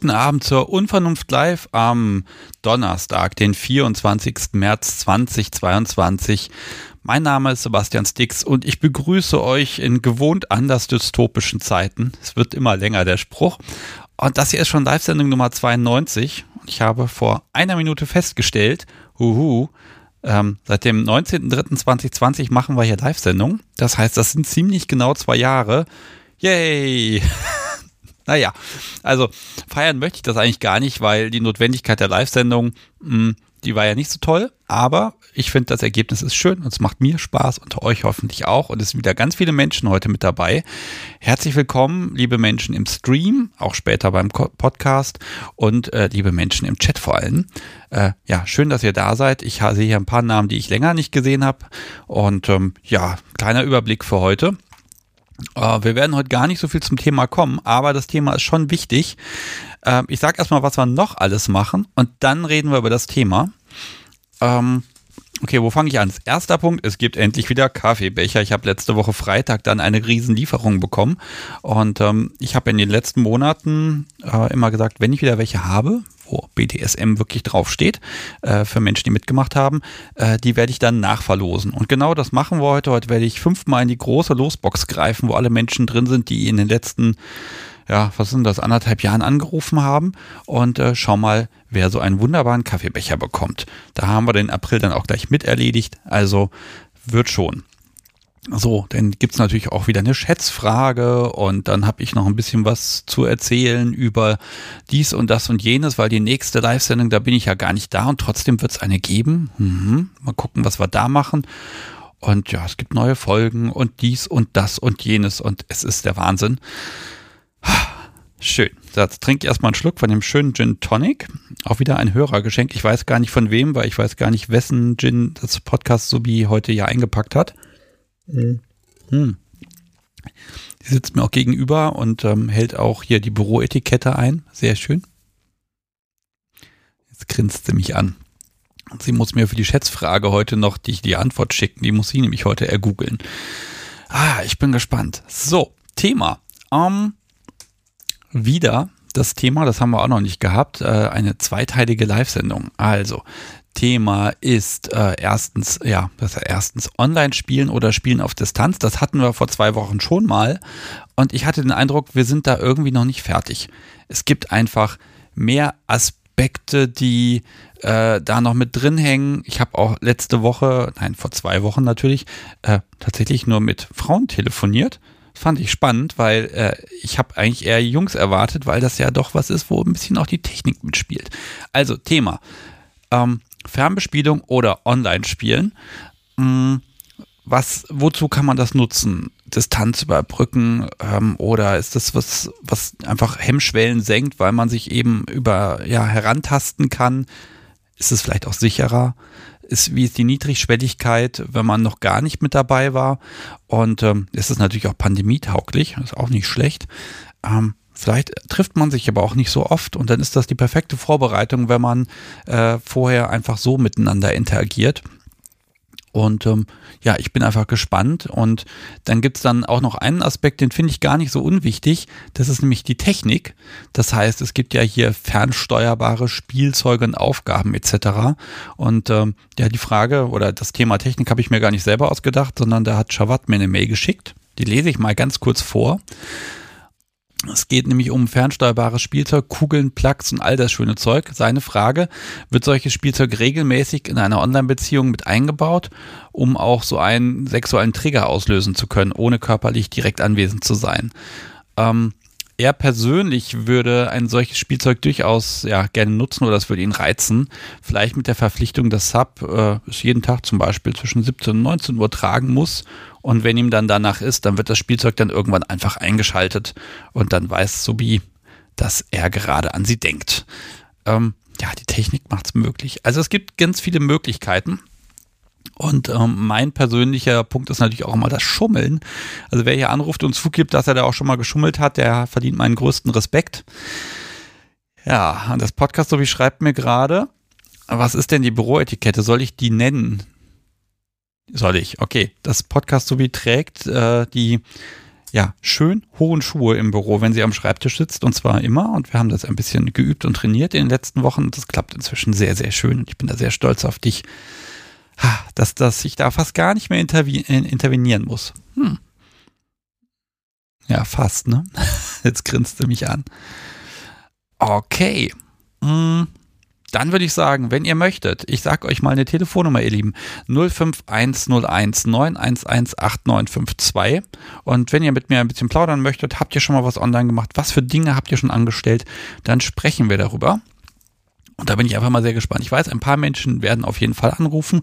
Guten Abend zur Unvernunft Live am Donnerstag, den 24. März 2022. Mein Name ist Sebastian Stix und ich begrüße euch in gewohnt anders dystopischen Zeiten. Es wird immer länger, der Spruch. Und das hier ist schon Live-Sendung Nummer 92. Ich habe vor einer Minute festgestellt, huhu, ähm, seit dem 19.03.2020 machen wir hier Live-Sendung. Das heißt, das sind ziemlich genau zwei Jahre. Yay! naja, also feiern möchte ich das eigentlich gar nicht, weil die Notwendigkeit der Live-Sendung, hm, die war ja nicht so toll, aber ich finde, das Ergebnis ist schön und es macht mir Spaß und euch hoffentlich auch und es sind wieder ganz viele Menschen heute mit dabei. Herzlich willkommen, liebe Menschen im Stream, auch später beim Podcast und äh, liebe Menschen im Chat vor allem. Äh, ja, schön, dass ihr da seid. Ich sehe hier ein paar Namen, die ich länger nicht gesehen habe und ähm, ja, kleiner Überblick für heute. Uh, wir werden heute gar nicht so viel zum Thema kommen, aber das Thema ist schon wichtig. Uh, ich sage erstmal, was wir noch alles machen und dann reden wir über das Thema. Ähm, okay, wo fange ich an? Erster Punkt, es gibt endlich wieder Kaffeebecher. Ich habe letzte Woche Freitag dann eine Riesenlieferung bekommen und ähm, ich habe in den letzten Monaten äh, immer gesagt, wenn ich wieder welche habe, wo BDSM wirklich draufsteht, äh, für Menschen, die mitgemacht haben, äh, die werde ich dann nachverlosen. Und genau das machen wir heute. Heute werde ich fünfmal in die große Losbox greifen, wo alle Menschen drin sind, die in den letzten, ja, was sind das, anderthalb Jahren angerufen haben und äh, schau mal, wer so einen wunderbaren Kaffeebecher bekommt. Da haben wir den April dann auch gleich mit erledigt. Also wird schon. So, dann gibt's natürlich auch wieder eine Schätzfrage und dann habe ich noch ein bisschen was zu erzählen über dies und das und jenes, weil die nächste Live-Sendung, da bin ich ja gar nicht da und trotzdem wird's eine geben. Mhm. Mal gucken, was wir da machen. Und ja, es gibt neue Folgen und dies und das und jenes und es ist der Wahnsinn. Schön. Jetzt trinke ich erstmal einen Schluck von dem schönen Gin Tonic. Auch wieder ein Hörergeschenk. Ich weiß gar nicht von wem, weil ich weiß gar nicht, wessen Gin das Podcast so wie heute ja eingepackt hat. Mhm. Hm. Sie sitzt mir auch gegenüber und ähm, hält auch hier die Büroetikette ein. Sehr schön. Jetzt grinst sie mich an. Sie muss mir für die Schätzfrage heute noch die, die Antwort schicken. Die muss sie nämlich heute ergoogeln. Ah, ich bin gespannt. So, Thema. Ähm, wieder das Thema, das haben wir auch noch nicht gehabt, äh, eine zweiteilige Live-Sendung. Also, Thema ist äh, erstens, ja, besser erstens Online-Spielen oder Spielen auf Distanz. Das hatten wir vor zwei Wochen schon mal. Und ich hatte den Eindruck, wir sind da irgendwie noch nicht fertig. Es gibt einfach mehr Aspekte, die äh, da noch mit drin hängen. Ich habe auch letzte Woche, nein, vor zwei Wochen natürlich, äh, tatsächlich nur mit Frauen telefoniert. Fand ich spannend, weil äh, ich habe eigentlich eher Jungs erwartet, weil das ja doch was ist, wo ein bisschen auch die Technik mitspielt. Also Thema. Ähm, Fernbespielung oder Online-Spielen. Hm, was, wozu kann man das nutzen? Distanz überbrücken ähm, oder ist das was, was einfach Hemmschwellen senkt, weil man sich eben über ja herantasten kann? Ist es vielleicht auch sicherer? Ist, wie ist die Niedrigschwelligkeit, wenn man noch gar nicht mit dabei war? Und ähm, ist es natürlich auch pandemietauglich, ist auch nicht schlecht. Ähm, Vielleicht trifft man sich aber auch nicht so oft und dann ist das die perfekte Vorbereitung, wenn man äh, vorher einfach so miteinander interagiert. Und ähm, ja, ich bin einfach gespannt. Und dann gibt's dann auch noch einen Aspekt, den finde ich gar nicht so unwichtig. Das ist nämlich die Technik. Das heißt, es gibt ja hier fernsteuerbare Spielzeuge und Aufgaben etc. Und ähm, ja, die Frage oder das Thema Technik habe ich mir gar nicht selber ausgedacht, sondern da hat Shawat mir eine Mail geschickt. Die lese ich mal ganz kurz vor. Es geht nämlich um fernsteuerbares Spielzeug, Kugeln, Plugs und all das schöne Zeug. Seine Frage, wird solches Spielzeug regelmäßig in einer Online-Beziehung mit eingebaut, um auch so einen sexuellen Trigger auslösen zu können, ohne körperlich direkt anwesend zu sein? Ähm, er persönlich würde ein solches Spielzeug durchaus ja, gerne nutzen oder das würde ihn reizen. Vielleicht mit der Verpflichtung, dass Sub äh, es jeden Tag zum Beispiel zwischen 17 und 19 Uhr tragen muss. Und wenn ihm dann danach ist, dann wird das Spielzeug dann irgendwann einfach eingeschaltet und dann weiß Subi, dass er gerade an sie denkt. Ähm, ja, die Technik macht es möglich. Also es gibt ganz viele Möglichkeiten. Und ähm, mein persönlicher Punkt ist natürlich auch immer das Schummeln. Also wer hier anruft und zugibt, dass er da auch schon mal geschummelt hat, der verdient meinen größten Respekt. Ja, und das Podcast, so wie schreibt mir gerade, was ist denn die Büroetikette? Soll ich die nennen? Soll ich? Okay. Das Podcast, so wie trägt äh, die ja, schön hohen Schuhe im Büro, wenn sie am Schreibtisch sitzt und zwar immer. Und wir haben das ein bisschen geübt und trainiert in den letzten Wochen das klappt inzwischen sehr, sehr schön und ich bin da sehr stolz auf dich, dass, dass ich da fast gar nicht mehr intervenieren muss. Hm. Ja, fast, ne? Jetzt grinst du mich an. Okay. Hm. Dann würde ich sagen, wenn ihr möchtet, ich sage euch mal eine Telefonnummer, ihr Lieben, 05101 Und wenn ihr mit mir ein bisschen plaudern möchtet, habt ihr schon mal was online gemacht, was für Dinge habt ihr schon angestellt, dann sprechen wir darüber. Und da bin ich einfach mal sehr gespannt. Ich weiß, ein paar Menschen werden auf jeden Fall anrufen.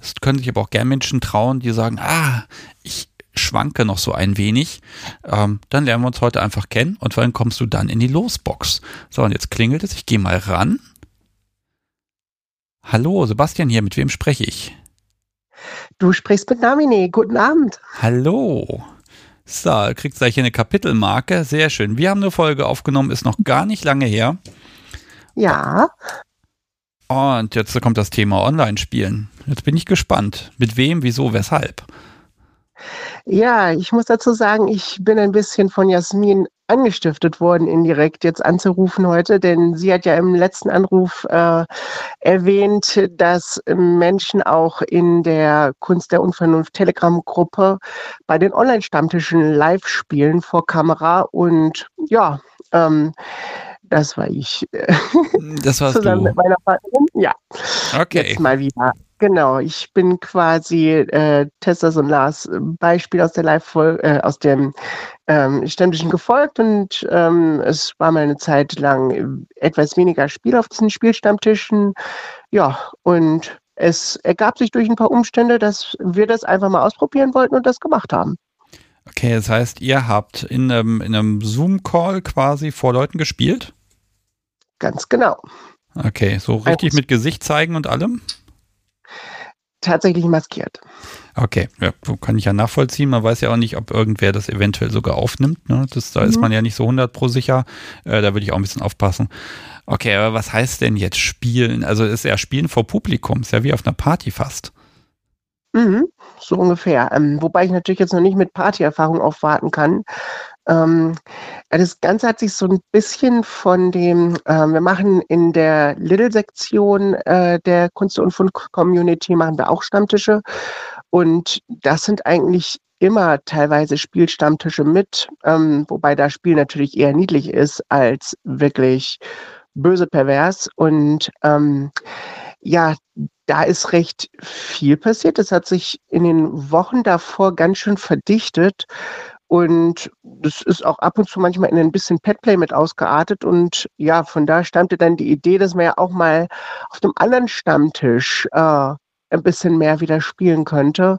Es können sich aber auch gern Menschen trauen, die sagen, ah, ich schwanke noch so ein wenig. Ähm, dann lernen wir uns heute einfach kennen und dann kommst du dann in die Losbox. So, und jetzt klingelt es. Ich gehe mal ran. Hallo, Sebastian hier, mit wem spreche ich? Du sprichst mit Namine. Guten Abend. Hallo. So, kriegt gleich hier eine Kapitelmarke. Sehr schön. Wir haben eine Folge aufgenommen, ist noch gar nicht lange her. Ja. Und jetzt kommt das Thema Online-Spielen. Jetzt bin ich gespannt. Mit wem, wieso, weshalb? Ja, ich muss dazu sagen, ich bin ein bisschen von Jasmin angestiftet worden, indirekt jetzt anzurufen heute, denn sie hat ja im letzten Anruf äh, erwähnt, dass Menschen auch in der Kunst der Unvernunft Telegram-Gruppe bei den Online-Stammtischen live spielen vor Kamera und ja, ähm, das war ich. Das warst Zusammen du. mit meiner Partnerin. Ja. Okay. Jetzt mal wieder. Genau, ich bin quasi äh, Testas und Lars äh, Beispiel aus der Live äh, aus dem ähm, Ständischen gefolgt und ähm, es war mal eine Zeit lang etwas weniger Spiel auf diesen Spielstammtischen. Ja, und es ergab sich durch ein paar Umstände, dass wir das einfach mal ausprobieren wollten und das gemacht haben. Okay, das heißt, ihr habt in einem, in einem Zoom-Call quasi vor Leuten gespielt? Ganz genau. Okay, so richtig mit Gesicht zeigen und allem? tatsächlich maskiert. Okay, ja, kann ich ja nachvollziehen. Man weiß ja auch nicht, ob irgendwer das eventuell sogar aufnimmt. Ne? Das, da mhm. ist man ja nicht so 100 pro sicher. Äh, da würde ich auch ein bisschen aufpassen. Okay, aber was heißt denn jetzt spielen? Also ist ja Spielen vor Publikum, ist ja wie auf einer Party fast. Mhm, so ungefähr. Ähm, wobei ich natürlich jetzt noch nicht mit Partyerfahrung aufwarten kann. Ähm, das Ganze hat sich so ein bisschen von dem, äh, wir machen in der Little-Sektion äh, der Kunst- und Fund-Community, machen wir auch Stammtische. Und das sind eigentlich immer teilweise Spielstammtische mit, ähm, wobei das Spiel natürlich eher niedlich ist als wirklich böse pervers. Und ähm, ja, da ist recht viel passiert. Das hat sich in den Wochen davor ganz schön verdichtet. Und das ist auch ab und zu manchmal in ein bisschen Petplay mit ausgeartet. Und ja, von da stammte dann die Idee, dass man ja auch mal auf dem anderen Stammtisch äh, ein bisschen mehr wieder spielen könnte.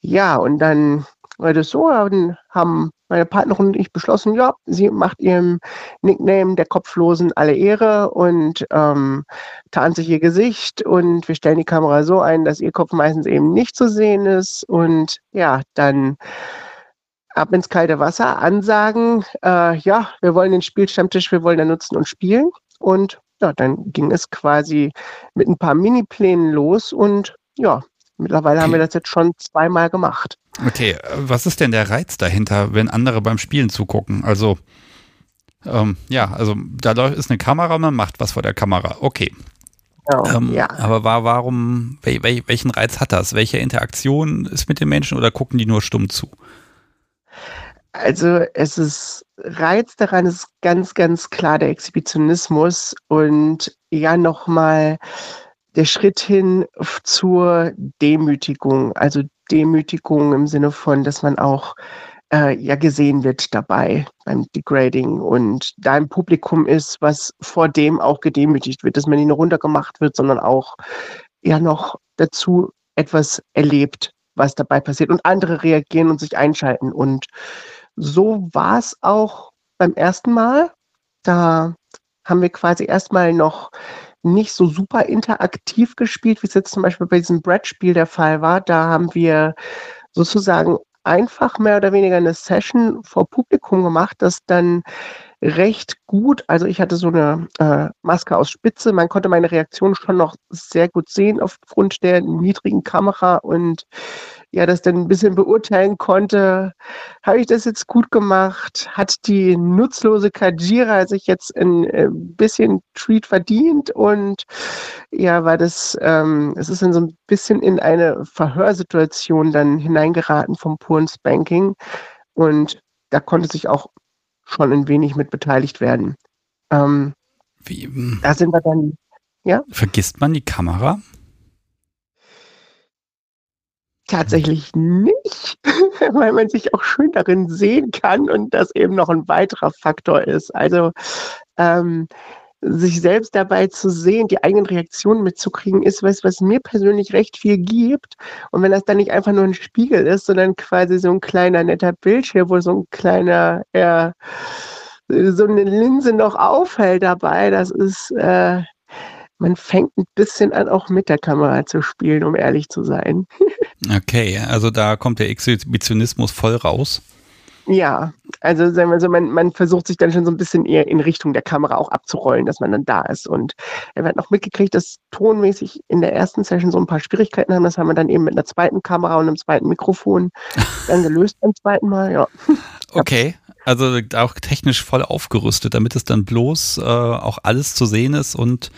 Ja, und dann war das so, dann haben meine Partnerin und ich beschlossen, ja, sie macht ihrem Nickname der Kopflosen alle Ehre und ähm, tarnt sich ihr Gesicht und wir stellen die Kamera so ein, dass ihr Kopf meistens eben nicht zu sehen ist und ja, dann ab ins kalte Wasser, ansagen, äh, ja, wir wollen den Spielstammtisch, wir wollen da nutzen und spielen. Und ja, dann ging es quasi mit ein paar Miniplänen los und ja, mittlerweile okay. haben wir das jetzt schon zweimal gemacht. Okay, was ist denn der Reiz dahinter, wenn andere beim Spielen zugucken? Also, ähm, ja, also da ist eine Kamera, man macht was vor der Kamera. Okay. Genau, ähm, ja. Aber war, warum, welchen Reiz hat das? Welche Interaktion ist mit den Menschen oder gucken die nur stumm zu? Also es ist Reiz daran ist ganz, ganz klar der Exhibitionismus und ja nochmal der Schritt hin zur Demütigung, also Demütigung im Sinne von, dass man auch äh, ja gesehen wird dabei beim Degrading und da ein Publikum ist, was vor dem auch gedemütigt wird, dass man nicht nur runtergemacht wird, sondern auch ja noch dazu etwas erlebt, was dabei passiert. Und andere reagieren und sich einschalten und so war es auch beim ersten Mal. Da haben wir quasi erstmal noch nicht so super interaktiv gespielt, wie es jetzt zum Beispiel bei diesem Brettspiel der Fall war. Da haben wir sozusagen einfach mehr oder weniger eine Session vor Publikum gemacht, das dann recht gut, also ich hatte so eine äh, Maske aus Spitze, man konnte meine Reaktion schon noch sehr gut sehen aufgrund der niedrigen Kamera und ja das dann ein bisschen beurteilen konnte, habe ich das jetzt gut gemacht? Hat die nutzlose Kajira sich jetzt ein äh, bisschen Treat verdient? Und ja, war das, ähm, es ist dann so ein bisschen in eine Verhörsituation dann hineingeraten vom puren Spanking. Und da konnte sich auch schon ein wenig mit beteiligt werden. Ähm, Wie, hm. da sind wir dann, ja? Vergisst man die Kamera? Tatsächlich nicht, weil man sich auch schön darin sehen kann und das eben noch ein weiterer Faktor ist. Also ähm, sich selbst dabei zu sehen, die eigenen Reaktionen mitzukriegen, ist was, was mir persönlich recht viel gibt. Und wenn das dann nicht einfach nur ein Spiegel ist, sondern quasi so ein kleiner netter Bildschirm, wo so ein kleiner, ja, so eine Linse noch aufhält dabei, das ist, äh, man fängt ein bisschen an, auch mit der Kamera zu spielen, um ehrlich zu sein. Okay, also da kommt der Exhibitionismus voll raus. Ja, also sagen wir so, man, man versucht sich dann schon so ein bisschen eher in Richtung der Kamera auch abzurollen, dass man dann da ist. Und er hat noch mitgekriegt, dass tonmäßig in der ersten Session so ein paar Schwierigkeiten haben. Das haben wir dann eben mit einer zweiten Kamera und einem zweiten Mikrofon dann gelöst beim zweiten Mal, ja. Okay, also auch technisch voll aufgerüstet, damit es dann bloß äh, auch alles zu sehen ist und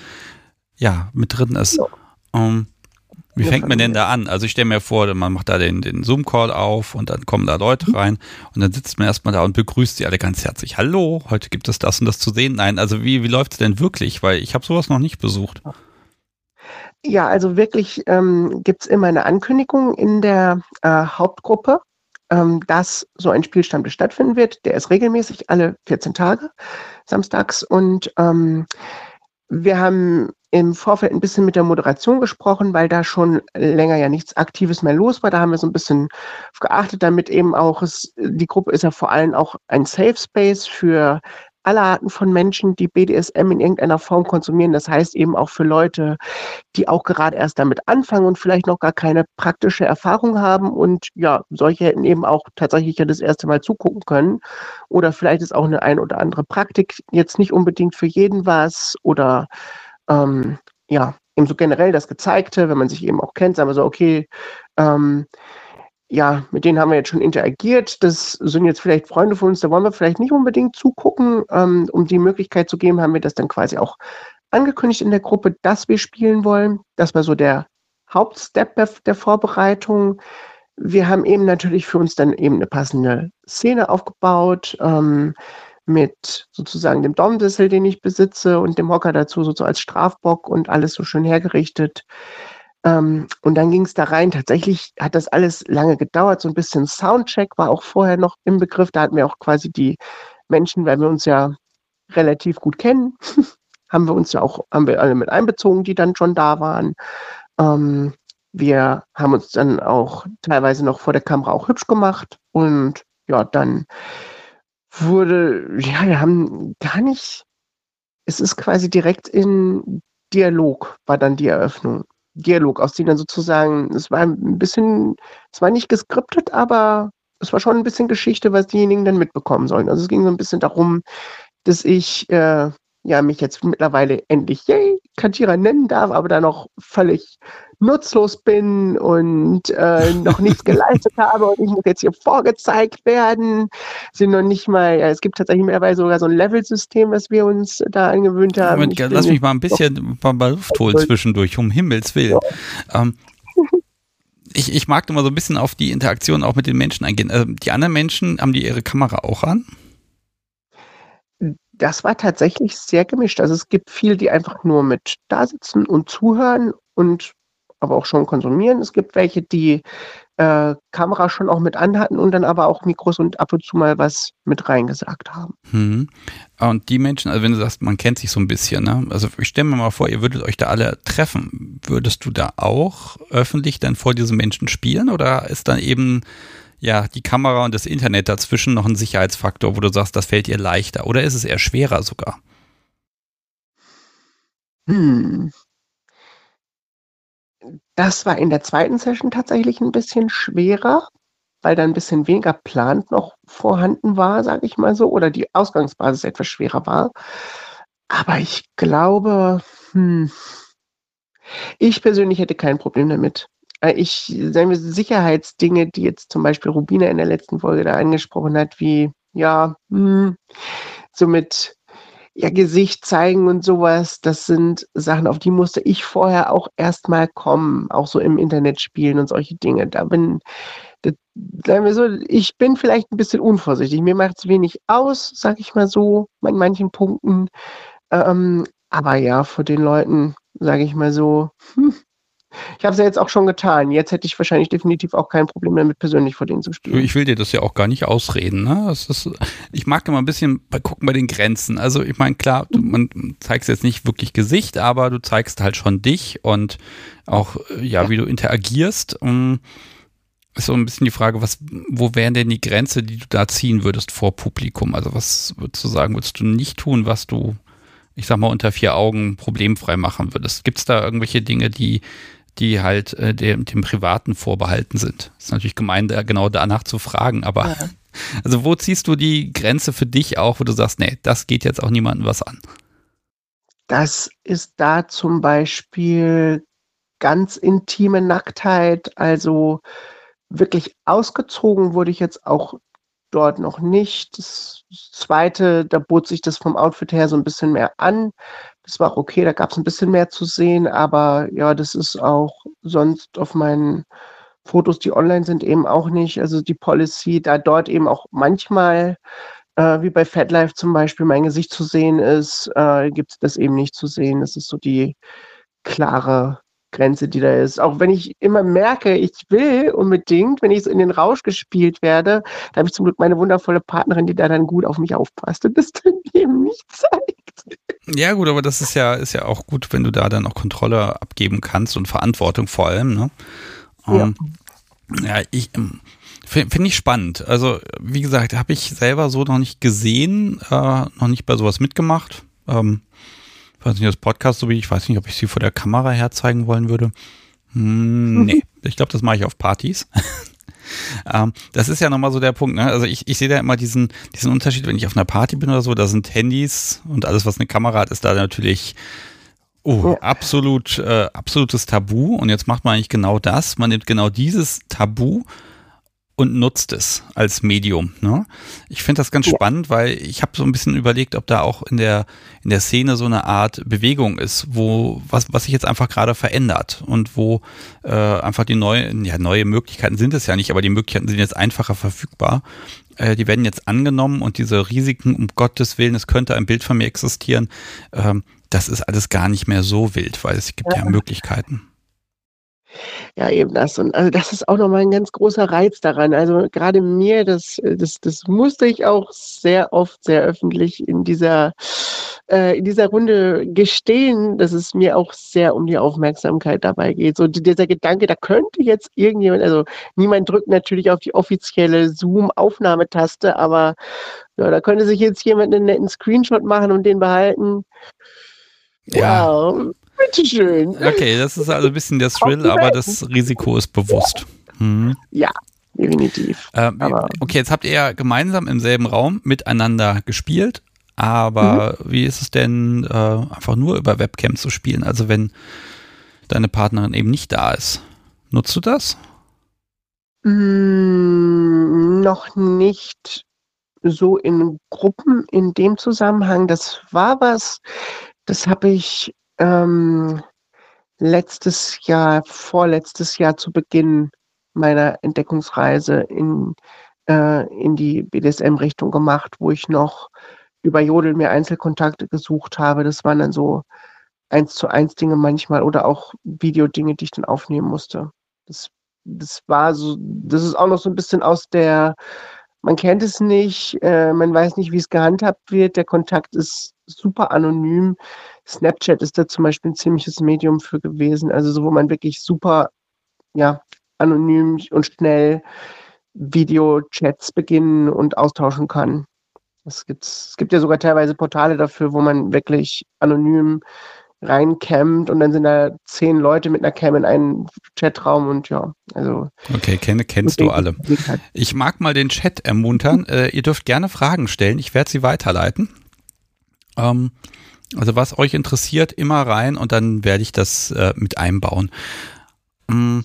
ja, mit drin ist. Ja. Um, wie fängt man denn da an? Also ich stelle mir vor, man macht da den, den Zoom-Call auf und dann kommen da Leute rein und dann sitzt man erstmal da und begrüßt sie alle ganz herzlich. Hallo, heute gibt es das und das zu sehen. Nein, also wie, wie läuft es denn wirklich? Weil ich habe sowas noch nicht besucht. Ja, also wirklich ähm, gibt es immer eine Ankündigung in der äh, Hauptgruppe, ähm, dass so ein Spielstammtisch stattfinden wird. Der ist regelmäßig alle 14 Tage, samstags. Und ähm, wir haben im Vorfeld ein bisschen mit der Moderation gesprochen, weil da schon länger ja nichts Aktives mehr los war. Da haben wir so ein bisschen geachtet, damit eben auch es, die Gruppe ist ja vor allem auch ein Safe Space für alle Arten von Menschen, die BDSM in irgendeiner Form konsumieren. Das heißt eben auch für Leute, die auch gerade erst damit anfangen und vielleicht noch gar keine praktische Erfahrung haben. Und ja, solche hätten eben auch tatsächlich ja das erste Mal zugucken können. Oder vielleicht ist auch eine ein oder andere Praktik jetzt nicht unbedingt für jeden was oder ähm, ja, eben so generell das Gezeigte, wenn man sich eben auch kennt, sagen wir so, okay, ähm, ja, mit denen haben wir jetzt schon interagiert. Das sind jetzt vielleicht Freunde von uns, da wollen wir vielleicht nicht unbedingt zugucken. Ähm, um die Möglichkeit zu geben, haben wir das dann quasi auch angekündigt in der Gruppe, dass wir spielen wollen. Das war so der Hauptstep der, Vorbereitung. Wir haben eben natürlich für uns dann eben eine passende Szene aufgebaut. Ähm, mit sozusagen dem Domdissel, den ich besitze und dem Hocker dazu so als Strafbock und alles so schön hergerichtet. Ähm, und dann ging es da rein. Tatsächlich hat das alles lange gedauert. So ein bisschen Soundcheck war auch vorher noch im Begriff. Da hatten wir auch quasi die Menschen, weil wir uns ja relativ gut kennen, haben wir uns ja auch, haben wir alle mit einbezogen, die dann schon da waren. Ähm, wir haben uns dann auch teilweise noch vor der Kamera auch hübsch gemacht und ja, dann wurde, ja, wir haben gar nicht, es ist quasi direkt in Dialog, war dann die Eröffnung. Dialog, aus dem dann sozusagen, es war ein bisschen, es war nicht geskriptet, aber es war schon ein bisschen Geschichte, was diejenigen dann mitbekommen sollen. Also es ging so ein bisschen darum, dass ich äh, ja mich jetzt mittlerweile endlich yay, Kajira nennen darf, aber da noch völlig nutzlos bin und äh, noch nichts geleistet habe und ich muss jetzt hier vorgezeigt werden. Sind noch nicht mal, ja, es gibt tatsächlich mittlerweile sogar so ein Level-System, was wir uns da angewöhnt haben. Moment, lass mich mal ein bisschen mal, mal Luft holen zwischendurch, um Himmels Willen. Ja. Ähm, ich, ich mag immer so ein bisschen auf die Interaktion auch mit den Menschen eingehen. Also die anderen Menschen, haben die ihre Kamera auch an? Das war tatsächlich sehr gemischt. Also es gibt viele, die einfach nur mit da sitzen und zuhören und aber auch schon konsumieren. Es gibt welche, die äh, Kamera schon auch mit anhatten und dann aber auch Mikros und ab und zu mal was mit reingesagt haben. Hm. Und die Menschen, also wenn du sagst, man kennt sich so ein bisschen, ne? Also ich stelle mir mal vor, ihr würdet euch da alle treffen. Würdest du da auch öffentlich dann vor diesen Menschen spielen oder ist dann eben ja die Kamera und das Internet dazwischen noch ein Sicherheitsfaktor, wo du sagst, das fällt ihr leichter oder ist es eher schwerer sogar? Hm. Das war in der zweiten Session tatsächlich ein bisschen schwerer, weil da ein bisschen weniger Plant noch vorhanden war, sage ich mal so, oder die Ausgangsbasis etwas schwerer war. Aber ich glaube, hm, ich persönlich hätte kein Problem damit. Äh, ich, sagen wir, Sicherheitsdinge, die jetzt zum Beispiel Rubina in der letzten Folge da angesprochen hat, wie, ja, mh, so mit ja, Gesicht zeigen und sowas, das sind Sachen, auf die musste ich vorher auch erstmal kommen, auch so im Internet spielen und solche Dinge. Da bin, das, sagen wir so, ich bin vielleicht ein bisschen unvorsichtig. Mir macht es wenig aus, sag ich mal so, in manchen Punkten. Ähm, aber ja, vor den Leuten, sage ich mal so, hm, ich habe es ja jetzt auch schon getan. Jetzt hätte ich wahrscheinlich definitiv auch kein Problem damit, persönlich vor denen zu spielen. Ich will dir das ja auch gar nicht ausreden. Ne? Ist, ich mag immer ein bisschen bei, gucken bei den Grenzen. Also ich meine, klar, du, man zeigst jetzt nicht wirklich Gesicht, aber du zeigst halt schon dich und auch, äh, ja, ja. wie du interagierst. Um, ist so ein bisschen die Frage, was, wo wäre denn die Grenze, die du da ziehen würdest vor Publikum? Also was würdest du sagen, würdest du nicht tun, was du, ich sag mal, unter vier Augen problemfrei machen würdest? Gibt es da irgendwelche Dinge, die die halt äh, dem, dem Privaten vorbehalten sind. Ist natürlich gemein, da genau danach zu fragen, aber ja. also wo ziehst du die Grenze für dich auch, wo du sagst, nee, das geht jetzt auch niemandem was an? Das ist da zum Beispiel ganz intime Nacktheit, also wirklich ausgezogen wurde ich jetzt auch dort noch nicht. Das zweite, da bot sich das vom Outfit her so ein bisschen mehr an. Das war okay, da gab es ein bisschen mehr zu sehen, aber ja, das ist auch sonst auf meinen Fotos, die online sind, eben auch nicht. Also die Policy, da dort eben auch manchmal, äh, wie bei FatLife zum Beispiel, mein Gesicht zu sehen ist, äh, gibt es das eben nicht zu sehen. Das ist so die klare Grenze, die da ist. Auch wenn ich immer merke, ich will unbedingt, wenn ich so in den Rausch gespielt werde, da habe ich zum Glück meine wundervolle Partnerin, die da dann gut auf mich aufpasst und das dann eben nicht zeigt. Ja, gut, aber das ist ja, ist ja auch gut, wenn du da dann auch Kontrolle abgeben kannst und Verantwortung vor allem, ne? Ja, ähm, ja ich ähm, finde find ich spannend. Also, wie gesagt, habe ich selber so noch nicht gesehen, äh, noch nicht bei sowas mitgemacht. Ähm, ich weiß nicht, das Podcast so wie ich weiß nicht, ob ich sie vor der Kamera herzeigen wollen würde. Hm, nee, ich glaube, das mache ich auf Partys. ähm, das ist ja nochmal so der Punkt. Ne? Also ich, ich sehe da immer diesen, diesen Unterschied, wenn ich auf einer Party bin oder so, da sind Handys und alles, was eine Kamera hat, ist da natürlich oh, absolut, äh, absolutes Tabu. Und jetzt macht man eigentlich genau das. Man nimmt genau dieses Tabu und nutzt es als Medium. Ne? Ich finde das ganz ja. spannend, weil ich habe so ein bisschen überlegt, ob da auch in der, in der Szene so eine Art Bewegung ist, wo was, was sich jetzt einfach gerade verändert und wo äh, einfach die neue, ja, neue Möglichkeiten sind es ja nicht, aber die Möglichkeiten sind jetzt einfacher verfügbar. Äh, die werden jetzt angenommen und diese Risiken, um Gottes Willen, es könnte ein Bild von mir existieren, ähm, das ist alles gar nicht mehr so wild, weil es gibt ja, ja Möglichkeiten. Ja, eben das. Und also das ist auch nochmal ein ganz großer Reiz daran. Also gerade mir, das, das, das musste ich auch sehr oft, sehr öffentlich in dieser, äh, in dieser Runde gestehen, dass es mir auch sehr um die Aufmerksamkeit dabei geht. So dieser Gedanke, da könnte jetzt irgendjemand, also niemand drückt natürlich auf die offizielle Zoom-Aufnahmetaste, aber ja, da könnte sich jetzt jemand einen netten Screenshot machen und den behalten. Ja. Wow. Bitteschön. Okay, das ist also ein bisschen der Thrill, aber das Risiko ist bewusst. Hm. Ja, definitiv. Äh, okay, jetzt habt ihr ja gemeinsam im selben Raum miteinander gespielt, aber mhm. wie ist es denn, äh, einfach nur über Webcam zu spielen? Also wenn deine Partnerin eben nicht da ist. Nutzt du das? Mm, noch nicht so in Gruppen in dem Zusammenhang. Das war was, das habe ich ähm, letztes Jahr, vorletztes Jahr zu Beginn meiner Entdeckungsreise in, äh, in die BDSM-Richtung gemacht, wo ich noch über Jodel mir Einzelkontakte gesucht habe. Das waren dann so eins zu eins Dinge manchmal oder auch Videodinge, die ich dann aufnehmen musste. Das, das war so, das ist auch noch so ein bisschen aus der, man kennt es nicht, äh, man weiß nicht, wie es gehandhabt wird. Der Kontakt ist super anonym. Snapchat ist da zum Beispiel ein ziemliches Medium für gewesen, also so, wo man wirklich super, ja, anonym und schnell Videochats beginnen und austauschen kann. Es gibt, es gibt ja sogar teilweise Portale dafür, wo man wirklich anonym reincammt und dann sind da zehn Leute mit einer Cam in einem Chatraum und ja, also. Okay, kenne, kennst du alle. Ich mag mal den Chat ermuntern. äh, ihr dürft gerne Fragen stellen. Ich werde sie weiterleiten. Ähm, also was euch interessiert, immer rein und dann werde ich das äh, mit einbauen. Ähm,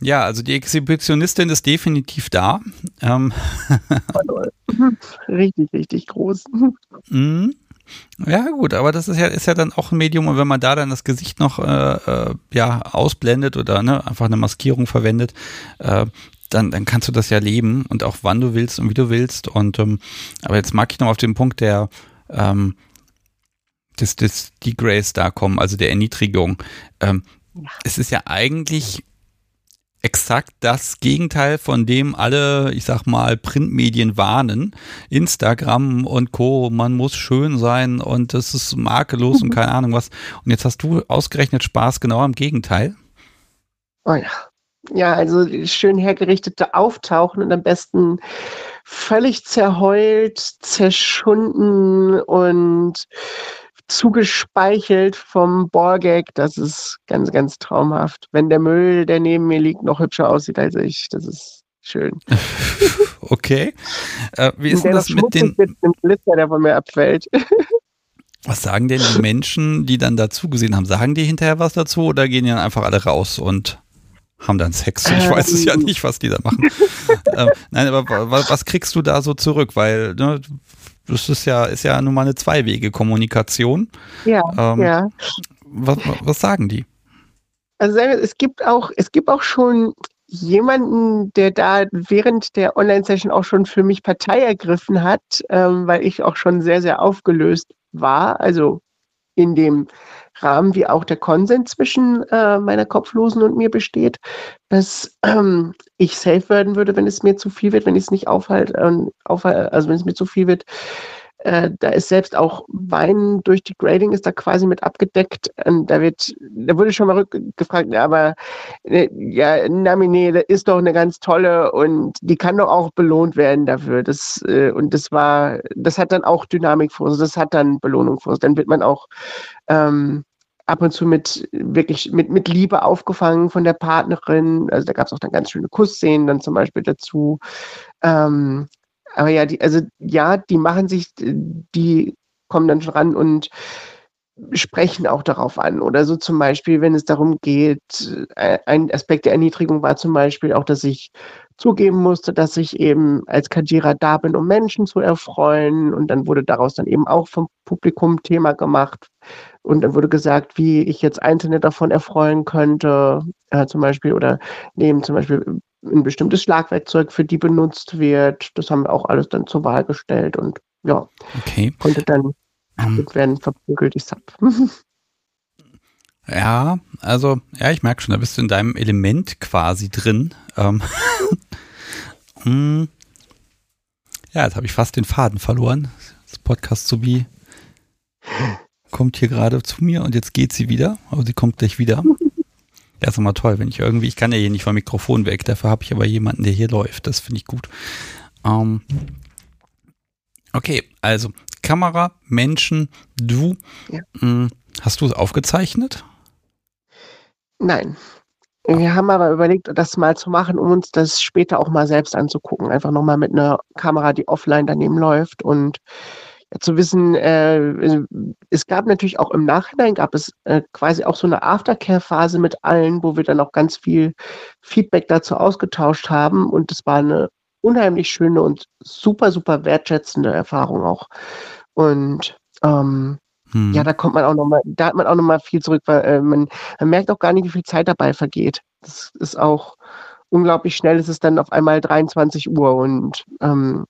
Ja, also die Exhibitionistin ist definitiv da. Ähm. richtig, richtig groß. Mhm. Ja, gut, aber das ist ja, ist ja dann auch ein Medium und wenn man da dann das Gesicht noch äh, äh, ja, ausblendet oder ne, einfach eine Maskierung verwendet, äh, dann, dann kannst du das ja leben und auch wann du willst und wie du willst. Und ähm, aber jetzt mag ich noch auf den Punkt der ähm, des, des Degrace da kommen, also der Erniedrigung. Ähm, ja. Es ist ja eigentlich exakt das Gegenteil von dem alle, ich sag mal, Printmedien warnen. Instagram und Co. Man muss schön sein und es ist makellos und keine Ahnung was. Und jetzt hast du ausgerechnet Spaß genau am Gegenteil. Oh ja. Ja, also schön hergerichtete Auftauchen und am besten völlig zerheult, zerschunden und zugespeichelt vom Borgag. Das ist ganz, ganz traumhaft. Wenn der Müll, der neben mir liegt, noch hübscher aussieht als ich, das ist schön. okay. Äh, wie ist denn das mit den Blitzer, der von mir abfällt? Was sagen denn die Menschen, die dann dazu gesehen haben? Sagen die hinterher was dazu oder gehen die dann einfach alle raus und haben dann Sex? Ich weiß es ja ähm. nicht, was die da machen. ähm, nein, aber was kriegst du da so zurück? Weil ne, das ist ja, ist ja nun mal eine Zweiwege-Kommunikation. Ja, ähm, ja. Was, was sagen die? Also es gibt auch, es gibt auch schon jemanden, der da während der Online-Session auch schon für mich Partei ergriffen hat, ähm, weil ich auch schon sehr, sehr aufgelöst war. Also in dem Rahmen, wie auch der Konsens zwischen äh, meiner Kopflosen und mir besteht, dass ähm, ich safe werden würde, wenn es mir zu viel wird, wenn ich es nicht aufhalte, äh, aufhalt, also wenn es mir zu viel wird. Äh, da ist selbst auch Wein durch die Grading ist da quasi mit abgedeckt. Und da wird, da wurde schon mal gefragt, aber äh, ja, Namine ist doch eine ganz tolle und die kann doch auch belohnt werden dafür. Das, äh, und das war, das hat dann auch Dynamik vor sich, das hat dann Belohnung vor sich. Dann wird man auch ähm, ab und zu mit wirklich mit, mit Liebe aufgefangen von der Partnerin. Also da gab es auch dann ganz schöne Kussszenen dann zum Beispiel dazu. Ähm, aber ja, die, also ja, die machen sich, die kommen dann schon ran und sprechen auch darauf an. Oder so zum Beispiel, wenn es darum geht, äh, ein Aspekt der Erniedrigung war zum Beispiel auch, dass ich zugeben musste, dass ich eben als Kajira da bin, um Menschen zu erfreuen. Und dann wurde daraus dann eben auch vom Publikum Thema gemacht. Und dann wurde gesagt, wie ich jetzt Einzelne davon erfreuen könnte, äh, zum Beispiel, oder nehmen zum Beispiel ein bestimmtes Schlagwerkzeug für die benutzt wird. Das haben wir auch alles dann zur Wahl gestellt und ja, okay. konnte dann ähm. werden verprügelt, die Sub. ja, also, ja, ich merke schon, da bist du in deinem Element quasi drin. Ähm, hm. ja, jetzt habe ich fast den Faden verloren. Das Podcast wie kommt hier gerade zu mir und jetzt geht sie wieder, aber sie kommt gleich wieder. Ja, ist immer toll, wenn ich irgendwie, ich kann ja hier nicht vom Mikrofon weg, dafür habe ich aber jemanden, der hier läuft. Das finde ich gut. Ähm, okay, also Kamera, Menschen, du. Ja. Mh, hm, hast du es aufgezeichnet? Nein. Wir haben aber überlegt, das mal zu machen, um uns das später auch mal selbst anzugucken. Einfach nochmal mit einer Kamera, die offline daneben läuft und zu wissen, äh, es gab natürlich auch im Nachhinein, gab es äh, quasi auch so eine Aftercare-Phase mit allen, wo wir dann auch ganz viel Feedback dazu ausgetauscht haben und es war eine unheimlich schöne und super, super wertschätzende Erfahrung auch. Und ähm, hm. ja, da kommt man auch nochmal, da hat man auch nochmal viel zurück, weil äh, man, man merkt auch gar nicht, wie viel Zeit dabei vergeht. Das ist auch unglaublich schnell, ist es dann auf einmal 23 Uhr und ähm,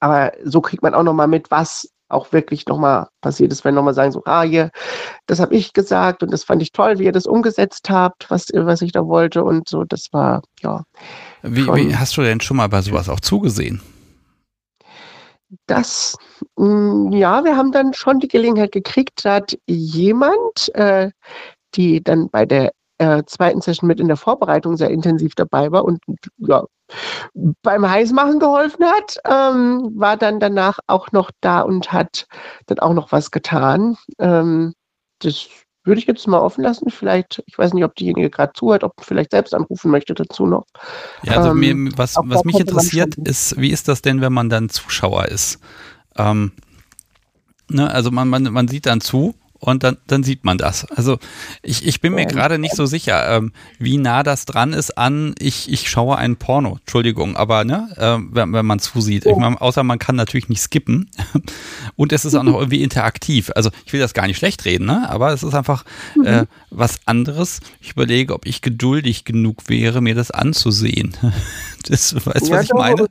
aber so kriegt man auch nochmal mit, was auch wirklich nochmal passiert ist, wenn nochmal sagen, so, ah, hier, das habe ich gesagt und das fand ich toll, wie ihr das umgesetzt habt, was, was ich da wollte und so, das war, ja. Wie, wie hast du denn schon mal bei sowas auch zugesehen? Das, mm, ja, wir haben dann schon die Gelegenheit gekriegt, da hat jemand, äh, die dann bei der äh, zweiten Session mit in der Vorbereitung sehr intensiv dabei war und ja, beim Heißmachen geholfen hat, ähm, war dann danach auch noch da und hat dann auch noch was getan. Ähm, das würde ich jetzt mal offen lassen. Vielleicht, ich weiß nicht, ob diejenige gerade zuhört, ob vielleicht selbst anrufen möchte dazu noch. Ja, also ähm, mir, was, was mich interessiert, ist, wie ist das denn, wenn man dann Zuschauer ist? Ähm, ne, also man, man, man sieht dann zu und dann, dann sieht man das. Also ich, ich bin mir gerade nicht so sicher, ähm, wie nah das dran ist an, ich, ich schaue ein Porno, Entschuldigung, aber ne, äh, wenn, wenn man zusieht. Ich mein, außer man kann natürlich nicht skippen und es ist auch noch irgendwie interaktiv. Also ich will das gar nicht schlecht reden, ne? aber es ist einfach äh, was anderes. Ich überlege, ob ich geduldig genug wäre, mir das anzusehen. Das, weißt du, was ich meine?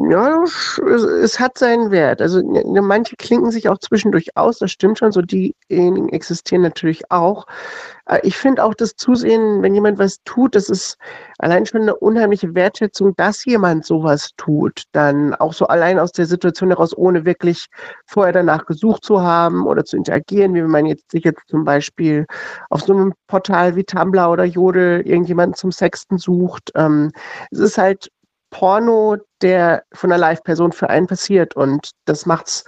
Ja, es, es, hat seinen Wert. Also manche klinken sich auch zwischendurch aus, das stimmt schon, so diejenigen existieren natürlich auch. Äh, ich finde auch das Zusehen, wenn jemand was tut, das ist allein schon eine unheimliche Wertschätzung, dass jemand sowas tut. Dann auch so allein aus der Situation heraus, ohne wirklich vorher danach gesucht zu haben oder zu interagieren, wie wenn man jetzt sich jetzt zum Beispiel auf so einem Portal wie Tumblr oder Jodel irgendjemanden zum Sexten sucht. Ähm, es ist halt Porno, der von einer Live-Person für einen passiert. Und das macht's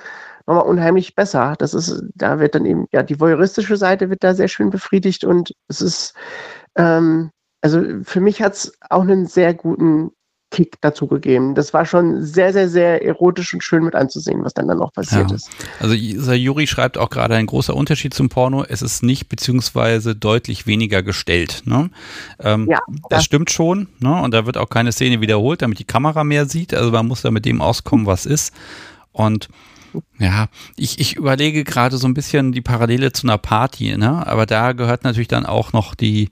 nochmal unheimlich besser. Das ist, da wird dann eben, ja, die voyeuristische Seite wird da sehr schön befriedigt und es ist, ähm, also für mich hat's auch einen sehr guten Kick dazu gegeben. Das war schon sehr, sehr, sehr erotisch und schön mit anzusehen, was dann dann auch passiert ja. ist. Also Juri schreibt auch gerade ein großer Unterschied zum Porno. Es ist nicht beziehungsweise deutlich weniger gestellt. Ne? Ähm, ja, das, das stimmt schon. Ne? Und da wird auch keine Szene wiederholt, damit die Kamera mehr sieht. Also man muss da mit dem auskommen, was ist. Und ja, ich, ich überlege gerade so ein bisschen die Parallele zu einer Party, ne? Aber da gehört natürlich dann auch noch die,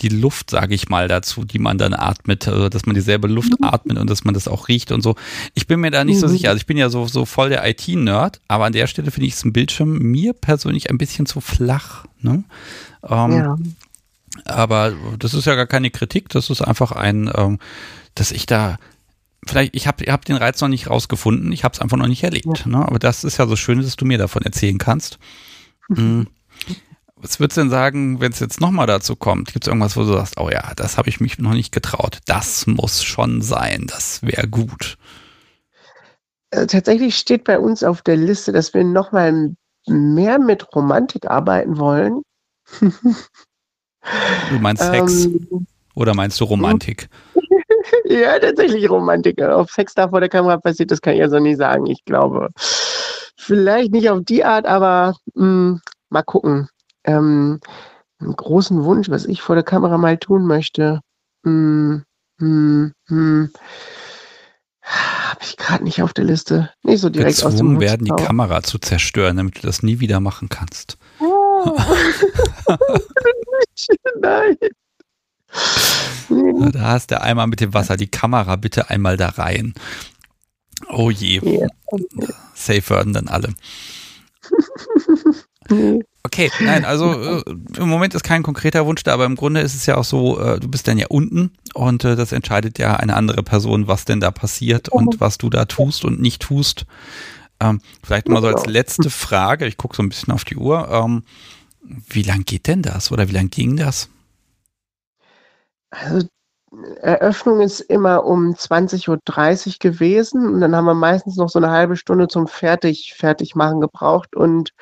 die Luft, sage ich mal, dazu, die man dann atmet, also dass man dieselbe Luft mhm. atmet und dass man das auch riecht und so. Ich bin mir da nicht mhm. so sicher. Also ich bin ja so, so voll der IT-Nerd, aber an der Stelle finde ich es im Bildschirm mir persönlich ein bisschen zu flach. Ne? Ähm, ja. Aber das ist ja gar keine Kritik, das ist einfach ein, ähm, dass ich da vielleicht, ich habe hab den Reiz noch nicht rausgefunden, ich habe es einfach noch nicht erlebt. Ja. Ne? Aber das ist ja so schön, dass du mir davon erzählen kannst. Mhm. Was würdest du denn sagen, wenn es jetzt nochmal dazu kommt? Gibt es irgendwas, wo du sagst, oh ja, das habe ich mich noch nicht getraut. Das muss schon sein, das wäre gut. Äh, tatsächlich steht bei uns auf der Liste, dass wir nochmal mehr mit Romantik arbeiten wollen. du meinst Sex? Ähm, Oder meinst du Romantik? ja, tatsächlich Romantik. Ob Sex da vor der Kamera passiert, das kann ich also nicht sagen. Ich glaube, vielleicht nicht auf die Art, aber mh, hm, mal gucken ähm, einen großen Wunsch, was ich vor der Kamera mal tun möchte. Hm, hm, hm. Habe ich gerade nicht auf der Liste. Nicht so direkt Gezwungen aus dem werden, die Kamera zu zerstören, damit du das nie wieder machen kannst. Oh. Nein. Da hast du einmal mit dem Wasser die Kamera bitte einmal da rein. Oh je. Okay. Safe werden dann alle. Okay, nein, also äh, im Moment ist kein konkreter Wunsch da, aber im Grunde ist es ja auch so, äh, du bist dann ja unten und äh, das entscheidet ja eine andere Person, was denn da passiert und mhm. was du da tust und nicht tust. Ähm, vielleicht mal so als letzte Frage, ich gucke so ein bisschen auf die Uhr, ähm, wie lang geht denn das oder wie lang ging das? Also Eröffnung ist immer um 20.30 Uhr gewesen und dann haben wir meistens noch so eine halbe Stunde zum Fertig, Fertigmachen gebraucht und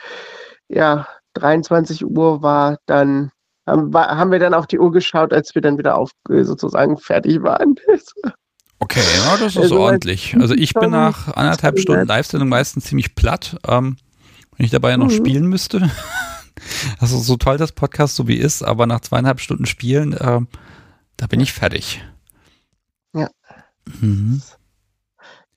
ja, 23 Uhr war dann, haben wir dann auf die Uhr geschaut, als wir dann wieder auf sozusagen fertig waren. Okay, ja, das ist also, ordentlich. Also ich bin nach anderthalb Stunden Live-Sendung meistens ziemlich platt, ähm, wenn ich dabei ja noch mhm. spielen müsste. Also so toll das Podcast so wie ist, aber nach zweieinhalb Stunden Spielen, äh, da bin ich fertig. Ja. Mhm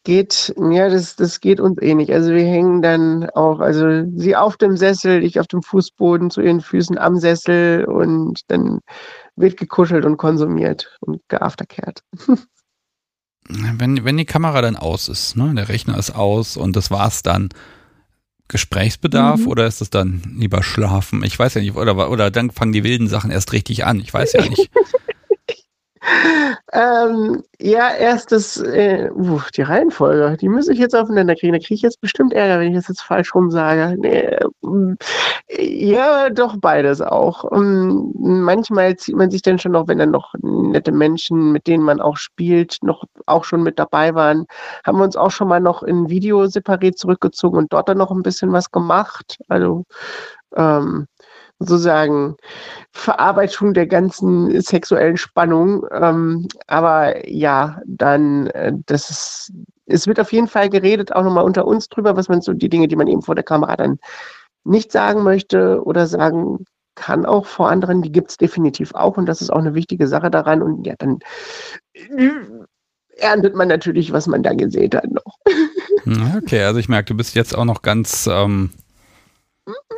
geht, ja, das, das geht uns eh nicht. Also wir hängen dann auch, also sie auf dem Sessel, ich auf dem Fußboden zu ihren Füßen am Sessel und dann wird gekuschelt und konsumiert und geafterkehrt. Wenn, wenn die Kamera dann aus ist, ne, der Rechner ist aus und das war's dann, Gesprächsbedarf mhm. oder ist es dann lieber schlafen? Ich weiß ja nicht, oder, oder dann fangen die wilden Sachen erst richtig an. Ich weiß ja nicht. Ähm, ja, erstes, äh, uh, die Reihenfolge, die muss ich jetzt aufeinander kriegen. Da kriege ich jetzt bestimmt Ärger, wenn ich das jetzt falsch rum sage. Nee, um, ja, doch beides auch. Um, manchmal zieht man sich dann schon noch, wenn dann noch nette Menschen, mit denen man auch spielt, noch auch schon mit dabei waren, haben wir uns auch schon mal noch in Video separat zurückgezogen und dort dann noch ein bisschen was gemacht. Also ähm, sozusagen Verarbeitung der ganzen sexuellen Spannung. Ähm, aber ja, dann, äh, das ist, es wird auf jeden Fall geredet, auch nochmal unter uns drüber, was man so die Dinge, die man eben vor der Kamera dann nicht sagen möchte oder sagen kann auch vor anderen, die gibt es definitiv auch und das ist auch eine wichtige Sache daran und ja, dann äh, erntet man natürlich, was man da gesät hat noch. Okay, also ich merke, du bist jetzt auch noch ganz, ähm,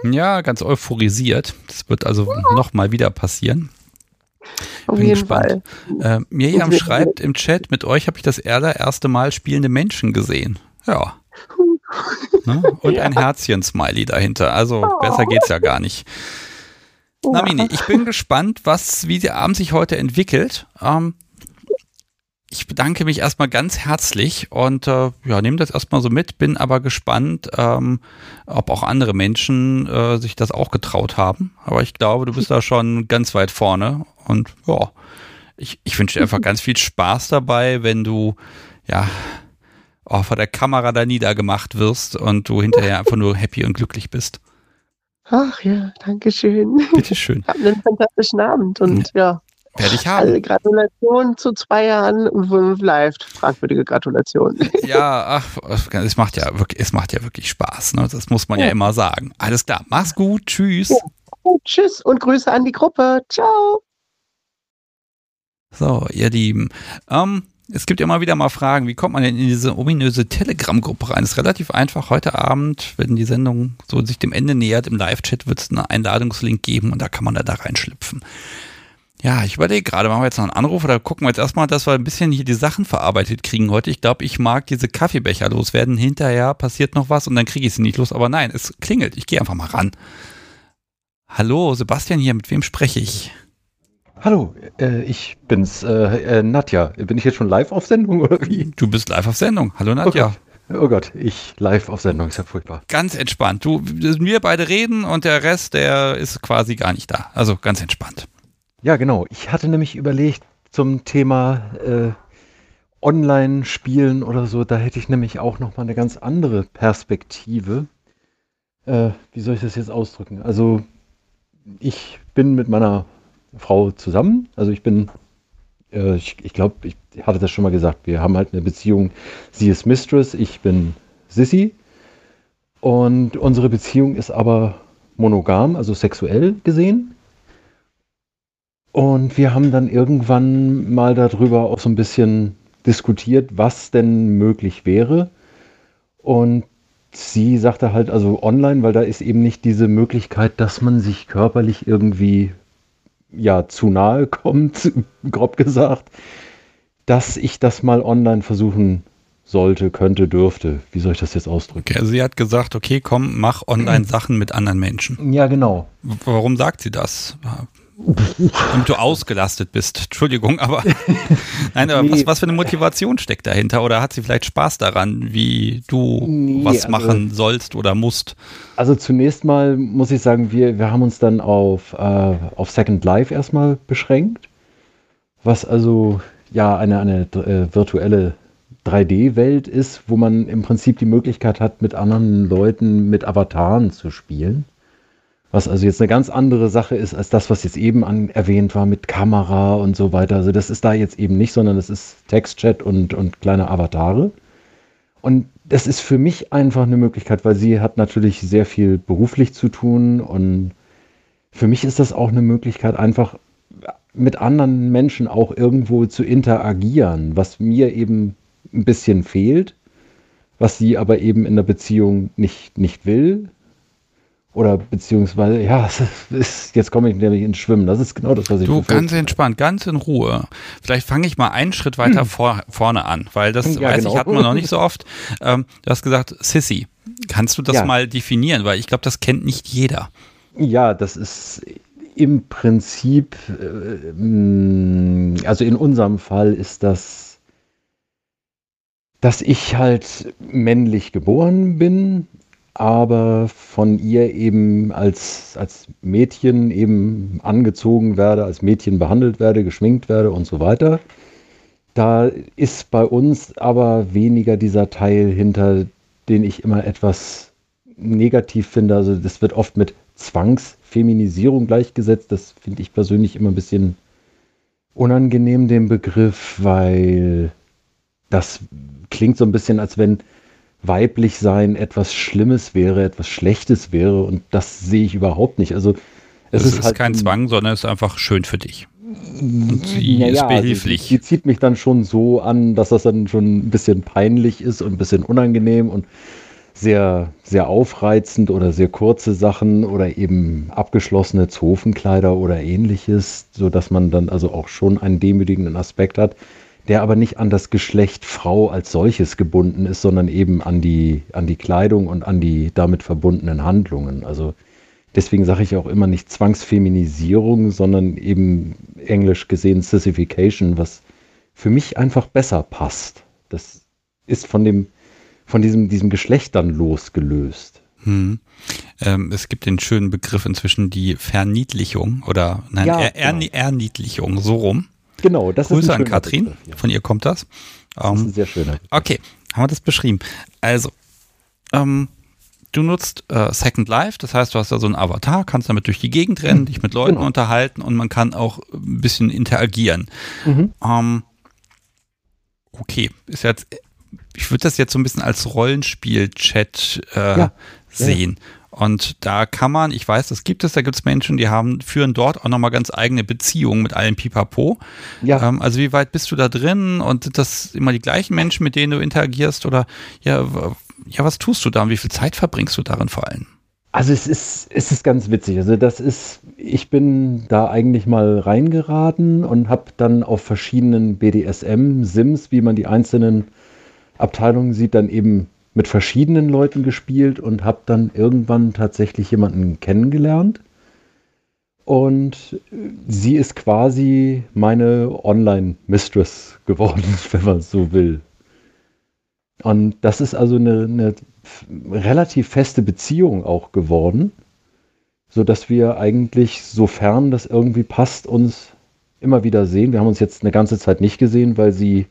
ja, ganz euphorisiert. Das wird also ja. nochmal wieder passieren. Auf Bin gespannt. Fall. Äh, Miriam schreibt im Chat, mit euch habe ich das allererste Mal spielende Menschen gesehen. Ja. ne? Und ja. ein Herzchen-Smiley dahinter. Also oh. besser geht's ja gar nicht. Na, Mini, ich bin gespannt, was, wie der Abend sich heute entwickelt. Ähm, ich bedanke mich erstmal ganz herzlich und äh, ja, nehme das erstmal so mit, bin aber gespannt, ähm, ob auch andere Menschen äh, sich das auch getraut haben. Aber ich glaube, du bist da schon ganz weit vorne und ja, ich, ich wünsche dir einfach ganz viel Spaß dabei, wenn du ja oh, vor der Kamera da niedergemacht wirst und du hinterher einfach nur happy und glücklich bist. Ach ja, danke schön. Bitteschön. Habt einen fantastischen Abend und ja. Werde ich haben. Also Gratulation zu zwei Jahren Fünf Live. Fragwürdige Gratulation. Ja, ach, es macht ja wirklich, es macht ja wirklich Spaß. Ne? Das muss man ja. ja immer sagen. Alles klar. Mach's gut. Tschüss. Ja. tschüss und Grüße an die Gruppe. Ciao. So, ihr Lieben. Ähm, es gibt immer wieder mal Fragen, wie kommt man denn in diese ominöse Telegram-Gruppe rein? Das ist relativ einfach. Heute Abend, wenn die Sendung so sich dem Ende nähert, im Live-Chat wird es einen Einladungslink geben und da kann man da, da reinschlüpfen. Ja, ich überlege gerade, machen wir jetzt noch einen Anruf oder gucken wir jetzt erstmal, dass wir ein bisschen hier die Sachen verarbeitet kriegen heute. Ich glaube, ich mag diese Kaffeebecher loswerden. Hinterher passiert noch was und dann kriege ich sie nicht los. Aber nein, es klingelt. Ich gehe einfach mal ran. Hallo, Sebastian hier, mit wem spreche ich? Hallo, äh, ich bin's, äh, äh, Nadja. Bin ich jetzt schon live auf Sendung oder wie? Du bist live auf Sendung. Hallo Nadja. Oh Gott, oh Gott ich live auf Sendung, ist ja furchtbar. Ganz entspannt. Du, wir beide reden und der Rest, der ist quasi gar nicht da. Also ganz entspannt. Ja, genau. Ich hatte nämlich überlegt zum Thema äh, Online-Spielen oder so, da hätte ich nämlich auch noch mal eine ganz andere Perspektive. Äh, wie soll ich das jetzt ausdrücken? Also ich bin mit meiner Frau zusammen. Also ich bin, äh, ich, ich glaube, ich hatte das schon mal gesagt, wir haben halt eine Beziehung. Sie ist Mistress, ich bin Sissy. Und unsere Beziehung ist aber monogam, also sexuell gesehen. Und wir haben dann irgendwann mal darüber auch so ein bisschen diskutiert, was denn möglich wäre. Und sie sagte halt, also online, weil da ist eben nicht diese Möglichkeit, dass man sich körperlich irgendwie ja zu nahe kommt, grob gesagt, dass ich das mal online versuchen sollte, könnte, dürfte. Wie soll ich das jetzt ausdrücken? Okay, also sie hat gesagt, okay, komm, mach online Sachen mit anderen Menschen. Ja, genau. Warum sagt sie das? Damit du ausgelastet bist. Entschuldigung, aber nein, aber nee. was, was für eine Motivation steckt dahinter? Oder hat sie vielleicht Spaß daran, wie du nee, was also machen sollst oder musst? Also zunächst mal muss ich sagen, wir, wir haben uns dann auf, äh, auf Second Life erstmal beschränkt, was also ja eine, eine äh, virtuelle 3D-Welt ist, wo man im Prinzip die Möglichkeit hat, mit anderen Leuten mit Avataren zu spielen. Was also jetzt eine ganz andere Sache ist als das, was jetzt eben an, erwähnt war mit Kamera und so weiter. Also das ist da jetzt eben nicht, sondern das ist Textchat und, und kleine Avatare. Und das ist für mich einfach eine Möglichkeit, weil sie hat natürlich sehr viel beruflich zu tun und für mich ist das auch eine Möglichkeit, einfach mit anderen Menschen auch irgendwo zu interagieren, was mir eben ein bisschen fehlt, was sie aber eben in der Beziehung nicht, nicht will oder beziehungsweise, ja, ist, jetzt komme ich nämlich ins Schwimmen. Das ist genau das, was ich Du, ganz entspannt, ganz in Ruhe. Vielleicht fange ich mal einen Schritt weiter hm. vor, vorne an, weil das, ja, weiß genau. ich, hat man noch nicht so oft. Ähm, du hast gesagt, Sissy. Kannst du das ja. mal definieren? Weil ich glaube, das kennt nicht jeder. Ja, das ist im Prinzip, äh, also in unserem Fall ist das, dass ich halt männlich geboren bin, aber von ihr eben als, als Mädchen eben angezogen werde, als Mädchen behandelt werde, geschminkt werde und so weiter. Da ist bei uns aber weniger dieser Teil hinter, den ich immer etwas negativ finde. Also das wird oft mit Zwangsfeminisierung gleichgesetzt. Das finde ich persönlich immer ein bisschen unangenehm, den Begriff, weil das klingt so ein bisschen, als wenn weiblich sein etwas Schlimmes wäre, etwas Schlechtes wäre und das sehe ich überhaupt nicht. Also es, ist, ist halt kein Zwang, sondern es ist einfach schön für dich. Und sie ja, ist behilflich. Also die, die zieht mich dann schon so an, dass das dann schon ein bisschen peinlich ist und ein bisschen unangenehm und sehr, sehr aufreizend oder sehr kurze Sachen oder eben abgeschlossene Zofenkleider oder ähnliches, sodass man dann also auch schon einen demütigenden Aspekt hat, der aber nicht an das Geschlecht Frau als solches gebunden ist, sondern eben an die, an die Kleidung und an die damit verbundenen Handlungen. Also deswegen sage ich auch immer nicht Zwangsfeminisierung, sondern eben englisch gesehen Sissification, was für mich einfach besser passt. Das ist von dem von diesem, diesem Geschlecht dann losgelöst. Hm. Ähm, es gibt den schönen Begriff inzwischen die Verniedlichung oder nein, ja, er, er, genau. Erniedlichung, so rum. Genau, das Grüße ist an Katrin, Begriff, ja. von ihr kommt das. Ähm, das ist ein sehr schöner. Begriff. Okay, haben wir das beschrieben. Also, ähm, du nutzt äh, Second Life, das heißt, du hast da so einen Avatar, kannst damit durch die Gegend rennen, mhm. dich mit Leuten genau. unterhalten und man kann auch ein bisschen interagieren. Mhm. Ähm, okay, ist jetzt ich würde das jetzt so ein bisschen als Rollenspiel-Chat äh, ja. sehen. Ja. Und da kann man, ich weiß, das gibt es, da gibt es Menschen, die haben, führen dort auch nochmal ganz eigene Beziehungen mit allen Pipapo. Ja. Ähm, also wie weit bist du da drin und sind das immer die gleichen Menschen, mit denen du interagierst oder ja, ja, was tust du da und wie viel Zeit verbringst du darin vor allem? Also es ist, es ist ganz witzig. Also das ist, ich bin da eigentlich mal reingeraten und habe dann auf verschiedenen BDSM-Sims, wie man die einzelnen Abteilung sieht, dann eben mit verschiedenen Leuten gespielt und habe dann irgendwann tatsächlich jemanden kennengelernt. Und sie ist quasi meine Online-Mistress geworden, wenn man so will. Und das ist also eine, eine relativ feste Beziehung auch geworden, sodass wir eigentlich, sofern das irgendwie passt, uns immer wieder sehen. Wir haben uns jetzt eine ganze Zeit nicht gesehen, weil sie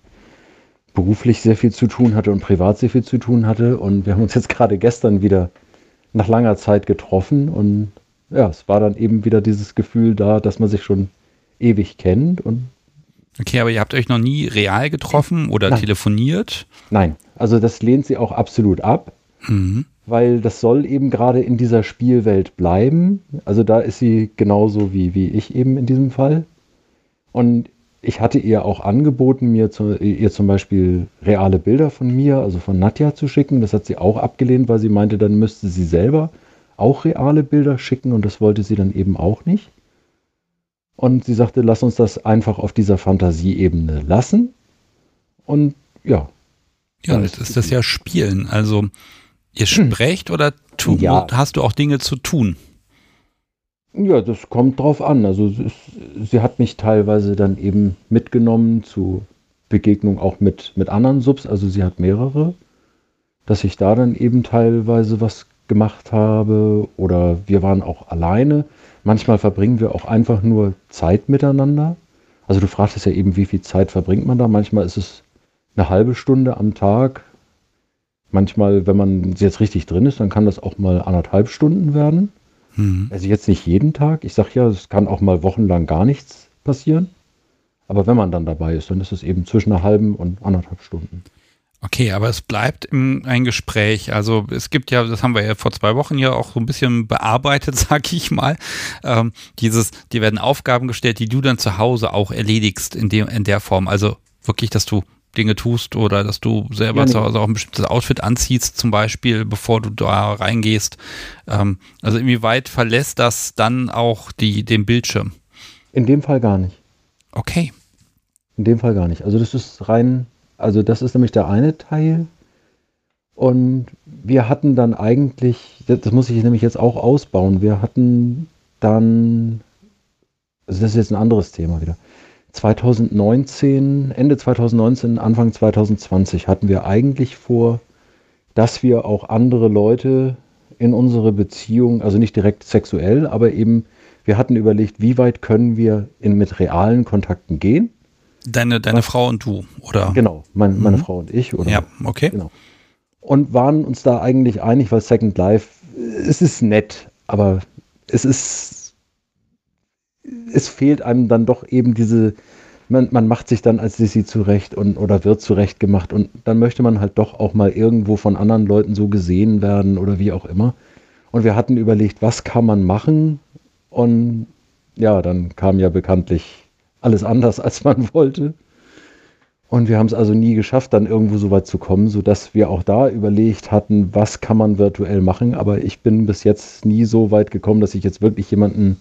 beruflich sehr viel zu tun hatte und privat sehr viel zu tun hatte. Und wir haben uns jetzt gerade gestern wieder nach langer Zeit getroffen. Und ja, es war dann eben wieder dieses Gefühl da, dass man sich schon ewig kennt. Und okay, aber ihr habt euch noch nie real getroffen oder Nein. telefoniert? Nein, also das lehnt sie auch absolut ab. Mhm. Weil das soll eben gerade in dieser Spielwelt bleiben. Also da ist sie genauso wie, wie ich eben in diesem Fall. Und ich hatte ihr auch angeboten, mir zu, ihr zum Beispiel reale Bilder von mir, also von Nadja zu schicken. Das hat sie auch abgelehnt, weil sie meinte, dann müsste sie selber auch reale Bilder schicken und das wollte sie dann eben auch nicht. Und sie sagte, lass uns das einfach auf dieser Fantasieebene lassen. Und ja. Ja, das ist das ja Spielen. Also ihr sprecht oder tu, ja. hast du auch Dinge zu tun? Ja, das kommt drauf an. Also ist, sie hat mich teilweise dann eben mitgenommen zu Begegnung auch mit, mit anderen Subs. Also sie hat mehrere, dass ich da dann eben teilweise was gemacht habe oder wir waren auch alleine. Manchmal verbringen wir auch einfach nur Zeit miteinander. Also du fragtest ja eben, wie viel Zeit verbringt man da. Manchmal ist es eine halbe Stunde am Tag. Manchmal, wenn man jetzt richtig drin ist, dann kann das auch mal anderthalb Stunden werden. Mhm. Also jetzt nicht jeden Tag. Ich sage ja, es kann auch mal wochenlang gar nichts passieren. Aber wenn man dann dabei ist, dann ist es eben zwischen einer halben und anderthalb Stunden. Okay, aber es bleibt ein Gespräch. Also es gibt ja, das haben wir ja vor zwei Wochen ja auch so ein bisschen bearbeitet, sag ich mal. Ähm, dieses, die werden Aufgaben gestellt, die du dann zu Hause auch erledigst in dem, in der Form. Also wirklich, dass du Dinge tust oder dass du selber ja, zu Hause auch ein bestimmtes Outfit anziehst, zum Beispiel, bevor du da reingehst. Ähm, also inwieweit verlässt das dann auch die, den Bildschirm? In dem Fall gar nicht. Okay. In dem Fall gar nicht. Also das ist rein, also das ist nämlich der eine Teil. Und wir hatten dann eigentlich, das muss ich nämlich jetzt auch ausbauen, wir hatten dann, also das ist jetzt ein anderes Thema wieder. 2019, Ende 2019, Anfang 2020 hatten wir eigentlich vor, dass wir auch andere Leute in unsere Beziehung, also nicht direkt sexuell, aber eben, wir hatten überlegt, wie weit können wir in, mit realen Kontakten gehen. Deine, deine Was, Frau und du, oder? Genau, mein, meine mhm. Frau und ich. Oder, ja, okay. Genau. Und waren uns da eigentlich einig, weil Second Life, es ist nett, aber es ist es fehlt einem dann doch eben diese, man, man macht sich dann als Sissy zurecht und oder wird zurecht gemacht und dann möchte man halt doch auch mal irgendwo von anderen Leuten so gesehen werden oder wie auch immer. Und wir hatten überlegt, was kann man machen? Und ja, dann kam ja bekanntlich alles anders, als man wollte. Und wir haben es also nie geschafft, dann irgendwo so weit zu kommen, sodass wir auch da überlegt hatten, was kann man virtuell machen. Aber ich bin bis jetzt nie so weit gekommen, dass ich jetzt wirklich jemanden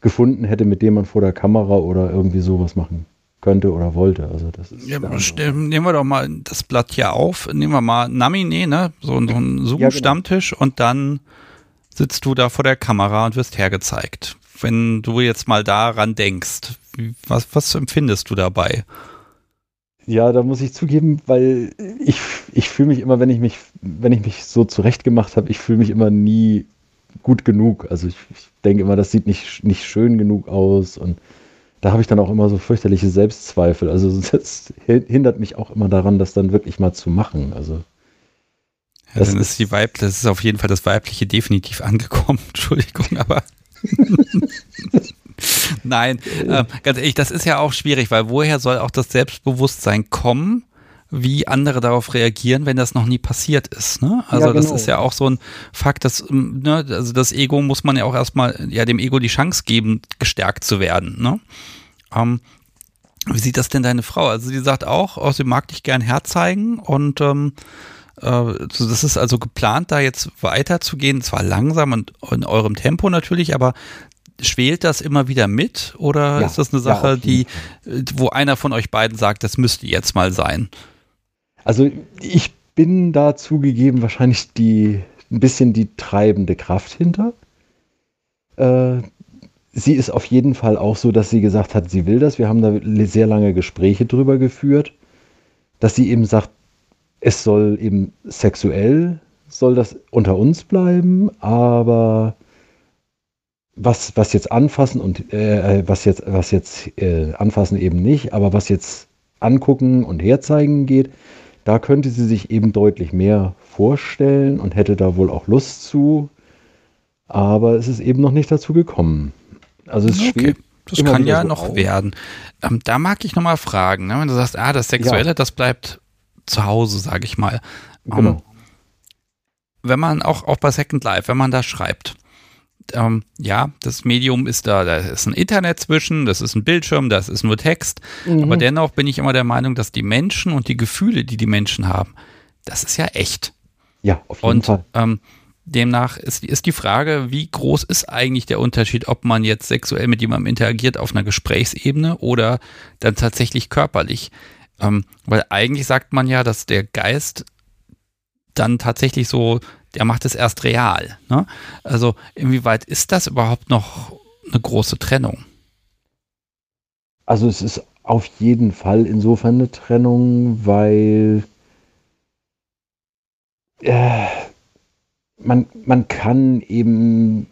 gefunden hätte, mit dem man vor der Kamera oder irgendwie sowas machen könnte oder wollte. Also das ist ja, nehmen wir doch mal das Blatt hier auf. Nehmen wir mal Namine, ne? So, so ein Zoom-Stammtisch ja, genau. und dann sitzt du da vor der Kamera und wirst hergezeigt. Wenn du jetzt mal daran denkst, was, was empfindest du dabei? Ja, da muss ich zugeben, weil ich, ich fühle mich immer, wenn ich mich, wenn ich mich so zurechtgemacht habe, ich fühle mich immer nie gut genug. Also ich, ich denke immer, das sieht nicht, nicht schön genug aus und da habe ich dann auch immer so fürchterliche Selbstzweifel. Also das hindert mich auch immer daran, das dann wirklich mal zu machen. Also ja, dann ist die Weib, das ist auf jeden Fall das Weibliche definitiv angekommen. Entschuldigung, aber Nein, äh, ganz ehrlich, das ist ja auch schwierig, weil woher soll auch das Selbstbewusstsein kommen, wie andere darauf reagieren, wenn das noch nie passiert ist. Ne? Also ja, genau. das ist ja auch so ein Fakt, dass ähm, ne, also das Ego muss man ja auch erstmal ja dem Ego die Chance geben, gestärkt zu werden. Ne? Ähm, wie sieht das denn deine Frau? Also sie sagt auch, oh, sie mag dich gern herzeigen und ähm, äh, das ist also geplant, da jetzt weiterzugehen, zwar langsam und in eurem Tempo natürlich, aber schwelt das immer wieder mit oder ja, ist das eine Sache, ja, die, wo einer von euch beiden sagt, das müsste jetzt mal sein? Also ich bin da zugegeben wahrscheinlich die ein bisschen die treibende Kraft hinter. Äh, sie ist auf jeden Fall auch so, dass sie gesagt hat, sie will das. Wir haben da sehr lange Gespräche drüber geführt, dass sie eben sagt, es soll eben sexuell, soll das unter uns bleiben, aber was, was jetzt anfassen und äh, was jetzt, was jetzt äh, anfassen eben nicht, aber was jetzt angucken und herzeigen geht, da könnte sie sich eben deutlich mehr vorstellen und hätte da wohl auch Lust zu. Aber es ist eben noch nicht dazu gekommen. Also es okay. Das kann ja so noch auf. werden. Ähm, da mag ich nochmal fragen, ne? wenn du sagst, ah, das Sexuelle, ja. das bleibt zu Hause, sage ich mal. Genau. Um, ähm, wenn man auch, auch bei Second Life, wenn man da schreibt, ähm, ja, das Medium ist da, da ist ein Internet zwischen, das ist ein Bildschirm, das ist nur Text. Mhm. Aber dennoch bin ich immer der Meinung, dass die Menschen und die Gefühle, die die Menschen haben, das ist ja echt. Ja, auf jeden und, Fall. Ähm, demnach ist, ist die Frage, wie groß ist eigentlich der Unterschied, ob man jetzt sexuell mit jemandem interagiert auf einer Gesprächsebene oder dann tatsächlich körperlich. Ähm, weil eigentlich sagt man ja, dass der Geist dann tatsächlich so der macht es erst real. Ne? Also inwieweit ist das überhaupt noch eine große Trennung? Also es ist auf jeden Fall insofern eine Trennung, weil äh, man, man kann eben,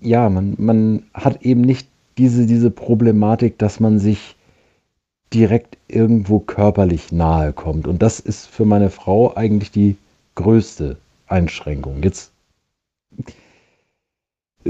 ja, man, man hat eben nicht diese, diese Problematik, dass man sich direkt irgendwo körperlich nahe kommt. Und das ist für meine Frau eigentlich die größte Einschränkung. Jetzt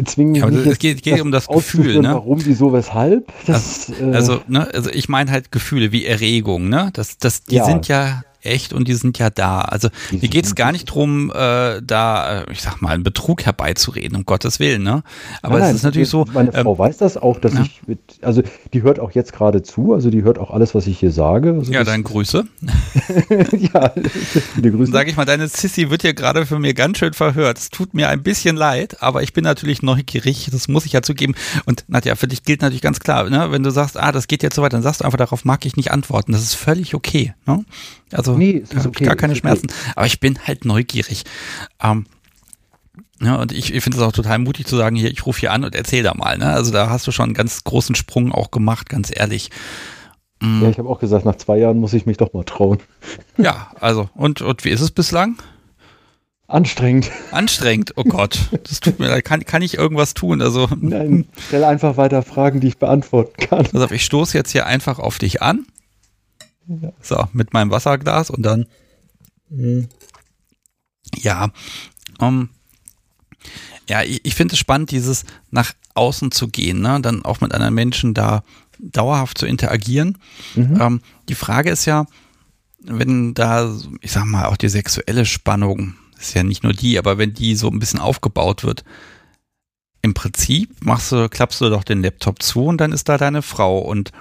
zwingen ja, mich es geht, geht um das Gefühl, ne? Warum, wieso, weshalb? Das, also, also, ne, also ich meine halt Gefühle wie Erregung, ne? Das, das, die ja. sind ja echt und die sind ja da. Also mir geht es gar nicht drum, äh, da, äh, ich sag mal, einen Betrug herbeizureden, um Gottes Willen, ne? Aber nein, es ist natürlich so. Meine ähm, Frau weiß das auch, dass ja. ich mit, also die hört auch jetzt gerade zu, also die hört auch alles, was ich hier sage. Also ja, dann Grüße. ja, viele Grüße. Sag ich mal, deine Sissy wird hier gerade für mir ganz schön verhört. Es tut mir ein bisschen leid, aber ich bin natürlich neugierig, das muss ich ja zugeben. Und Nadja, für dich gilt natürlich ganz klar, ne? wenn du sagst, ah, das geht jetzt so weit, dann sagst du einfach, darauf mag ich nicht antworten. Das ist völlig okay. Ne? Also nee, ist okay, gar keine okay. Schmerzen. Aber ich bin halt neugierig. Ähm, ja, und ich, ich finde es auch total mutig zu sagen, hier, ich rufe hier an und erzähl da mal. Ne? Also da hast du schon einen ganz großen Sprung auch gemacht, ganz ehrlich. Mm. Ja, ich habe auch gesagt, nach zwei Jahren muss ich mich doch mal trauen. Ja, also, und, und wie ist es bislang? Anstrengend. Anstrengend, oh Gott. Das tut mir leid. Kann, kann ich irgendwas tun? Also. Nein, stell einfach weiter Fragen, die ich beantworten kann. Also ich stoße jetzt hier einfach auf dich an. So, mit meinem Wasserglas und dann. Mhm. Ja, um, ja, ich, ich finde es spannend, dieses nach außen zu gehen, ne? dann auch mit anderen Menschen da dauerhaft zu interagieren. Mhm. Ähm, die Frage ist ja, wenn da, ich sag mal, auch die sexuelle Spannung, ist ja nicht nur die, aber wenn die so ein bisschen aufgebaut wird, im Prinzip machst du, klappst du doch den Laptop zu und dann ist da deine Frau und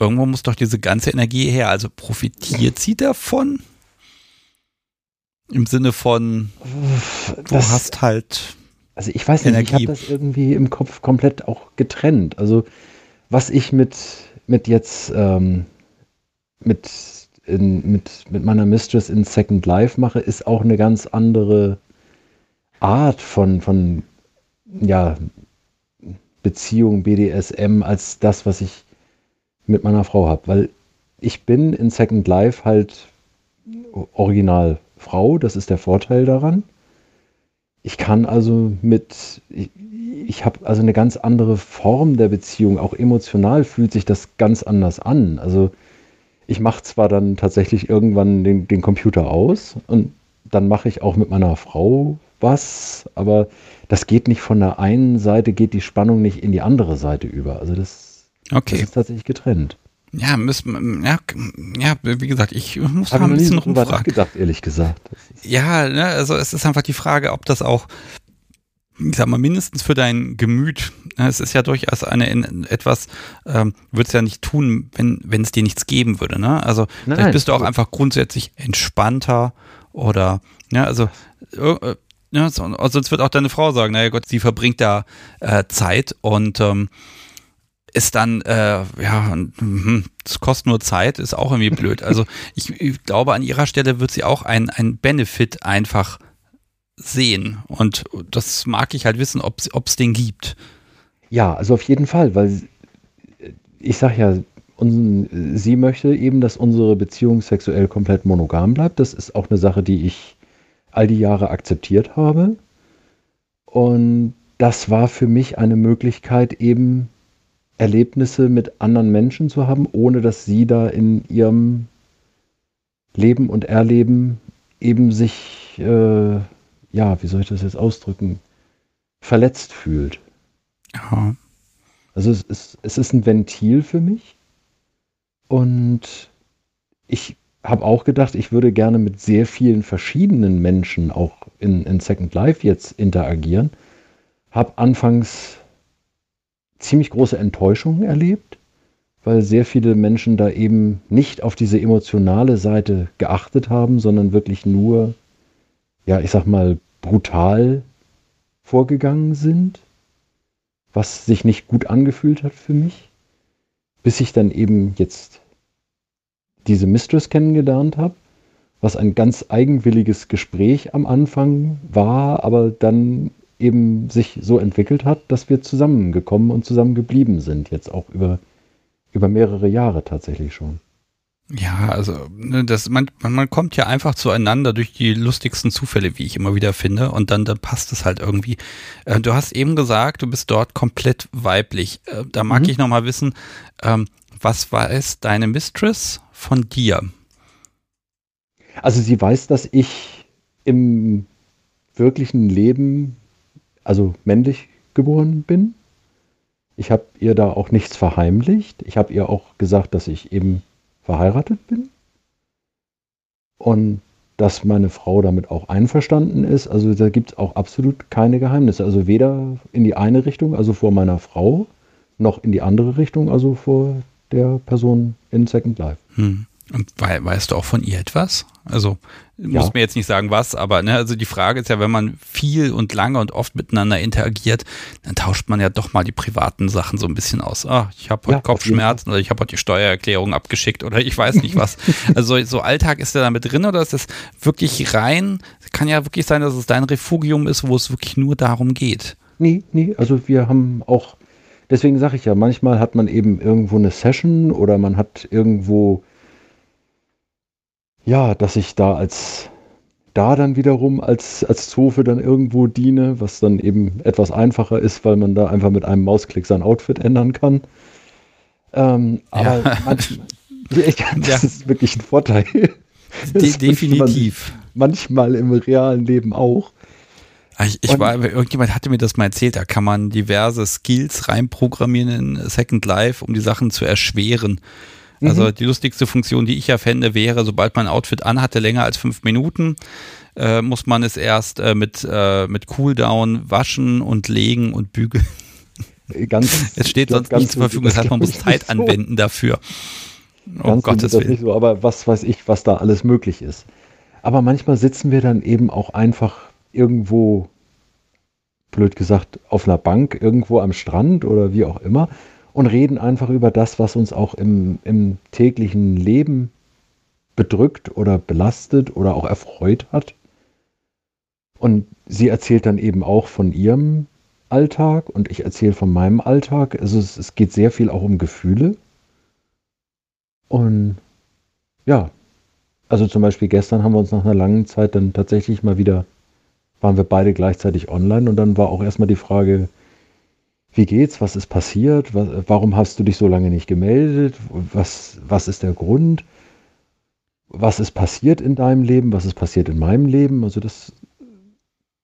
irgendwo muss doch diese ganze Energie her. Also profitiert sie davon? Im Sinne von, du das, hast halt. Also ich weiß nicht, Energie. ich habe das irgendwie im Kopf komplett auch getrennt. Also was ich mit, mit jetzt ähm, mit, in, mit, mit meiner Mistress in Second Life mache, ist auch eine ganz andere Art von, von ja, Beziehung, BDSM, als das, was ich meiner Frau habe. Weil ich bin in Second Life halt original Frau, das ist der Vorteil daran. Ich kann also mit, ich, ich habe also eine ganz andere Form der Beziehung, auch emotional fühlt sich das ganz anders an. Also ich mache zwar dann tatsächlich irgendwann den, den Computer aus und dann mache ich auch mit meiner Frau was, aber das geht nicht von der einen Seite, geht die Spannung nicht in die andere Seite über. Also das, okay. das ist tatsächlich getrennt. Ja, müssen, ja, ja, wie gesagt, ich muss da ein bisschen rumfragen. gedacht, ehrlich gesagt. Ja, ne, also es ist einfach die Frage, ob das auch, ich sag mal, mindestens für dein Gemüt, ne, es ist ja durchaus eine in, etwas, ähm, würde es ja nicht tun, wenn wenn es dir nichts geben würde, ne? Also Nein, vielleicht bist du auch einfach grundsätzlich entspannter oder, ja, also äh, ja, sonst wird auch deine Frau sagen, naja Gott, sie verbringt da äh, Zeit und ähm, ist dann, äh, ja, hm, es kostet nur Zeit, ist auch irgendwie blöd. Also ich, ich glaube, an ihrer Stelle wird sie auch ein, ein Benefit einfach sehen. Und das mag ich halt wissen, ob es den gibt. Ja, also auf jeden Fall, weil ich sage ja, un, sie möchte eben, dass unsere Beziehung sexuell komplett monogam bleibt. Das ist auch eine Sache, die ich all die Jahre akzeptiert habe. Und das war für mich eine Möglichkeit, eben Erlebnisse mit anderen Menschen zu haben, ohne dass sie da in ihrem Leben und Erleben eben sich, äh, ja, wie soll ich das jetzt ausdrücken, verletzt fühlt. Ja. Also es ist, es ist ein Ventil für mich und ich habe auch gedacht, ich würde gerne mit sehr vielen verschiedenen Menschen auch in, in Second Life jetzt interagieren. Habe anfangs ziemlich große Enttäuschungen erlebt, weil sehr viele Menschen da eben nicht auf diese emotionale Seite geachtet haben, sondern wirklich nur, ja, ich sag mal, brutal vorgegangen sind, was sich nicht gut angefühlt hat für mich, bis ich dann eben jetzt diese Mistress kennengelernt habe, was ein ganz eigenwilliges Gespräch am Anfang war, aber dann eben sich so entwickelt hat, dass wir zusammengekommen und zusammengeblieben sind, jetzt auch über, über mehrere Jahre tatsächlich schon. Ja, also ne, das, man, man kommt ja einfach zueinander durch die lustigsten Zufälle, wie ich immer wieder finde, und dann, dann passt es halt irgendwie. Äh, du hast eben gesagt, du bist dort komplett weiblich. Äh, da mag mhm. ich nochmal wissen, ähm, was weiß deine Mistress von dir? Also sie weiß, dass ich im wirklichen Leben, also männlich geboren bin. Ich habe ihr da auch nichts verheimlicht. Ich habe ihr auch gesagt, dass ich eben verheiratet bin. Und dass meine Frau damit auch einverstanden ist. Also da gibt es auch absolut keine Geheimnisse. Also weder in die eine Richtung, also vor meiner Frau, noch in die andere Richtung, also vor der Person in Second Life. Hm. Und weißt du auch von ihr etwas? Also, ja. muss mir jetzt nicht sagen, was, aber ne, also die Frage ist ja, wenn man viel und lange und oft miteinander interagiert, dann tauscht man ja doch mal die privaten Sachen so ein bisschen aus. Ah, ich habe heute ja, Kopfschmerzen oder ich habe heute die Steuererklärung abgeschickt oder ich weiß nicht was. also so Alltag ist der damit drin oder ist das wirklich rein? Kann ja wirklich sein, dass es dein Refugium ist, wo es wirklich nur darum geht. Nee, nee, also wir haben auch deswegen sage ich ja, manchmal hat man eben irgendwo eine Session oder man hat irgendwo, ja, dass ich da als da dann wiederum als, als Zofe dann irgendwo diene, was dann eben etwas einfacher ist, weil man da einfach mit einem Mausklick sein Outfit ändern kann. Ähm, aber ja. manchmal, das ja. ist wirklich ein Vorteil. De definitiv. Manchmal im realen Leben auch. Ah, ich, ich war, irgendjemand hatte mir das mal erzählt, da kann man diverse Skills reinprogrammieren in Second Life, um die Sachen zu erschweren. Also mhm. die lustigste Funktion, die ich ja fände, wäre, sobald man ein Outfit anhatte, länger als fünf Minuten, äh, muss man es erst äh, mit, äh, mit Cooldown waschen und legen und bügeln. Ganz, es steht sonst nicht zur Verfügung, das heißt, man muss Zeit so. anwenden dafür. Oh ganz Gottes Willen. Nicht so, aber was weiß ich, was da alles möglich ist. Aber manchmal sitzen wir dann eben auch einfach irgendwo, blöd gesagt, auf einer Bank, irgendwo am Strand oder wie auch immer und reden einfach über das, was uns auch im, im täglichen Leben bedrückt oder belastet oder auch erfreut hat. Und sie erzählt dann eben auch von ihrem Alltag und ich erzähle von meinem Alltag. Also es, es geht sehr viel auch um Gefühle. Und ja, also zum Beispiel gestern haben wir uns nach einer langen Zeit dann tatsächlich mal wieder, waren wir beide gleichzeitig online und dann war auch erstmal die Frage, wie geht's, was ist passiert, was, warum hast du dich so lange nicht gemeldet, was, was ist der Grund, was ist passiert in deinem Leben, was ist passiert in meinem Leben, also das.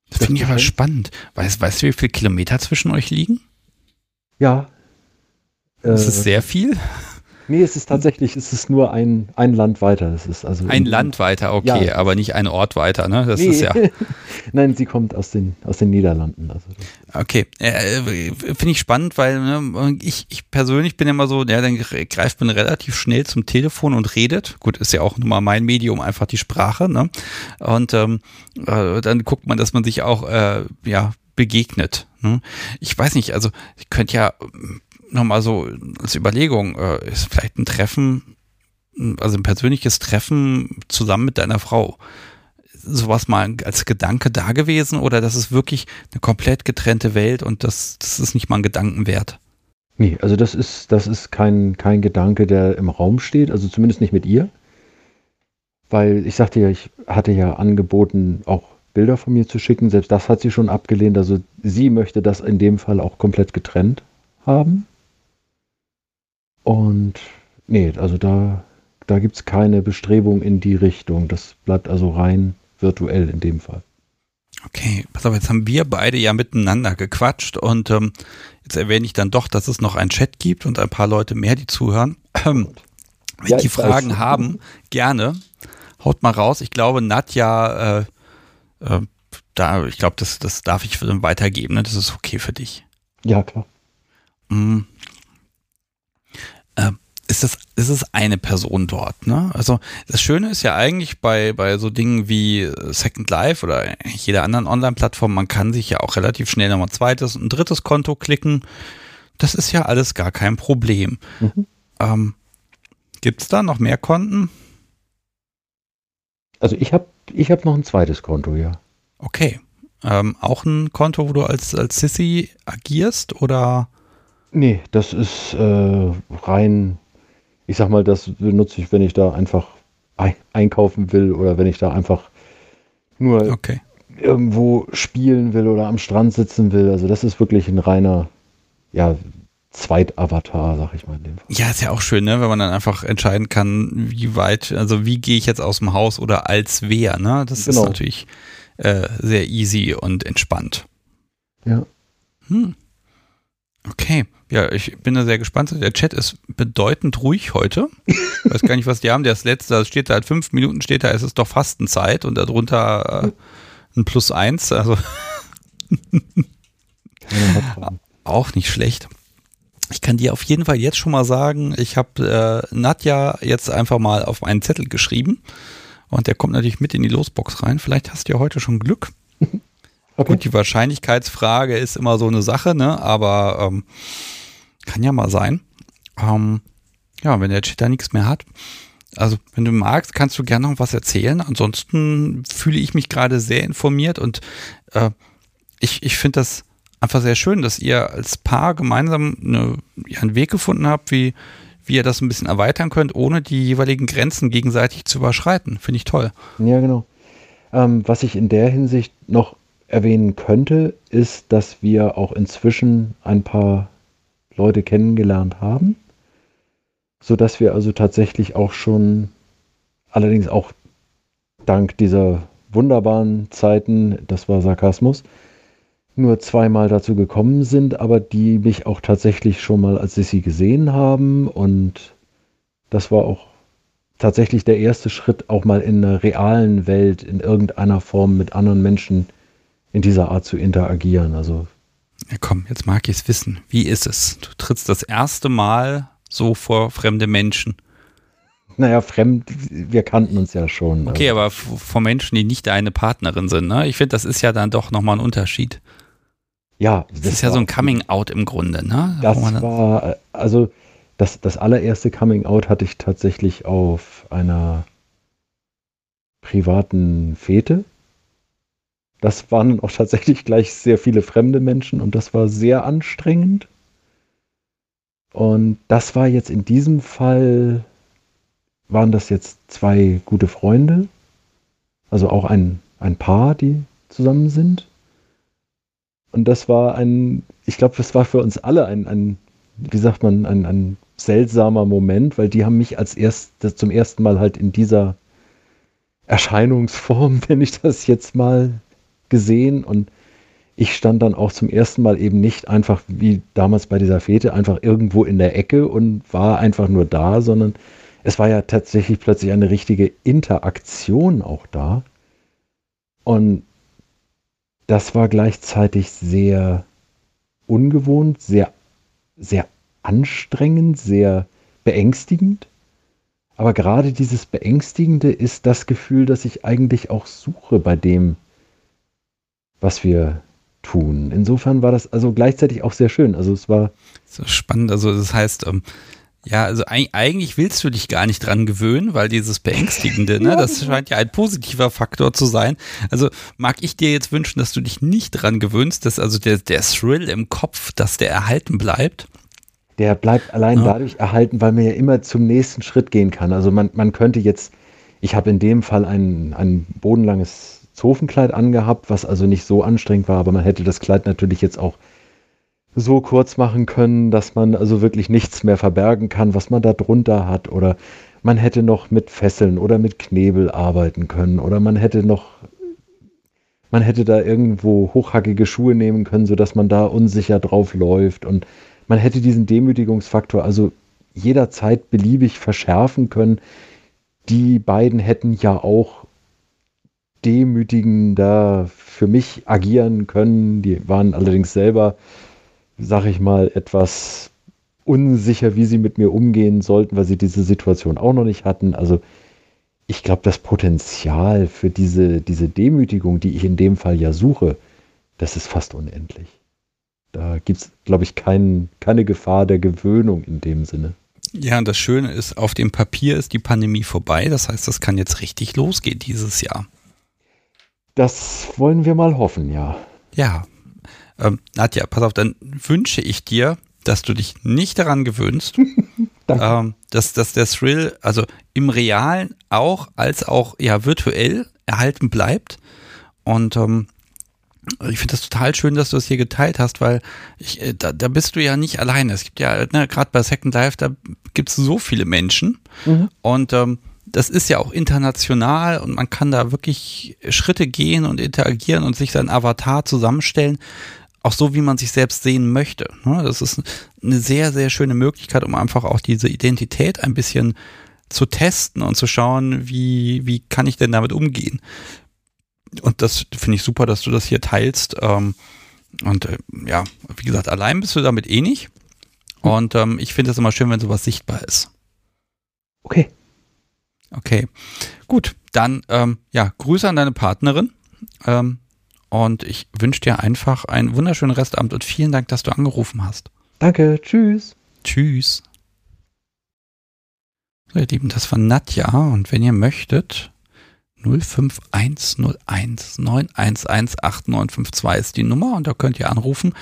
Das, das finde ich aber spannend. Weißt, weißt du, wie viele Kilometer zwischen euch liegen? Ja. Das äh, ist sehr viel. Nee, es ist tatsächlich, es ist nur ein, ein Land weiter. Es ist also ein Land weiter, okay, ja. aber nicht ein Ort weiter, ne? Das nee. ist ja. Nein, sie kommt aus den, aus den Niederlanden. Also okay, äh, finde ich spannend, weil ne, ich, ich persönlich bin immer so, ja, dann greift man relativ schnell zum Telefon und redet. Gut, ist ja auch nun mal mein Medium, einfach die Sprache, ne? Und ähm, äh, dann guckt man, dass man sich auch, äh, ja, begegnet. Ne? Ich weiß nicht, also ich könnte ja nochmal so als Überlegung, äh, ist vielleicht ein Treffen, also ein persönliches Treffen zusammen mit deiner Frau, sowas mal als Gedanke da gewesen oder das ist wirklich eine komplett getrennte Welt und das, das ist nicht mal ein Gedanken wert? Nee, also das ist, das ist kein, kein Gedanke, der im Raum steht, also zumindest nicht mit ihr. Weil ich sagte ja, ich hatte ja angeboten, auch Bilder von mir zu schicken. Selbst das hat sie schon abgelehnt. Also sie möchte das in dem Fall auch komplett getrennt haben. Und nee, also da, da gibt es keine Bestrebung in die Richtung. Das bleibt also rein virtuell in dem Fall. Okay, pass auf, jetzt haben wir beide ja miteinander gequatscht und ähm, jetzt erwähne ich dann doch, dass es noch einen Chat gibt und ein paar Leute mehr, die zuhören. Ähm, wenn ja, die Fragen weiß. haben, gerne. Haut mal raus. Ich glaube, Nadja, äh, äh, da, ich glaube, das, das darf ich weitergeben. Ne? Das ist okay für dich. Ja, klar. Mm, äh, ist das, ist es eine Person dort, ne? Also das Schöne ist ja eigentlich bei, bei so Dingen wie Second Life oder jeder anderen Online-Plattform, man kann sich ja auch relativ schnell nochmal ein zweites und drittes Konto klicken. Das ist ja alles gar kein Problem. Mhm. Ähm, Gibt es da noch mehr Konten? Also ich habe ich hab noch ein zweites Konto, ja. Okay. Ähm, auch ein Konto, wo du als, als Sissy agierst oder? Nee, das ist äh, rein, ich sag mal, das benutze ich, wenn ich da einfach einkaufen will oder wenn ich da einfach nur okay. irgendwo spielen will oder am Strand sitzen will. Also das ist wirklich ein reiner, ja, Zweitavatar, sag ich mal in dem Fall. Ja, ist ja auch schön, ne? wenn man dann einfach entscheiden kann, wie weit, also wie gehe ich jetzt aus dem Haus oder als wer, ne? Das genau. ist natürlich äh, sehr easy und entspannt. Ja. Hm. Okay. Ja, ich bin da sehr gespannt. Der Chat ist bedeutend ruhig heute. Ich weiß gar nicht, was die haben. Das letzte, da steht da halt fünf Minuten, steht da, es ist doch Fastenzeit und darunter äh, ein Plus eins. Also auch nicht schlecht. Ich kann dir auf jeden Fall jetzt schon mal sagen, ich habe äh, Nadja jetzt einfach mal auf einen Zettel geschrieben und der kommt natürlich mit in die Losbox rein. Vielleicht hast du ja heute schon Glück. Okay. Gut, die Wahrscheinlichkeitsfrage ist immer so eine Sache, ne? Aber ähm, kann ja mal sein. Ähm, ja, wenn der Chat da nichts mehr hat. Also, wenn du magst, kannst du gerne noch was erzählen. Ansonsten fühle ich mich gerade sehr informiert und äh, ich, ich finde das einfach sehr schön, dass ihr als Paar gemeinsam eine, ja, einen Weg gefunden habt, wie, wie ihr das ein bisschen erweitern könnt, ohne die jeweiligen Grenzen gegenseitig zu überschreiten. Finde ich toll. Ja, genau. Ähm, was ich in der Hinsicht noch erwähnen könnte, ist, dass wir auch inzwischen ein paar Leute kennengelernt haben, sodass wir also tatsächlich auch schon, allerdings auch dank dieser wunderbaren Zeiten, das war Sarkasmus, nur zweimal dazu gekommen sind, aber die mich auch tatsächlich schon mal als Sissy gesehen haben und das war auch tatsächlich der erste Schritt, auch mal in der realen Welt in irgendeiner Form mit anderen Menschen in dieser Art zu interagieren. Also ja, komm, jetzt mag ich es wissen. Wie ist es? Du trittst das erste Mal so vor fremde Menschen. Naja, fremd, wir kannten uns ja schon. Okay, also. aber vor Menschen, die nicht deine Partnerin sind, ne? Ich finde, das ist ja dann doch nochmal ein Unterschied. Ja, das, das ist ja so ein Coming-out im Grunde, ne? Das war, also das, das allererste Coming-out hatte ich tatsächlich auf einer privaten Fete. Das waren auch tatsächlich gleich sehr viele fremde Menschen und das war sehr anstrengend. Und das war jetzt in diesem Fall, waren das jetzt zwei gute Freunde, also auch ein, ein Paar, die zusammen sind. Und das war ein, ich glaube, das war für uns alle ein, ein wie sagt man, ein, ein seltsamer Moment, weil die haben mich als erstes zum ersten Mal halt in dieser Erscheinungsform, wenn ich das jetzt mal gesehen und ich stand dann auch zum ersten Mal eben nicht einfach wie damals bei dieser Fete einfach irgendwo in der Ecke und war einfach nur da, sondern es war ja tatsächlich plötzlich eine richtige Interaktion auch da. Und das war gleichzeitig sehr ungewohnt, sehr, sehr anstrengend, sehr beängstigend. Aber gerade dieses Beängstigende ist das Gefühl, das ich eigentlich auch suche bei dem, was wir tun. Insofern war das also gleichzeitig auch sehr schön. Also es war so spannend. Also das heißt, ähm, ja, also eigentlich willst du dich gar nicht dran gewöhnen, weil dieses Beängstigende, ne, das scheint ja ein positiver Faktor zu sein. Also mag ich dir jetzt wünschen, dass du dich nicht dran gewöhnst, dass also der, der Thrill im Kopf, dass der erhalten bleibt. Der bleibt allein ja. dadurch erhalten, weil man ja immer zum nächsten Schritt gehen kann. Also man, man könnte jetzt, ich habe in dem Fall ein, ein bodenlanges Zofenkleid angehabt, was also nicht so anstrengend war, aber man hätte das Kleid natürlich jetzt auch so kurz machen können, dass man also wirklich nichts mehr verbergen kann, was man da drunter hat. Oder man hätte noch mit Fesseln oder mit Knebel arbeiten können. Oder man hätte noch, man hätte da irgendwo hochhackige Schuhe nehmen können, sodass man da unsicher drauf läuft. Und man hätte diesen Demütigungsfaktor also jederzeit beliebig verschärfen können. Die beiden hätten ja auch demütigender für mich agieren können. Die waren allerdings selber, sag ich mal, etwas unsicher, wie sie mit mir umgehen sollten, weil sie diese Situation auch noch nicht hatten. Also ich glaube, das Potenzial für diese, diese Demütigung, die ich in dem Fall ja suche, das ist fast unendlich. Da gibt es, glaube ich, kein, keine Gefahr der Gewöhnung in dem Sinne. Ja, und das Schöne ist, auf dem Papier ist die Pandemie vorbei. Das heißt, das kann jetzt richtig losgehen dieses Jahr. Das wollen wir mal hoffen, ja. Ja. Ähm, Nadja, pass auf, dann wünsche ich dir, dass du dich nicht daran gewöhnst, ähm, dass, dass der Thrill, also im Realen auch, als auch ja virtuell erhalten bleibt. Und ähm, ich finde das total schön, dass du das hier geteilt hast, weil ich, äh, da, da bist du ja nicht alleine. Es gibt ja, ne, gerade bei Second Life, da gibt es so viele Menschen. Mhm. Und ähm, das ist ja auch international und man kann da wirklich Schritte gehen und interagieren und sich sein Avatar zusammenstellen, auch so, wie man sich selbst sehen möchte. Ne? Das ist eine sehr, sehr schöne Möglichkeit, um einfach auch diese Identität ein bisschen zu testen und zu schauen, wie, wie kann ich denn damit umgehen. Und das finde ich super, dass du das hier teilst. Ähm, und äh, ja, wie gesagt, allein bist du damit eh nicht. Und ähm, ich finde es immer schön, wenn sowas sichtbar ist. Okay. Okay, gut. Dann ähm, ja, Grüße an deine Partnerin. Ähm, und ich wünsche dir einfach einen wunderschönen Restabend und vielen Dank, dass du angerufen hast. Danke, tschüss. Tschüss. So, ihr Lieben, das war Nadja und wenn ihr möchtet, 05101 9118952 ist die Nummer und da könnt ihr anrufen.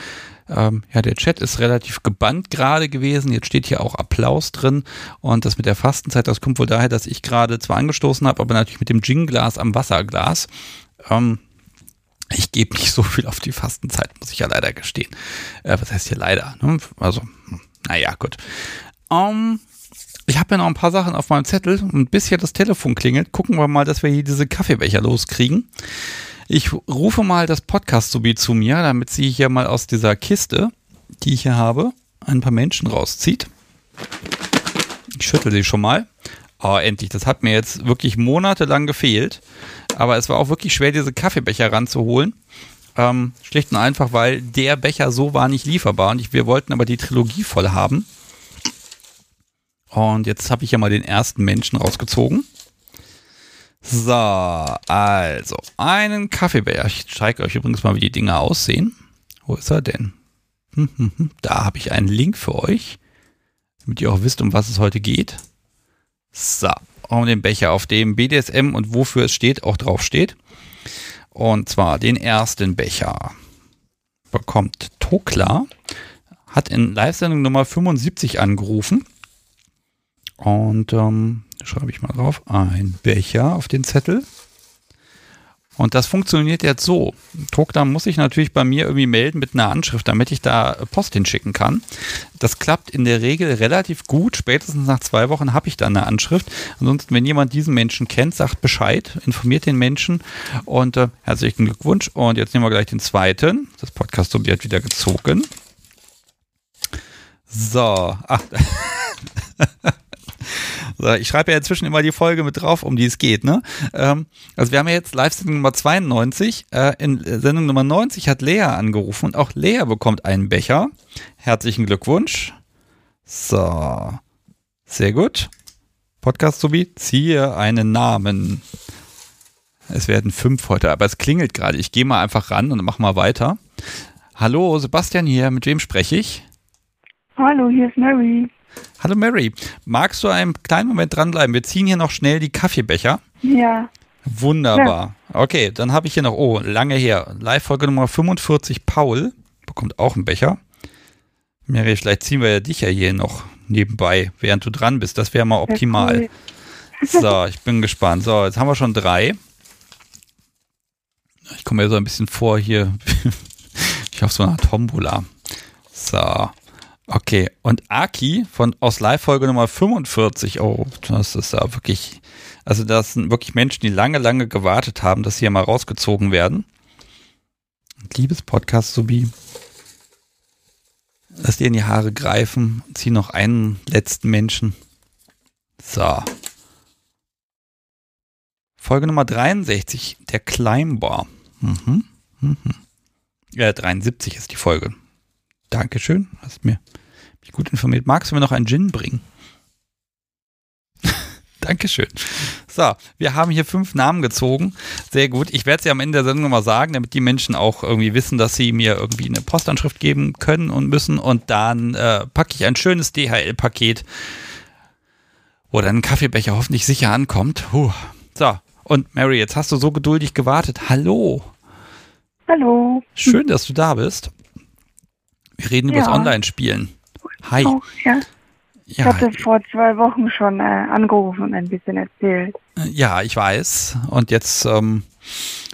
Ähm, ja, der Chat ist relativ gebannt gerade gewesen. Jetzt steht hier auch Applaus drin. Und das mit der Fastenzeit, das kommt wohl daher, dass ich gerade zwar angestoßen habe, aber natürlich mit dem Gin-Glas am Wasserglas. Ähm, ich gebe nicht so viel auf die Fastenzeit, muss ich ja leider gestehen. Äh, was heißt hier leider? Ne? Also, naja, gut. Um, ähm, ich habe ja noch ein paar Sachen auf meinem Zettel und bis hier das Telefon klingelt, gucken wir mal, dass wir hier diese Kaffeebecher loskriegen. Ich rufe mal das Podcast-Subi zu mir, damit sie hier mal aus dieser Kiste, die ich hier habe, ein paar Menschen rauszieht. Ich schüttel sie schon mal. Oh, endlich. Das hat mir jetzt wirklich monatelang gefehlt. Aber es war auch wirklich schwer, diese Kaffeebecher ranzuholen. Ähm, schlicht und einfach, weil der Becher so war nicht lieferbar. Und ich, wir wollten aber die Trilogie voll haben. Und jetzt habe ich ja mal den ersten Menschen rausgezogen. So, also einen Kaffeebecher. Ich zeige euch übrigens mal, wie die Dinger aussehen. Wo ist er denn? Hm, hm, hm. Da habe ich einen Link für euch, damit ihr auch wisst, um was es heute geht. So, um den Becher, auf dem BDSM und wofür es steht, auch drauf steht. Und zwar den ersten Becher bekommt Tokla, hat in Live-Sendung Nummer 75 angerufen. Und ähm, schreibe ich mal drauf, ein Becher auf den Zettel. Und das funktioniert jetzt so. Tokda muss sich natürlich bei mir irgendwie melden mit einer Anschrift, damit ich da Post hinschicken kann. Das klappt in der Regel relativ gut. Spätestens nach zwei Wochen habe ich dann eine Anschrift. Ansonsten, wenn jemand diesen Menschen kennt, sagt Bescheid, informiert den Menschen und äh, herzlichen Glückwunsch. Und jetzt nehmen wir gleich den zweiten. Das Podcast-Subjekt wieder gezogen. So, ach. Ich schreibe ja inzwischen immer die Folge mit drauf, um die es geht. Ne? Ähm, also wir haben ja jetzt Live-Sendung Nummer 92. Äh, in Sendung Nummer 90 hat Lea angerufen und auch Lea bekommt einen Becher. Herzlichen Glückwunsch. So, sehr gut. Podcast sowie ziehe einen Namen. Es werden fünf heute, aber es klingelt gerade. Ich gehe mal einfach ran und mach mal weiter. Hallo, Sebastian hier. Mit wem spreche ich? Hallo, hier ist Mary. Hallo Mary, magst du einen kleinen Moment dranbleiben? Wir ziehen hier noch schnell die Kaffeebecher. Ja. Wunderbar. Ja. Okay, dann habe ich hier noch, oh, lange her, Live-Folge Nummer 45, Paul bekommt auch einen Becher. Mary, vielleicht ziehen wir ja dich ja hier noch nebenbei, während du dran bist. Das wäre mal optimal. Cool. So, ich bin gespannt. So, jetzt haben wir schon drei. Ich komme mir so ein bisschen vor hier. ich auf so einer Tombola. So. Okay, und Aki von aus Live-Folge Nummer 45, oh, das ist ja wirklich, also das sind wirklich Menschen, die lange, lange gewartet haben, dass sie hier mal rausgezogen werden. Liebes Podcast, Subi. Lass dir in die Haare greifen, zieh noch einen letzten Menschen. So. Folge Nummer 63, der Climber. Mhm. Mhm. Ja, 73 ist die Folge. Dankeschön, hast mir mich gut informiert. Magst du mir noch einen Gin bringen? Dankeschön. So, wir haben hier fünf Namen gezogen. Sehr gut. Ich werde sie am Ende der Sendung nochmal sagen, damit die Menschen auch irgendwie wissen, dass sie mir irgendwie eine Postanschrift geben können und müssen. Und dann äh, packe ich ein schönes DHL-Paket, wo dann ein Kaffeebecher hoffentlich sicher ankommt. Puh. So, und Mary, jetzt hast du so geduldig gewartet. Hallo. Hallo. Schön, dass du da bist. Wir reden ja. über das Online-Spielen. Hi. Oh, ja. Ich ja. hatte vor zwei Wochen schon äh, angerufen und ein bisschen erzählt. Äh, ja, ich weiß. Und jetzt ähm,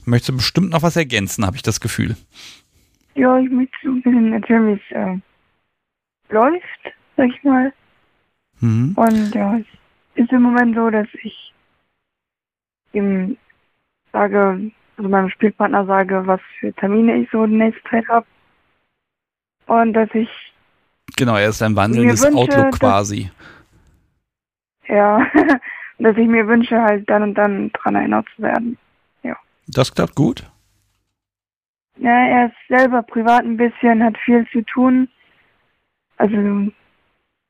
möchtest du bestimmt noch was ergänzen, habe ich das Gefühl. Ja, ich möchte ein bisschen erzählen, wie es äh, läuft, sag ich mal. Mhm. Und ja, es ist im Moment so, dass ich ihm sage, also meinem Spielpartner sage, was für Termine ich so in nächster Zeit habe. Und dass ich. Genau, er ist ein wandelndes wünsche, Outlook quasi. Dass, ja, dass ich mir wünsche, halt dann und dann dran erinnert zu werden. Ja. Das klappt gut? Ja, er ist selber privat ein bisschen, hat viel zu tun. Also,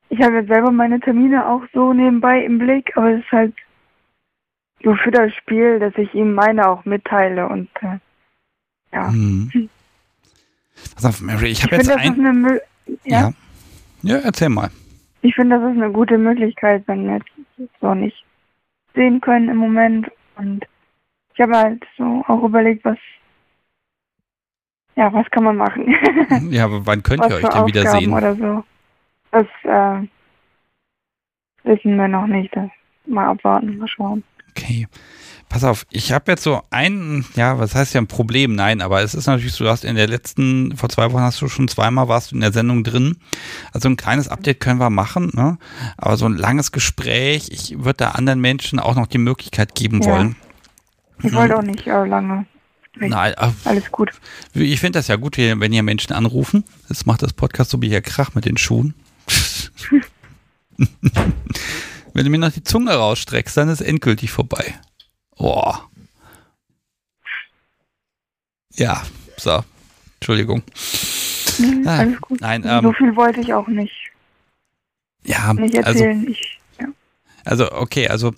ich habe jetzt selber meine Termine auch so nebenbei im Blick, aber es ist halt so für das Spiel, dass ich ihm meine auch mitteile und äh, ja. Mhm. Pass auf, Mary, ich habe jetzt find, ein... Ja? ja? ja. erzähl mal. Ich finde, das ist eine gute Möglichkeit, wenn wir jetzt so nicht sehen können im Moment. Und ich habe halt so auch überlegt, was ja, was kann man machen? ja, aber wann könnt ihr euch denn wieder sehen? Oder so. Das äh, wissen wir noch nicht. Das mal abwarten, mal schauen. Okay. Pass auf, ich habe jetzt so ein, ja, was heißt ja ein Problem? Nein, aber es ist natürlich so, du hast in der letzten, vor zwei Wochen hast du schon zweimal warst du in der Sendung drin. Also ein kleines Update können wir machen, ne? Aber so ein langes Gespräch, ich würde da anderen Menschen auch noch die Möglichkeit geben ja. wollen. Ich wollte auch nicht äh, lange. Nein, alles gut. Ich finde das ja gut, wenn hier Menschen anrufen. Das macht das Podcast so wie hier Krach mit den Schuhen. wenn du mir noch die Zunge rausstreckst, dann ist endgültig vorbei. Boah. Ja, so. Entschuldigung. Nee, ah, alles gut. Nein, ähm, so viel wollte ich auch nicht. Ja, nicht also erzählen. Also, ich, ja. also okay, also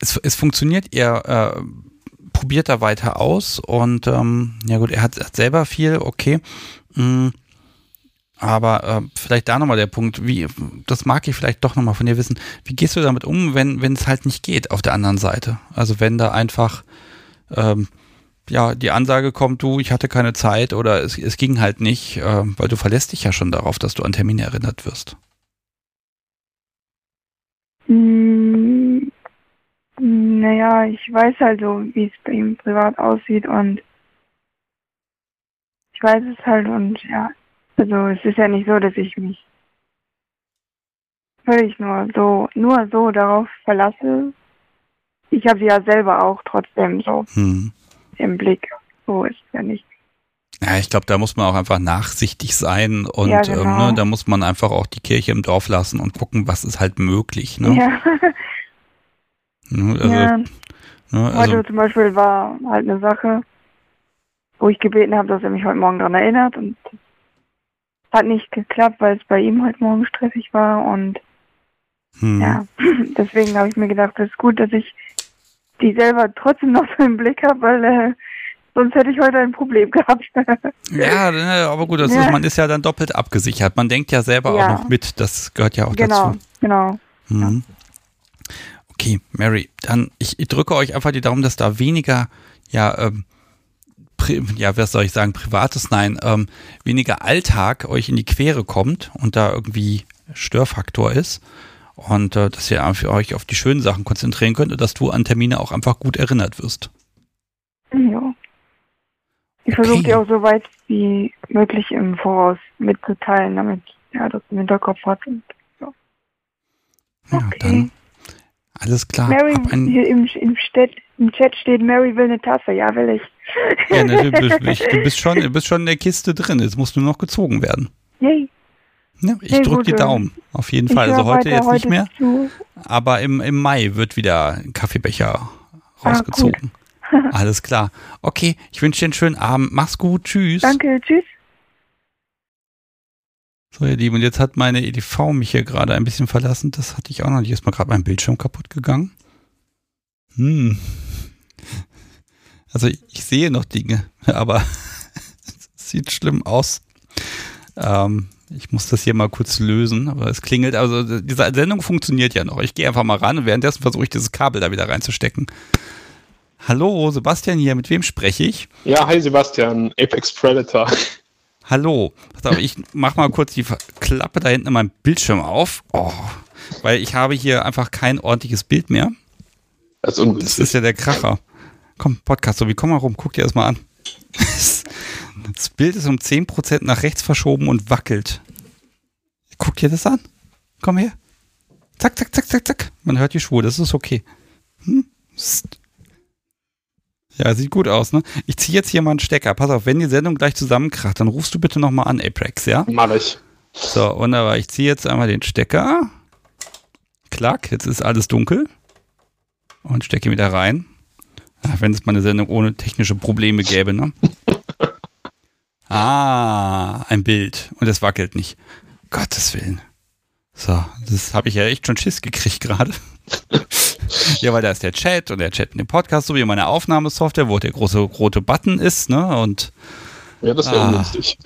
es, es funktioniert, ihr äh, probiert da weiter aus und ähm, ja gut, er hat, hat selber viel, okay. Mh, mm, aber äh, vielleicht da nochmal der Punkt, wie, das mag ich vielleicht doch nochmal von dir wissen, wie gehst du damit um, wenn wenn es halt nicht geht auf der anderen Seite? Also wenn da einfach ähm, ja die Ansage kommt, du, ich hatte keine Zeit oder es, es ging halt nicht, äh, weil du verlässt dich ja schon darauf, dass du an Termine erinnert wirst. Mm, naja, ich weiß halt so, wie es bei ihm privat aussieht und ich weiß es halt und ja, also es ist ja nicht so, dass ich mich völlig nur so, nur so darauf verlasse. Ich habe sie ja selber auch trotzdem so hm. im Blick. So ist es ja nicht. Ja, ich glaube, da muss man auch einfach nachsichtig sein und ja, genau. ähm, ne, da muss man einfach auch die Kirche im Dorf lassen und gucken, was ist halt möglich. Ne? Ja. Ne, also, ja. Ne, also, heute zum Beispiel war halt eine Sache, wo ich gebeten habe, dass er mich heute Morgen daran erinnert und hat nicht geklappt, weil es bei ihm heute Morgen stressig war und hm. ja, deswegen habe ich mir gedacht, es ist gut, dass ich die selber trotzdem noch so im Blick habe, weil äh, sonst hätte ich heute ein Problem gehabt. ja, ne, aber gut, ja. ist, man ist ja dann doppelt abgesichert. Man denkt ja selber ja. auch noch mit, das gehört ja auch genau, dazu. Genau, genau. Hm. Okay, Mary, dann ich, ich, drücke euch einfach die Daumen, dass da weniger ja ähm, ja, was soll ich sagen, privates, nein, ähm, weniger Alltag euch in die Quere kommt und da irgendwie Störfaktor ist und äh, dass ihr für euch auf die schönen Sachen konzentrieren könnt und dass du an Termine auch einfach gut erinnert wirst. Ja. Ich okay. versuche dir auch so weit wie möglich im Voraus mitzuteilen, damit ja das im Hinterkopf hat. Und, ja. ja, okay. dann alles klar. Mary, hier im, im, Chat, im Chat steht, Mary will eine Tasse. Ja, will ich. Ja, ne, du, bist, du, bist schon, du bist schon in der Kiste drin. Jetzt musst du nur noch gezogen werden. Yay. Ja, ich drücke die Daumen. Auf jeden Fall. Also heute jetzt nicht mehr. Zu. Aber im, im Mai wird wieder ein Kaffeebecher ah, rausgezogen. Ah, Alles klar. Okay, ich wünsche dir einen schönen Abend. Mach's gut. Tschüss. Danke. Tschüss. So, ihr Lieben, und jetzt hat meine EDV mich hier gerade ein bisschen verlassen. Das hatte ich auch noch nicht. Ist mal gerade mein Bildschirm kaputt gegangen. Hm. Also ich sehe noch Dinge, aber es sieht schlimm aus. Ähm, ich muss das hier mal kurz lösen, aber es klingelt. Also diese Sendung funktioniert ja noch. Ich gehe einfach mal ran und währenddessen versuche ich dieses Kabel da wieder reinzustecken. Hallo, Sebastian hier. Mit wem spreche ich? Ja, hi Sebastian, Apex Predator. Hallo. Ich mach mal kurz die Klappe da hinten in meinem Bildschirm auf. Oh, weil ich habe hier einfach kein ordentliches Bild mehr. Das ist. Das ist ja der Kracher. Komm, Podcast, so wie komm mal rum, guck dir das mal an. Das Bild ist um 10% nach rechts verschoben und wackelt. Guck dir das an. Komm her. Zack, zack, zack, zack, zack. Man hört die Schwur, das ist okay. Hm? Ja, sieht gut aus, ne? Ich ziehe jetzt hier mal einen Stecker. Pass auf, wenn die Sendung gleich zusammenkracht, dann rufst du bitte nochmal an, Aprex, ja? Mach ich. So, wunderbar. Ich ziehe jetzt einmal den Stecker. Klack, jetzt ist alles dunkel. Und stecke ihn wieder rein. Wenn es mal eine Sendung ohne technische Probleme gäbe, ne? Ah, ein Bild. Und es wackelt nicht. Gottes Willen. So, das habe ich ja echt schon Schiss gekriegt gerade. ja, weil da ist der Chat und der Chat mit dem Podcast, so wie meine Aufnahmesoftware, wo der große rote Button ist, ne? Und ja, das wäre ah, ungünstig.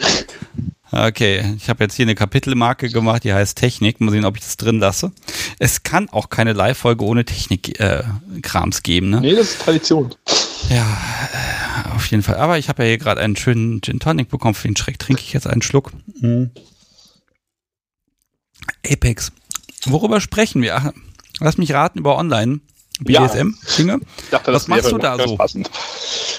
Okay, ich habe jetzt hier eine Kapitelmarke gemacht, die heißt Technik. Mal sehen, ob ich das drin lasse. Es kann auch keine Live-Folge ohne Technik-Krams äh, geben, ne? Nee, das ist Tradition. Ja, äh, auf jeden Fall. Aber ich habe ja hier gerade einen schönen Gin Tonic bekommen. Für den Schreck trinke ich jetzt einen Schluck. Mhm. Apex. Worüber sprechen wir? Lass mich raten über Online. BDSM-Dinge. Ja, Was machst du da so? Passend.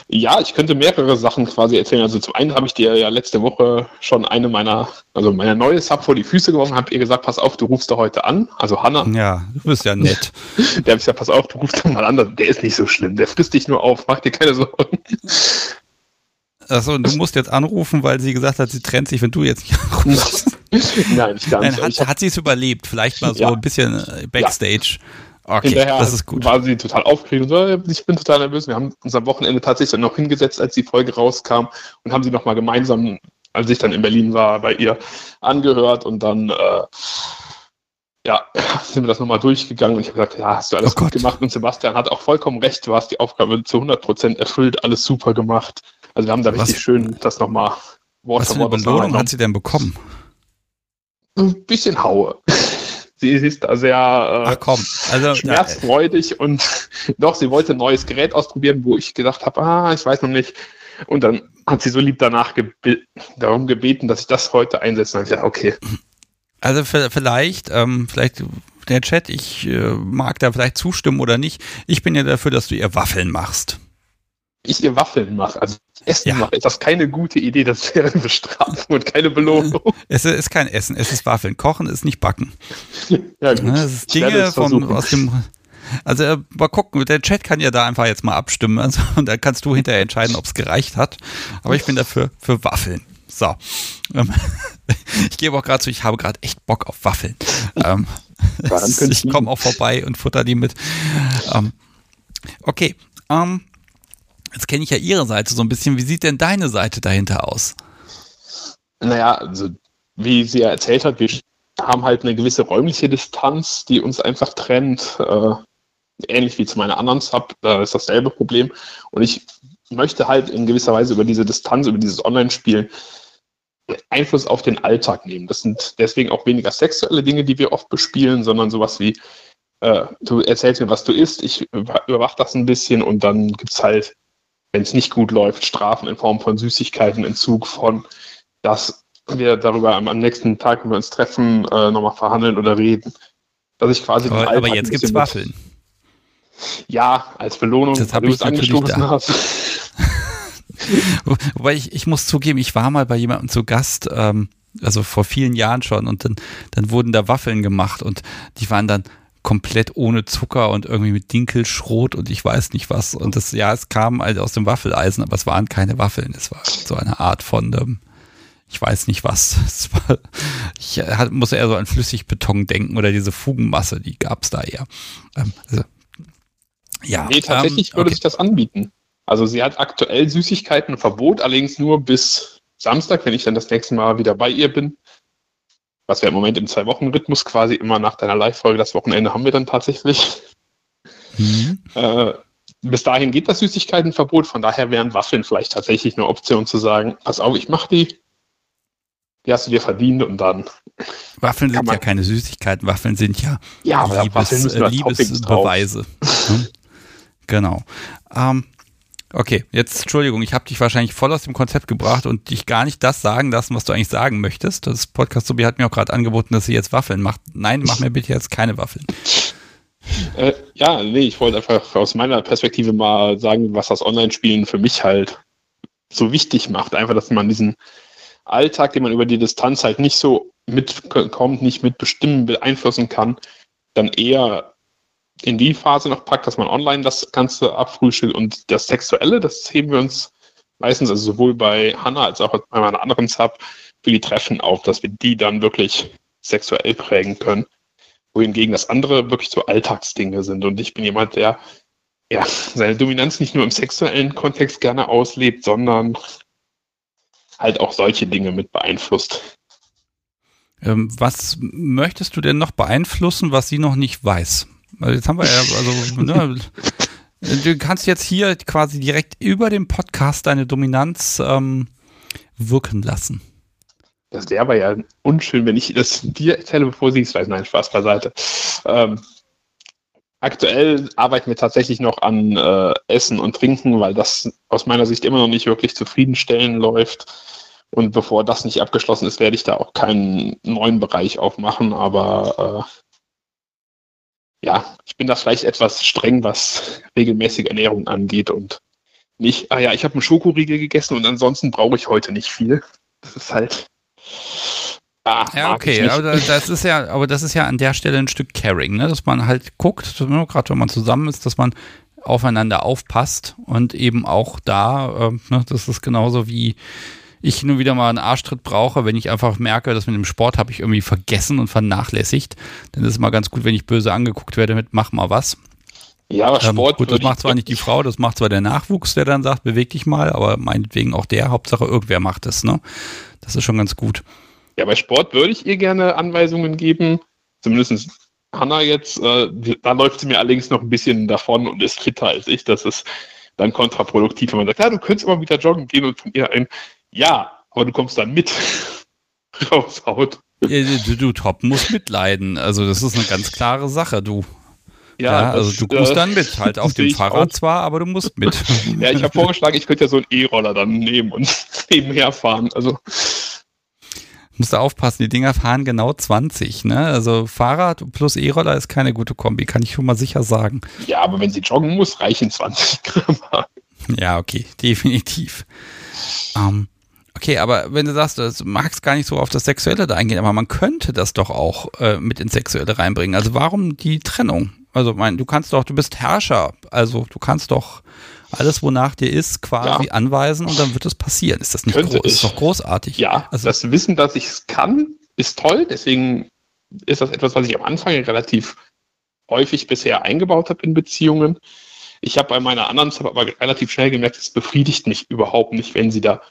Ja, ich könnte mehrere Sachen quasi erzählen. Also zum einen habe ich dir ja letzte Woche schon eine meiner, also meine neue Sub vor die Füße geworfen, habt ihr gesagt, pass auf, du rufst da heute an. Also Hanna. Ja, du bist ja nett. der habe ich gesagt, pass auf, du rufst da mal an. Der ist nicht so schlimm. Der frisst dich nur auf. Mach dir keine Sorgen. Achso, und du musst jetzt anrufen, weil sie gesagt hat, sie trennt sich, wenn du jetzt nicht anrufst. Nein, ich gar nicht. Nein, hat, hat sie es überlebt? Vielleicht mal so ja. ein bisschen äh, Backstage. Ja. Okay, Hinterher das ist gut. war sie total aufgeregt und so, ich bin total nervös. Wir haben uns am Wochenende tatsächlich noch hingesetzt, als die Folge rauskam und haben sie nochmal gemeinsam, als ich dann in Berlin war, bei ihr angehört und dann äh, ja, sind wir das nochmal durchgegangen und ich habe gesagt, ja, hast du alles oh gut gemacht und Sebastian hat auch vollkommen recht, du hast die Aufgabe zu 100% erfüllt, alles super gemacht. Also wir haben da richtig was, schön das nochmal Wort Was für eine Belohnung hat sie denn bekommen? Ein bisschen Haue. Sie ist da sehr äh, also, schmerzfreudig und doch, sie wollte ein neues Gerät ausprobieren, wo ich gedacht habe, ah, ich weiß noch nicht. Und dann hat sie so lieb danach gebe darum gebeten, dass ich das heute einsetze. Und ich dachte, okay. Also vielleicht, ähm, vielleicht der Chat, ich äh, mag da vielleicht zustimmen oder nicht. Ich bin ja dafür, dass du ihr Waffeln machst. Ich ihr Waffeln mache. Also Essen ja. mache, ist das keine gute Idee. Das wäre eine Bestrafung und keine Belohnung. Es ist kein Essen, es ist Waffeln. Kochen ist nicht Backen. Ja, gut. Das ist Dinge vom, aus dem. Also äh, mal gucken, der Chat kann ja da einfach jetzt mal abstimmen also, und dann kannst du hinterher entscheiden, ob es gereicht hat. Aber ich bin dafür für Waffeln. So. Ähm, ich gebe auch gerade zu, ich habe gerade echt Bock auf Waffeln. Ähm, ich komme auch vorbei und futter die mit. Ähm, okay. Ähm, Jetzt kenne ich ja Ihre Seite so ein bisschen. Wie sieht denn deine Seite dahinter aus? Naja, also wie sie ja erzählt hat, wir haben halt eine gewisse räumliche Distanz, die uns einfach trennt. Äh, ähnlich wie zu meiner anderen Sub, da ist dasselbe Problem. Und ich möchte halt in gewisser Weise über diese Distanz, über dieses Online-Spielen Einfluss auf den Alltag nehmen. Das sind deswegen auch weniger sexuelle Dinge, die wir oft bespielen, sondern sowas wie, äh, du erzählst mir, was du isst, ich überwache das ein bisschen und dann gibt es halt wenn es nicht gut läuft, Strafen in Form von Süßigkeiten, Entzug von, dass wir darüber am, nächsten Tag, wenn wir uns treffen, äh, nochmal verhandeln oder reden. Dass ich quasi aber, aber jetzt gibt es Waffeln. Ja, als Belohnung, das weil du es angestoßen hast. Wobei ich, ich muss zugeben, ich war mal bei jemandem zu Gast, ähm, also vor vielen Jahren schon, und dann, dann wurden da Waffeln gemacht und die waren dann komplett ohne Zucker und irgendwie mit Dinkelschrot und ich weiß nicht was. Und das, ja, es kam halt aus dem Waffeleisen, aber es waren keine Waffeln. Es war so eine Art von, ähm, ich weiß nicht was. Es war, ich hat, muss eher so an Flüssigbeton denken oder diese Fugenmasse, die gab es da eher. Ähm, also, ja, nee, tatsächlich ähm, würde sich das anbieten. Also sie hat aktuell Süßigkeitenverbot, allerdings nur bis Samstag, wenn ich dann das nächste Mal wieder bei ihr bin was wir im Moment im Zwei-Wochen-Rhythmus quasi immer nach deiner Live-Folge, das Wochenende haben wir dann tatsächlich. Mhm. Äh, bis dahin geht das Süßigkeitenverbot, von daher wären Waffeln vielleicht tatsächlich eine Option zu sagen, pass auf, ich mach die, die hast du dir verdient und dann. Waffeln sind ja keine Süßigkeiten, Waffeln sind ja, ja Liebes, Liebesbeweise. Hm? Genau. Ähm, Okay, jetzt Entschuldigung, ich habe dich wahrscheinlich voll aus dem Konzept gebracht und dich gar nicht das sagen lassen, was du eigentlich sagen möchtest. Das Podcast Sobi hat mir auch gerade angeboten, dass sie jetzt Waffeln macht. Nein, mach mir bitte jetzt keine Waffeln. Äh, ja, nee, ich wollte einfach aus meiner Perspektive mal sagen, was das Online-Spielen für mich halt so wichtig macht. Einfach, dass man diesen Alltag, den man über die Distanz halt nicht so mitkommt, nicht mitbestimmen, beeinflussen kann, dann eher in die Phase noch packt, dass man online das Ganze abfrühstückt und das Sexuelle, das heben wir uns meistens, also sowohl bei Hannah als auch bei meiner anderen Sub, für die Treffen auf, dass wir die dann wirklich sexuell prägen können. Wohingegen das andere wirklich so Alltagsdinge sind. Und ich bin jemand, der ja, seine Dominanz nicht nur im sexuellen Kontext gerne auslebt, sondern halt auch solche Dinge mit beeinflusst. Ähm, was möchtest du denn noch beeinflussen, was sie noch nicht weiß? Also jetzt haben wir ja, also, ne, du kannst jetzt hier quasi direkt über dem Podcast deine Dominanz ähm, wirken lassen. Das wäre aber ja unschön, wenn ich das dir erzähle, bevor sie es weiß. Nein, Spaß beiseite. Ähm, aktuell arbeiten wir tatsächlich noch an äh, Essen und Trinken, weil das aus meiner Sicht immer noch nicht wirklich zufriedenstellend läuft. Und bevor das nicht abgeschlossen ist, werde ich da auch keinen neuen Bereich aufmachen. Aber äh, ja, ich bin da vielleicht etwas streng, was regelmäßige Ernährung angeht und nicht, ah ja, ich habe einen Schokoriegel gegessen und ansonsten brauche ich heute nicht viel. Das ist halt. Ah, ja, okay, aber das ist ja, aber das ist ja an der Stelle ein Stück Caring, ne? dass man halt guckt, gerade wenn man zusammen ist, dass man aufeinander aufpasst und eben auch da, äh, ne, das ist genauso wie ich nur wieder mal einen Arschtritt brauche, wenn ich einfach merke, dass mit dem Sport habe ich irgendwie vergessen und vernachlässigt, dann ist es mal ganz gut, wenn ich böse angeguckt werde mit mach mal was. Ja, aber ähm, Sport. Ähm, gut, das macht zwar nicht die Frau, das macht zwar der Nachwuchs, der dann sagt, beweg dich mal, aber meinetwegen auch der, Hauptsache irgendwer macht es, ne? Das ist schon ganz gut. Ja, bei Sport würde ich ihr gerne Anweisungen geben, zumindest Hanna jetzt, äh, da läuft sie mir allerdings noch ein bisschen davon und ist fitter als ich. Das ist dann kontraproduktiv, wenn man sagt, ja, du könntest immer wieder joggen gehen und von ihr ein, ja, aber du kommst dann mit raushaut. Ja, du, du Top musst mitleiden. Also das ist eine ganz klare Sache, du. Ja, ja also du musst äh, dann mit, halt auf dem Fahrrad auch. zwar, aber du musst mit. ja, ich habe vorgeschlagen, ich könnte ja so einen E-Roller dann nehmen und nebenher fahren. Also musst du aufpassen, die Dinger fahren genau 20. Ne? Also Fahrrad plus E-Roller ist keine gute Kombi, kann ich schon mal sicher sagen. Ja, aber wenn sie joggen muss, reichen 20 Gramm. Ja, okay, definitiv. Ähm, okay, aber wenn du sagst, du magst gar nicht so auf das Sexuelle da eingehen, aber man könnte das doch auch äh, mit ins Sexuelle reinbringen. Also warum die Trennung? Also mein, du kannst doch, du bist Herrscher, also du kannst doch alles, wonach dir ist, quasi ja. anweisen und dann wird es passieren. Ist das nicht groß? Ist doch großartig. Ja, also das Wissen, dass ich es kann, ist toll. Deswegen ist das etwas, was ich am Anfang relativ häufig bisher eingebaut habe in Beziehungen. Ich habe bei meiner anderen Zeit aber relativ schnell gemerkt, es befriedigt mich überhaupt nicht, wenn sie da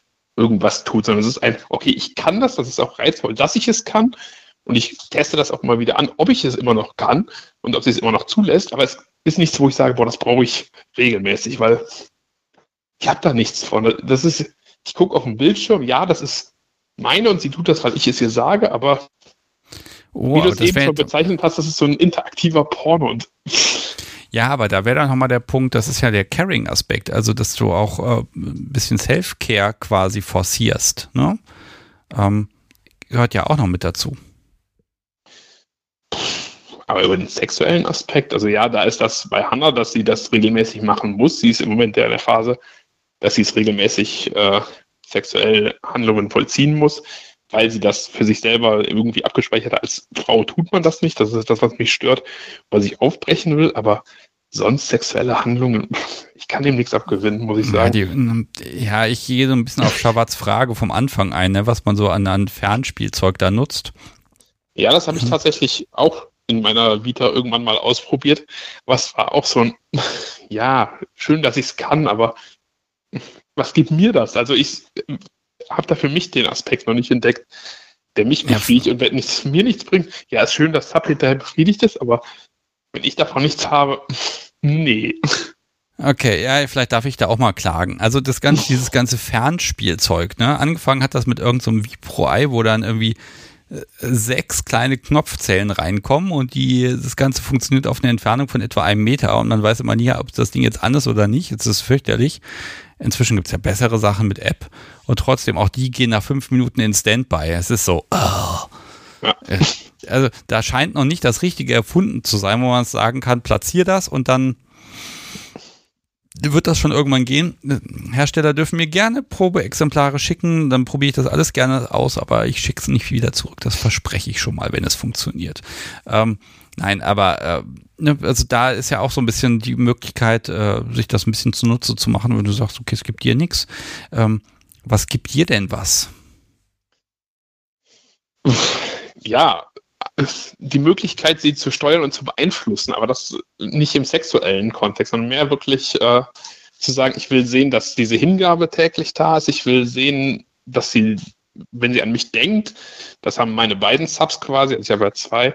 irgendwas tut, sondern es ist ein, okay, ich kann das, das ist auch reizvoll, dass ich es kann. Und ich teste das auch mal wieder an, ob ich es immer noch kann und ob sie es immer noch zulässt. Aber es ist nichts, wo ich sage, boah, das brauche ich regelmäßig, weil ich habe da nichts von. Das ist, ich gucke auf den Bildschirm, ja, das ist meine und sie tut das, weil ich es ihr sage, aber oh, wie du es eben schon bezeichnet hast, das ist so ein interaktiver Porno und ja, aber da wäre dann nochmal der Punkt, das ist ja der Caring-Aspekt, also dass du auch äh, ein bisschen Self-Care quasi forcierst. Ne? Ähm, gehört ja auch noch mit dazu. Aber über den sexuellen Aspekt, also ja, da ist das bei Hannah, dass sie das regelmäßig machen muss. Sie ist im Moment in der Phase, dass sie es regelmäßig äh, sexuell Handlungen vollziehen muss, weil sie das für sich selber irgendwie abgespeichert hat. Als Frau tut man das nicht. Das ist das, was mich stört, was ich aufbrechen will. Aber sonst sexuelle Handlungen, ich kann dem nichts abgewinnen, muss ich sagen. Ja, die, ja ich gehe so ein bisschen auf Shabats Frage vom Anfang ein, ne, was man so an, an Fernspielzeug da nutzt. Ja, das habe ich mhm. tatsächlich auch in meiner Vita irgendwann mal ausprobiert. Was war auch so ein, ja, schön, dass ich es kann, aber was gibt mir das? Also ich habe da für mich den Aspekt noch nicht entdeckt, der mich befriedigt. Ja. Und wenn es mir nichts bringt, ja, ist schön, dass Sub hinterher befriedigt ist, aber wenn ich davon nichts habe, nee. Okay, ja, vielleicht darf ich da auch mal klagen. Also das ganze, dieses ganze Fernspielzeug, ne? Angefangen hat das mit irgendeinem so Vipro-Ei, wo dann irgendwie sechs kleine Knopfzellen reinkommen und die, das Ganze funktioniert auf eine Entfernung von etwa einem Meter und man weiß immer nie, ob das Ding jetzt an ist oder nicht. Jetzt ist es fürchterlich. Inzwischen gibt es ja bessere Sachen mit App und trotzdem, auch die gehen nach fünf Minuten in Standby. Es ist so, oh. ja. also da scheint noch nicht das Richtige erfunden zu sein, wo man sagen kann, platzier das und dann wird das schon irgendwann gehen. Hersteller dürfen mir gerne Probeexemplare schicken, dann probiere ich das alles gerne aus, aber ich schicke es nicht wieder zurück. Das verspreche ich schon mal, wenn es funktioniert. Ähm, nein, aber äh, ne, also da ist ja auch so ein bisschen die Möglichkeit, äh, sich das ein bisschen zunutze zu machen, wenn du sagst, okay, es gibt dir nichts. Ähm, was gibt dir denn was? Ja, die Möglichkeit, sie zu steuern und zu beeinflussen, aber das nicht im sexuellen Kontext, sondern mehr wirklich äh, zu sagen, ich will sehen, dass diese Hingabe täglich da ist, ich will sehen, dass sie, wenn sie an mich denkt, das haben meine beiden Subs quasi, also ich habe ja zwei,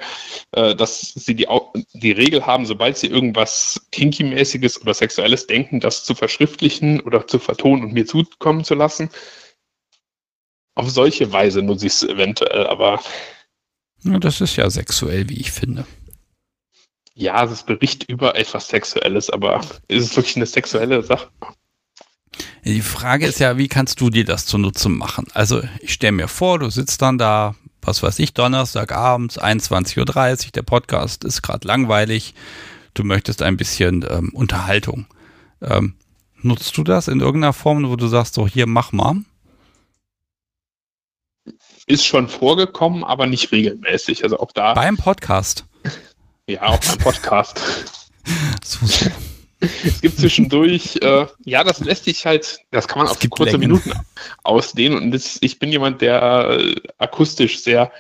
äh, dass sie die, die Regel haben, sobald sie irgendwas Kinky-mäßiges oder Sexuelles denken, das zu verschriftlichen oder zu vertonen und mir zukommen zu lassen. Auf solche Weise nutze ich es eventuell, aber ja, das ist ja sexuell, wie ich finde. Ja, es ist Bericht über etwas Sexuelles, aber ist es wirklich eine sexuelle Sache? Die Frage ist ja, wie kannst du dir das zunutze machen? Also ich stelle mir vor, du sitzt dann da was weiß ich, Donnerstagabends, 21.30 Uhr, der Podcast ist gerade langweilig, du möchtest ein bisschen ähm, Unterhaltung. Ähm, nutzt du das in irgendeiner Form, wo du sagst, so hier, mach mal? Ist schon vorgekommen, aber nicht regelmäßig. Also auch da. Beim Podcast. Ja, auch beim Podcast. so, so. Es gibt zwischendurch, äh, ja, das lässt sich halt, das kann man auf kurze Längen. Minuten ausdehnen. Und das, ich bin jemand, der äh, akustisch sehr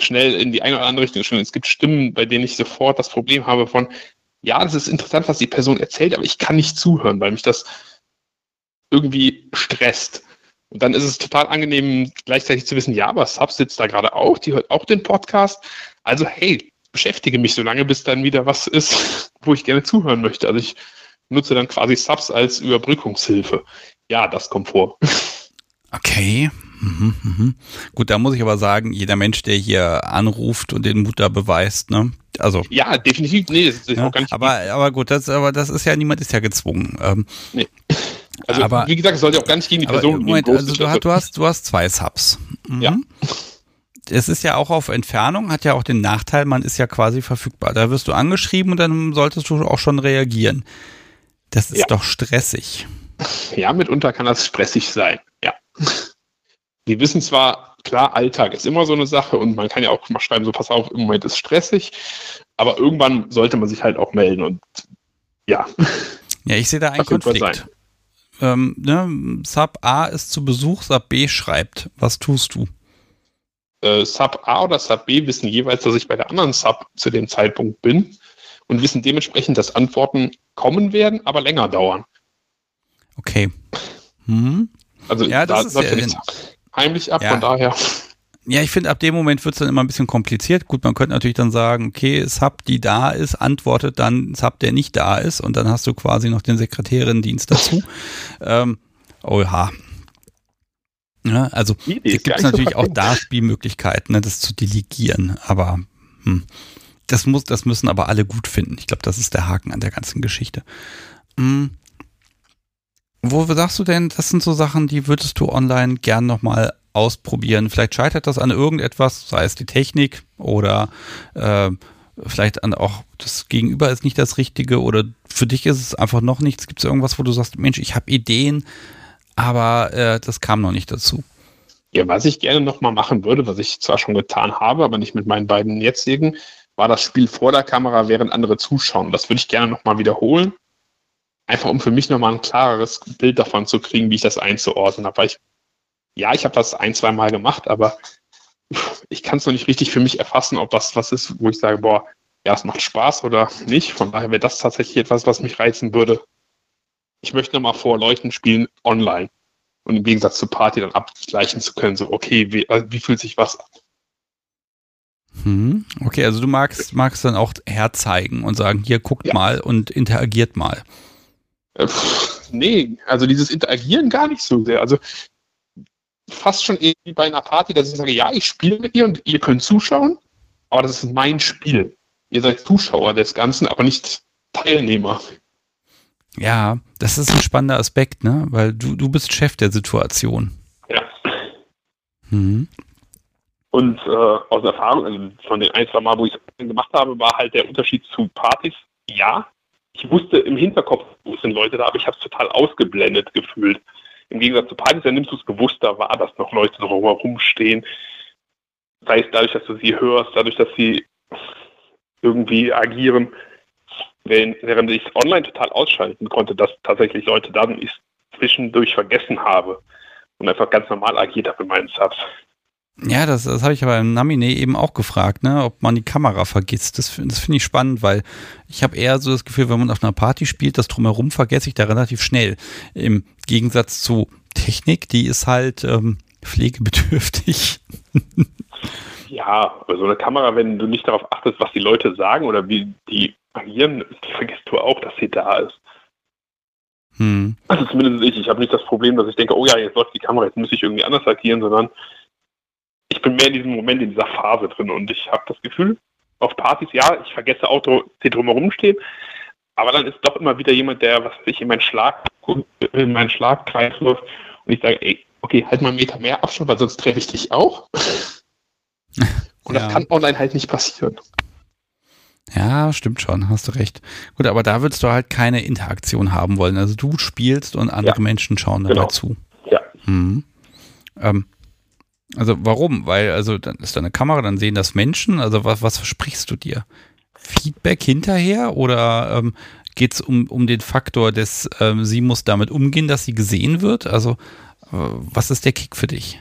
schnell in die eine oder andere Richtung schwimmt. Es gibt Stimmen, bei denen ich sofort das Problem habe von, ja, das ist interessant, was die Person erzählt, aber ich kann nicht zuhören, weil mich das irgendwie stresst. Und dann ist es total angenehm, gleichzeitig zu wissen, ja, aber Sub sitzt da gerade auch, die hört auch den Podcast. Also, hey, beschäftige mich so lange, bis dann wieder was ist, wo ich gerne zuhören möchte. Also ich nutze dann quasi Subs als Überbrückungshilfe. Ja, das kommt vor. Okay. Mhm, mhm. Gut, da muss ich aber sagen, jeder Mensch, der hier anruft und den Mut da beweist, ne? Also. Ja, definitiv. Nee, das ist ja, auch gar nicht. Aber, aber gut, das, aber das ist ja, niemand ist ja gezwungen. Ähm, nee. Also, aber, wie gesagt, es sollte auch gar nicht gegen die Person Moment, gehen. Also, du, hast, du, hast, du hast zwei Subs. Mhm. Ja. Es ist ja auch auf Entfernung, hat ja auch den Nachteil, man ist ja quasi verfügbar. Da wirst du angeschrieben und dann solltest du auch schon reagieren. Das ist ja. doch stressig. Ja, mitunter kann das stressig sein, ja. Wir wissen zwar, klar, Alltag ist immer so eine Sache und man kann ja auch mal schreiben, so pass auf, im Moment ist stressig, aber irgendwann sollte man sich halt auch melden und ja. Ja, ich sehe da einen Konflikt. Ähm, ne, Sub A ist zu Besuch, Sub B schreibt. Was tust du? Äh, Sub A oder Sub B wissen jeweils, dass ich bei der anderen Sub zu dem Zeitpunkt bin und wissen dementsprechend, dass Antworten kommen werden, aber länger dauern. Okay. Hm. Also ja, das da ist ja nichts heimlich ab, ja. von daher. Ja, ich finde, ab dem Moment wird es dann immer ein bisschen kompliziert. Gut, man könnte natürlich dann sagen, okay, Sub, die da ist, antwortet dann Sub, der nicht da ist und dann hast du quasi noch den Sekretärinnendienst dazu. ähm, oh ja. Ja also gibt es natürlich auch da Spielmöglichkeiten, ne, das zu delegieren, aber hm, das muss, das müssen aber alle gut finden. Ich glaube, das ist der Haken an der ganzen Geschichte. Hm. Wo sagst du denn, das sind so Sachen, die würdest du online gern nochmal ausprobieren? Vielleicht scheitert das an irgendetwas, sei es die Technik oder äh, vielleicht an auch das Gegenüber ist nicht das Richtige oder für dich ist es einfach noch nichts. Gibt es irgendwas, wo du sagst, Mensch, ich habe Ideen, aber äh, das kam noch nicht dazu? Ja, was ich gerne nochmal machen würde, was ich zwar schon getan habe, aber nicht mit meinen beiden jetzigen, war das Spiel vor der Kamera, während andere zuschauen. Das würde ich gerne nochmal wiederholen einfach um für mich nochmal ein klareres Bild davon zu kriegen, wie ich das einzuordnen habe. Weil ich, ja, ich habe das ein, zwei Mal gemacht, aber ich kann es noch nicht richtig für mich erfassen, ob das was ist, wo ich sage, boah, ja, es macht Spaß oder nicht. Von daher wäre das tatsächlich etwas, was mich reizen würde. Ich möchte nochmal vor Leuten spielen online. Und im Gegensatz zur Party dann abgleichen zu können, so, okay, wie, also wie fühlt sich was an? Hm, okay, also du magst, magst dann auch herzeigen und sagen, hier guckt ja. mal und interagiert mal. Äh, nee, also dieses Interagieren gar nicht so sehr. Also fast schon irgendwie bei einer Party, dass ich sage, ja, ich spiele mit ihr und ihr könnt zuschauen, aber das ist mein Spiel. Ihr seid Zuschauer des Ganzen, aber nicht Teilnehmer. Ja, das ist ein spannender Aspekt, ne? Weil du, du bist Chef der Situation. Ja. Mhm. Und äh, aus Erfahrung, also von den ein, zwei Mal, wo ich es gemacht habe, war halt der Unterschied zu Partys, ja, ich wusste im Hinterkopf, wo sind Leute da, aber ich habe es total ausgeblendet gefühlt. Im Gegensatz zu Partys, da nimmst du es bewusster wahr, dass noch Leute drumherum stehen. Sei es dadurch, dass du sie hörst, dadurch, dass sie irgendwie agieren. Während ich es online total ausschalten konnte, dass tatsächlich Leute da sind, ich zwischendurch vergessen habe und einfach ganz normal agiert habe in meinen Subs. Ja, das, das habe ich aber im Namine eben auch gefragt, ne, ob man die Kamera vergisst. Das, das finde ich spannend, weil ich habe eher so das Gefühl, wenn man auf einer Party spielt, das drumherum vergesse ich da relativ schnell. Im Gegensatz zu Technik, die ist halt ähm, pflegebedürftig. ja, aber so eine Kamera, wenn du nicht darauf achtest, was die Leute sagen oder wie die agieren, vergisst du auch, dass sie da ist. Hm. Also zumindest ich. Ich habe nicht das Problem, dass ich denke, oh ja, jetzt läuft die Kamera, jetzt muss ich irgendwie anders agieren, sondern ich bin mehr in diesem Moment, in dieser Phase drin und ich habe das Gefühl, auf Partys, ja, ich vergesse Auto, die drumherum stehen, aber dann ist doch immer wieder jemand, der, was weiß ich, in meinen Schlag, in meinen Schlagkreis läuft und ich sage, ey, okay, halt mal einen Meter mehr Abstand, weil sonst treffe ich dich auch. Und ja. das kann online halt nicht passieren. Ja, stimmt schon, hast du recht. Gut, aber da würdest du halt keine Interaktion haben wollen. Also du spielst und andere ja. Menschen schauen dabei genau. zu. Ja. Mhm. Ähm, also warum? Weil, also dann ist da eine Kamera, dann sehen das Menschen. Also was, was versprichst du dir? Feedback hinterher oder ähm, geht es um, um den Faktor des, ähm, sie muss damit umgehen, dass sie gesehen wird? Also äh, was ist der Kick für dich?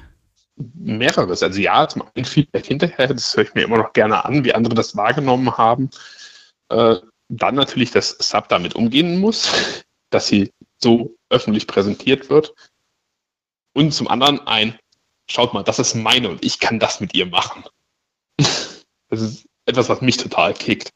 Mehreres. Also ja, zum einen Feedback hinterher, das höre ich mir immer noch gerne an, wie andere das wahrgenommen haben. Äh, dann natürlich, dass Sub damit umgehen muss, dass sie so öffentlich präsentiert wird. Und zum anderen ein, schaut mal, das ist meine und ich kann das mit ihr machen. das ist etwas, was mich total kickt.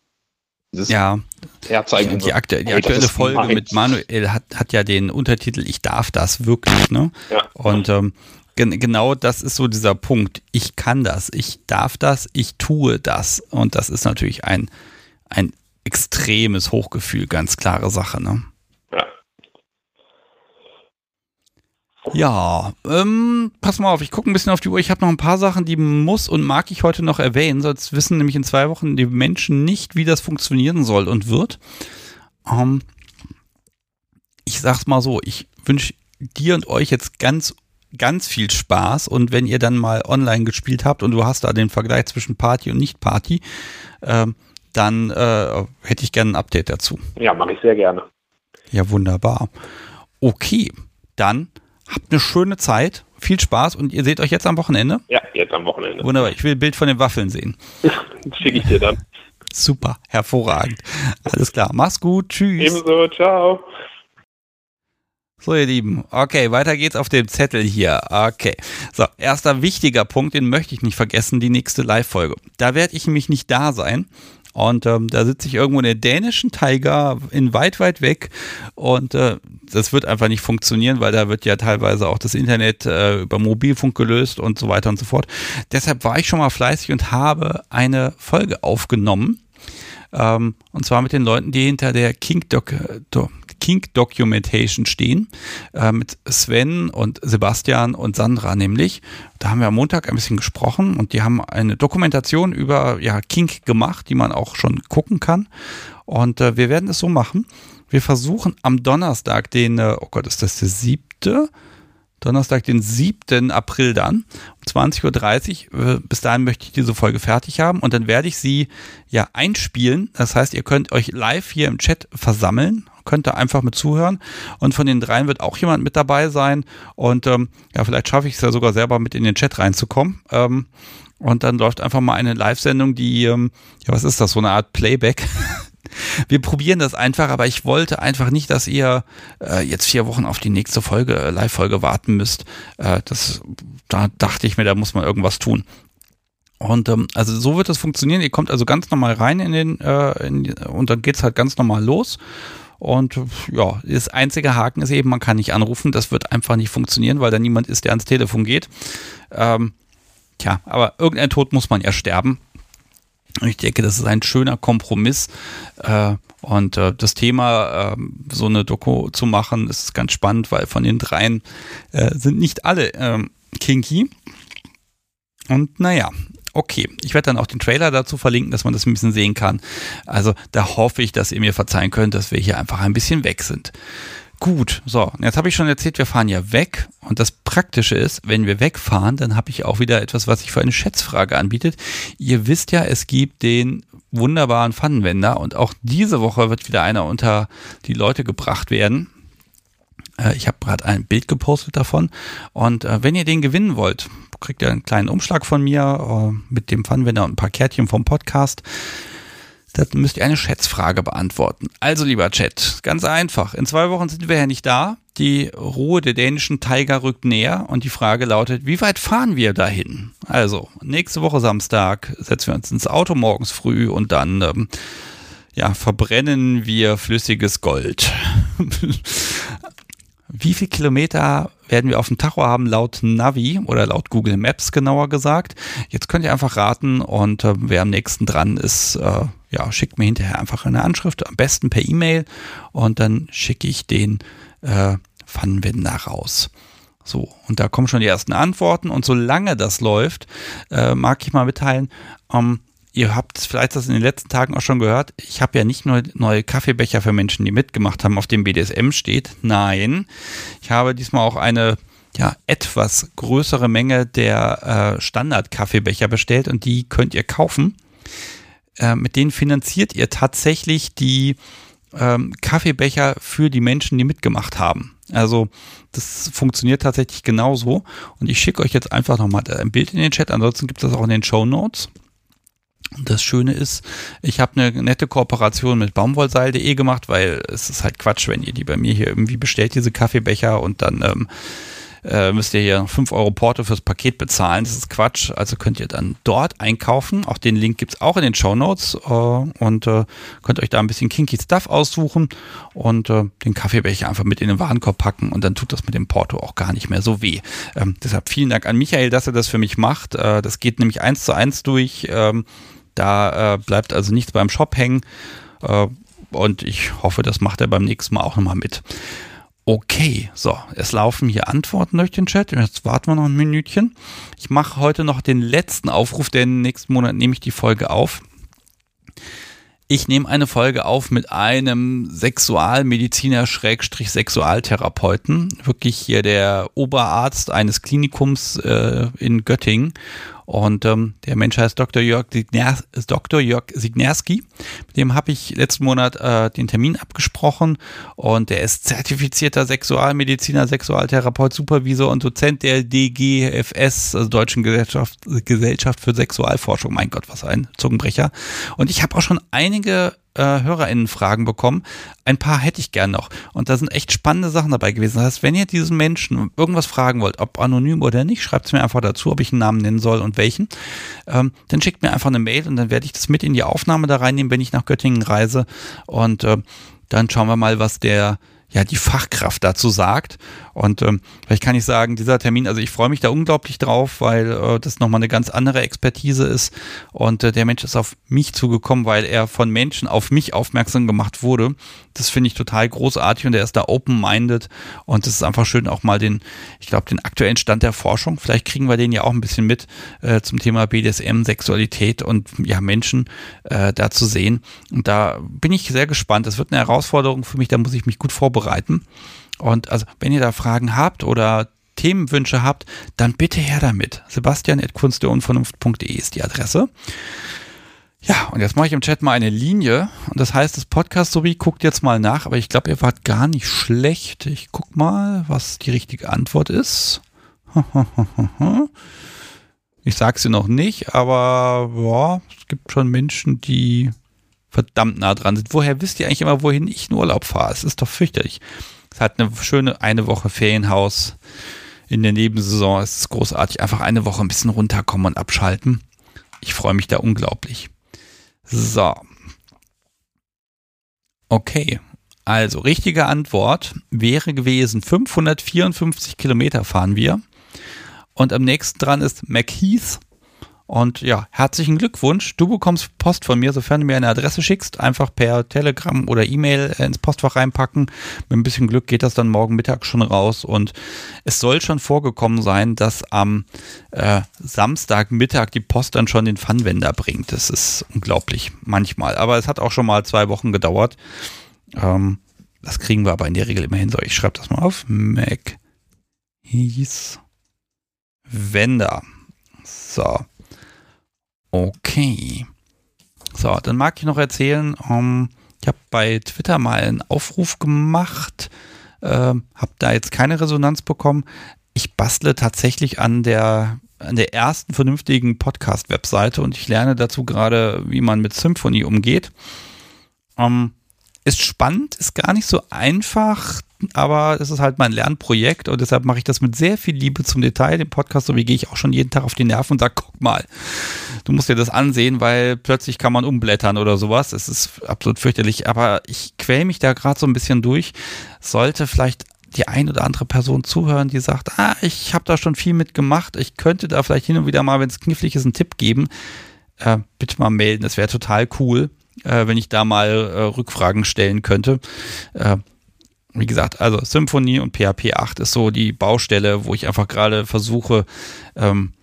Dieses ja, Herzeigen. Die, aktu die aktuelle Folge mit Manuel hat, hat ja den Untertitel Ich darf das wirklich, ne? Ja. Und ähm, gen genau das ist so dieser Punkt. Ich kann das, ich darf das, ich tue das. Und das ist natürlich ein, ein extremes Hochgefühl, ganz klare Sache, ne? Ja, ähm, pass mal auf, ich gucke ein bisschen auf die Uhr. Ich habe noch ein paar Sachen, die muss und mag ich heute noch erwähnen, sonst wissen nämlich in zwei Wochen die Menschen nicht, wie das funktionieren soll und wird. Ähm, ich sag's mal so, ich wünsche dir und euch jetzt ganz, ganz viel Spaß und wenn ihr dann mal online gespielt habt und du hast da den Vergleich zwischen Party und Nicht-Party, ähm, dann äh, hätte ich gerne ein Update dazu. Ja, mache ich sehr gerne. Ja, wunderbar. Okay, dann Habt eine schöne Zeit, viel Spaß und ihr seht euch jetzt am Wochenende? Ja, jetzt am Wochenende. Wunderbar, ich will ein Bild von den Waffeln sehen. Schicke ich dir dann. Super, hervorragend. Alles klar, mach's gut, tschüss. Ebenso, ciao. So, ihr Lieben. Okay, weiter geht's auf dem Zettel hier. Okay. So, erster wichtiger Punkt, den möchte ich nicht vergessen, die nächste Live-Folge. Da werde ich nämlich nicht da sein. Und ähm, da sitze ich irgendwo in der dänischen Taiga in weit, weit weg. Und äh, das wird einfach nicht funktionieren, weil da wird ja teilweise auch das Internet äh, über Mobilfunk gelöst und so weiter und so fort. Deshalb war ich schon mal fleißig und habe eine Folge aufgenommen. Ähm, und zwar mit den Leuten, die hinter der King Doc, Kink Documentation stehen, äh, mit Sven und Sebastian und Sandra nämlich. Da haben wir am Montag ein bisschen gesprochen und die haben eine Dokumentation über ja, Kink gemacht, die man auch schon gucken kann. Und äh, wir werden es so machen. Wir versuchen am Donnerstag, den, äh, oh Gott, ist das der siebte? Donnerstag, den 7. April dann, um 20.30 Uhr. Äh, bis dahin möchte ich diese Folge fertig haben und dann werde ich sie ja einspielen. Das heißt, ihr könnt euch live hier im Chat versammeln, könnt da einfach mit zuhören und von den dreien wird auch jemand mit dabei sein und ähm, ja, vielleicht schaffe ich es ja sogar selber mit in den Chat reinzukommen. Ähm, und dann läuft einfach mal eine Live-Sendung, die, ähm, ja, was ist das, so eine Art Playback wir probieren das einfach, aber ich wollte einfach nicht, dass ihr äh, jetzt vier Wochen auf die nächste Folge, äh, Live-Folge warten müsst. Äh, das, da dachte ich mir, da muss man irgendwas tun. Und ähm, also so wird das funktionieren. Ihr kommt also ganz normal rein in den äh, in und dann geht's halt ganz normal los. Und ja, das einzige Haken ist eben, man kann nicht anrufen. Das wird einfach nicht funktionieren, weil da niemand ist, der ans Telefon geht. Ähm, tja, aber irgendein Tod muss man ja sterben. Ich denke, das ist ein schöner Kompromiss. Äh, und äh, das Thema, äh, so eine Doku zu machen, ist ganz spannend, weil von den dreien äh, sind nicht alle ähm, kinky. Und naja, okay. Ich werde dann auch den Trailer dazu verlinken, dass man das ein bisschen sehen kann. Also da hoffe ich, dass ihr mir verzeihen könnt, dass wir hier einfach ein bisschen weg sind. Gut, so, jetzt habe ich schon erzählt, wir fahren ja weg. Und das Praktische ist, wenn wir wegfahren, dann habe ich auch wieder etwas, was sich für eine Schätzfrage anbietet. Ihr wisst ja, es gibt den wunderbaren Pfannenwender und auch diese Woche wird wieder einer unter die Leute gebracht werden. Äh, ich habe gerade ein Bild gepostet davon. Und äh, wenn ihr den gewinnen wollt, kriegt ihr einen kleinen Umschlag von mir äh, mit dem Pfannenwender und ein paar Kärtchen vom Podcast. Das müsst ihr eine Schätzfrage beantworten. Also, lieber Chat, ganz einfach. In zwei Wochen sind wir ja nicht da. Die Ruhe der dänischen Tiger rückt näher und die Frage lautet, wie weit fahren wir dahin? Also, nächste Woche Samstag setzen wir uns ins Auto morgens früh und dann, ähm, ja, verbrennen wir flüssiges Gold. Wie viele Kilometer werden wir auf dem Tacho haben laut Navi oder laut Google Maps genauer gesagt? Jetzt könnt ihr einfach raten und äh, wer am nächsten dran ist, äh, ja, schickt mir hinterher einfach eine Anschrift, am besten per E-Mail und dann schicke ich den äh, Pfannenwender raus. So, und da kommen schon die ersten Antworten. Und solange das läuft, äh, mag ich mal mitteilen, ähm, ihr habt vielleicht das in den letzten Tagen auch schon gehört, ich habe ja nicht nur neue Kaffeebecher für Menschen, die mitgemacht haben, auf dem BDSM steht. Nein, ich habe diesmal auch eine ja, etwas größere Menge der äh, Standard-Kaffeebecher bestellt und die könnt ihr kaufen. Äh, mit denen finanziert ihr tatsächlich die ähm, Kaffeebecher für die Menschen, die mitgemacht haben. Also das funktioniert tatsächlich genauso. Und ich schicke euch jetzt einfach nochmal ein Bild in den Chat. Ansonsten gibt es das auch in den Show Notes. Das Schöne ist, ich habe eine nette Kooperation mit baumwollseil.de gemacht, weil es ist halt Quatsch, wenn ihr die bei mir hier irgendwie bestellt, diese Kaffeebecher und dann ähm, äh, müsst ihr hier 5 Euro Porto fürs Paket bezahlen. Das ist Quatsch. Also könnt ihr dann dort einkaufen. Auch den Link gibt es auch in den Show Notes äh, und äh, könnt euch da ein bisschen kinky Stuff aussuchen und äh, den Kaffeebecher einfach mit in den Warenkorb packen und dann tut das mit dem Porto auch gar nicht mehr so weh. Ähm, deshalb vielen Dank an Michael, dass er das für mich macht. Äh, das geht nämlich eins zu eins durch. Ähm, da äh, bleibt also nichts beim Shop hängen. und ich hoffe, das macht er beim nächsten Mal auch nochmal mit. Okay, so, es laufen hier Antworten durch den Chat. Jetzt warten wir noch ein Minütchen. Ich mache heute noch den letzten Aufruf, denn nächsten Monat nehme ich die Folge auf. Ich nehme eine Folge auf mit einem Sexualmediziner Schrägstrich Sexualtherapeuten. Wirklich hier der Oberarzt eines Klinikums äh, in Göttingen und ähm, der Mensch heißt Dr. Jörg, Signer Dr. Jörg Signerski. Mit dem habe ich letzten Monat äh, den Termin abgesprochen und der ist zertifizierter Sexualmediziner, Sexualtherapeut, Supervisor und Dozent der DGFS, also Deutschen Gesellschaft, Gesellschaft für Sexualforschung. Mein Gott, was ein Zungenbrecher. Und ich habe auch schon einige äh, HörerInnen-Fragen bekommen. Ein paar hätte ich gern noch. Und da sind echt spannende Sachen dabei gewesen. Das heißt, wenn ihr diesen Menschen irgendwas fragen wollt, ob anonym oder nicht, schreibt es mir einfach dazu, ob ich einen Namen nennen soll und welchen. Ähm, dann schickt mir einfach eine Mail und dann werde ich das mit in die Aufnahme da reinnehmen, wenn ich nach Göttingen reise. Und äh, dann schauen wir mal, was der ja die Fachkraft dazu sagt. Und ähm, vielleicht kann ich sagen, dieser Termin, also ich freue mich da unglaublich drauf, weil äh, das nochmal eine ganz andere Expertise ist. Und äh, der Mensch ist auf mich zugekommen, weil er von Menschen auf mich aufmerksam gemacht wurde. Das finde ich total großartig und er ist da open-minded. Und es ist einfach schön, auch mal den, ich glaube, den aktuellen Stand der Forschung. Vielleicht kriegen wir den ja auch ein bisschen mit äh, zum Thema BDSM, Sexualität und ja, Menschen äh, da zu sehen. Und da bin ich sehr gespannt. Das wird eine Herausforderung für mich, da muss ich mich gut vorbereiten. Und also, wenn ihr da Fragen habt oder Themenwünsche habt, dann bitte her damit. Sebastian.kunstderunvernunft.de ist die Adresse. Ja, und jetzt mache ich im Chat mal eine Linie. Und das heißt, das Podcast sowie guckt jetzt mal nach, aber ich glaube, ihr wart gar nicht schlecht. Ich guck mal, was die richtige Antwort ist. Ich sage sie noch nicht, aber ja, es gibt schon Menschen, die verdammt nah dran sind. Woher wisst ihr eigentlich immer, wohin ich in Urlaub fahre? Es ist doch fürchterlich. Es hat eine schöne eine Woche Ferienhaus in der Nebensaison. Es ist großartig. Einfach eine Woche ein bisschen runterkommen und abschalten. Ich freue mich da unglaublich. So. Okay. Also, richtige Antwort wäre gewesen, 554 Kilometer fahren wir. Und am nächsten dran ist McHeath und ja, herzlichen Glückwunsch. Du bekommst Post von mir, sofern du mir eine Adresse schickst. Einfach per Telegram oder E-Mail ins Postfach reinpacken. Mit ein bisschen Glück geht das dann morgen Mittag schon raus. Und es soll schon vorgekommen sein, dass am äh, Samstagmittag die Post dann schon den Pfannwender bringt. Das ist unglaublich manchmal. Aber es hat auch schon mal zwei Wochen gedauert. Ähm, das kriegen wir aber in der Regel immer hin. So, ich schreibe das mal auf. Mac hieß Wender. So. Okay. So, dann mag ich noch erzählen, um, ähm, ich habe bei Twitter mal einen Aufruf gemacht, äh, habe da jetzt keine Resonanz bekommen. Ich bastle tatsächlich an der an der ersten vernünftigen Podcast-Webseite und ich lerne dazu gerade, wie man mit Symphony umgeht. Ähm, ist spannend, ist gar nicht so einfach, aber es ist halt mein Lernprojekt und deshalb mache ich das mit sehr viel Liebe zum Detail. Den Podcast, so wie gehe ich auch schon jeden Tag auf die Nerven und sage, guck mal, du musst dir das ansehen, weil plötzlich kann man umblättern oder sowas. Es ist absolut fürchterlich, aber ich quäle mich da gerade so ein bisschen durch. Sollte vielleicht die ein oder andere Person zuhören, die sagt, ah, ich habe da schon viel mitgemacht, ich könnte da vielleicht hin und wieder mal, wenn es knifflig ist, einen Tipp geben, äh, bitte mal melden, das wäre total cool äh, wenn ich da mal äh, Rückfragen stellen könnte. Äh, wie gesagt, also Symfony und PHP 8 ist so die Baustelle, wo ich einfach gerade versuche, ähm,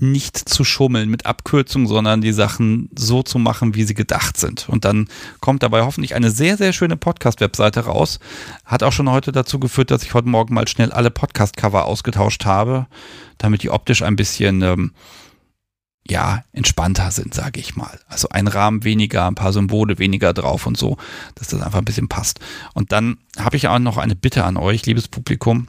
nicht zu schummeln mit Abkürzungen, sondern die Sachen so zu machen, wie sie gedacht sind. Und dann kommt dabei hoffentlich eine sehr, sehr schöne Podcast-Webseite raus. Hat auch schon heute dazu geführt, dass ich heute Morgen mal schnell alle Podcast-Cover ausgetauscht habe, damit die optisch ein bisschen ähm, ja, entspannter sind, sage ich mal. Also ein Rahmen weniger, ein paar Symbole weniger drauf und so, dass das einfach ein bisschen passt. Und dann habe ich auch noch eine Bitte an euch, liebes Publikum.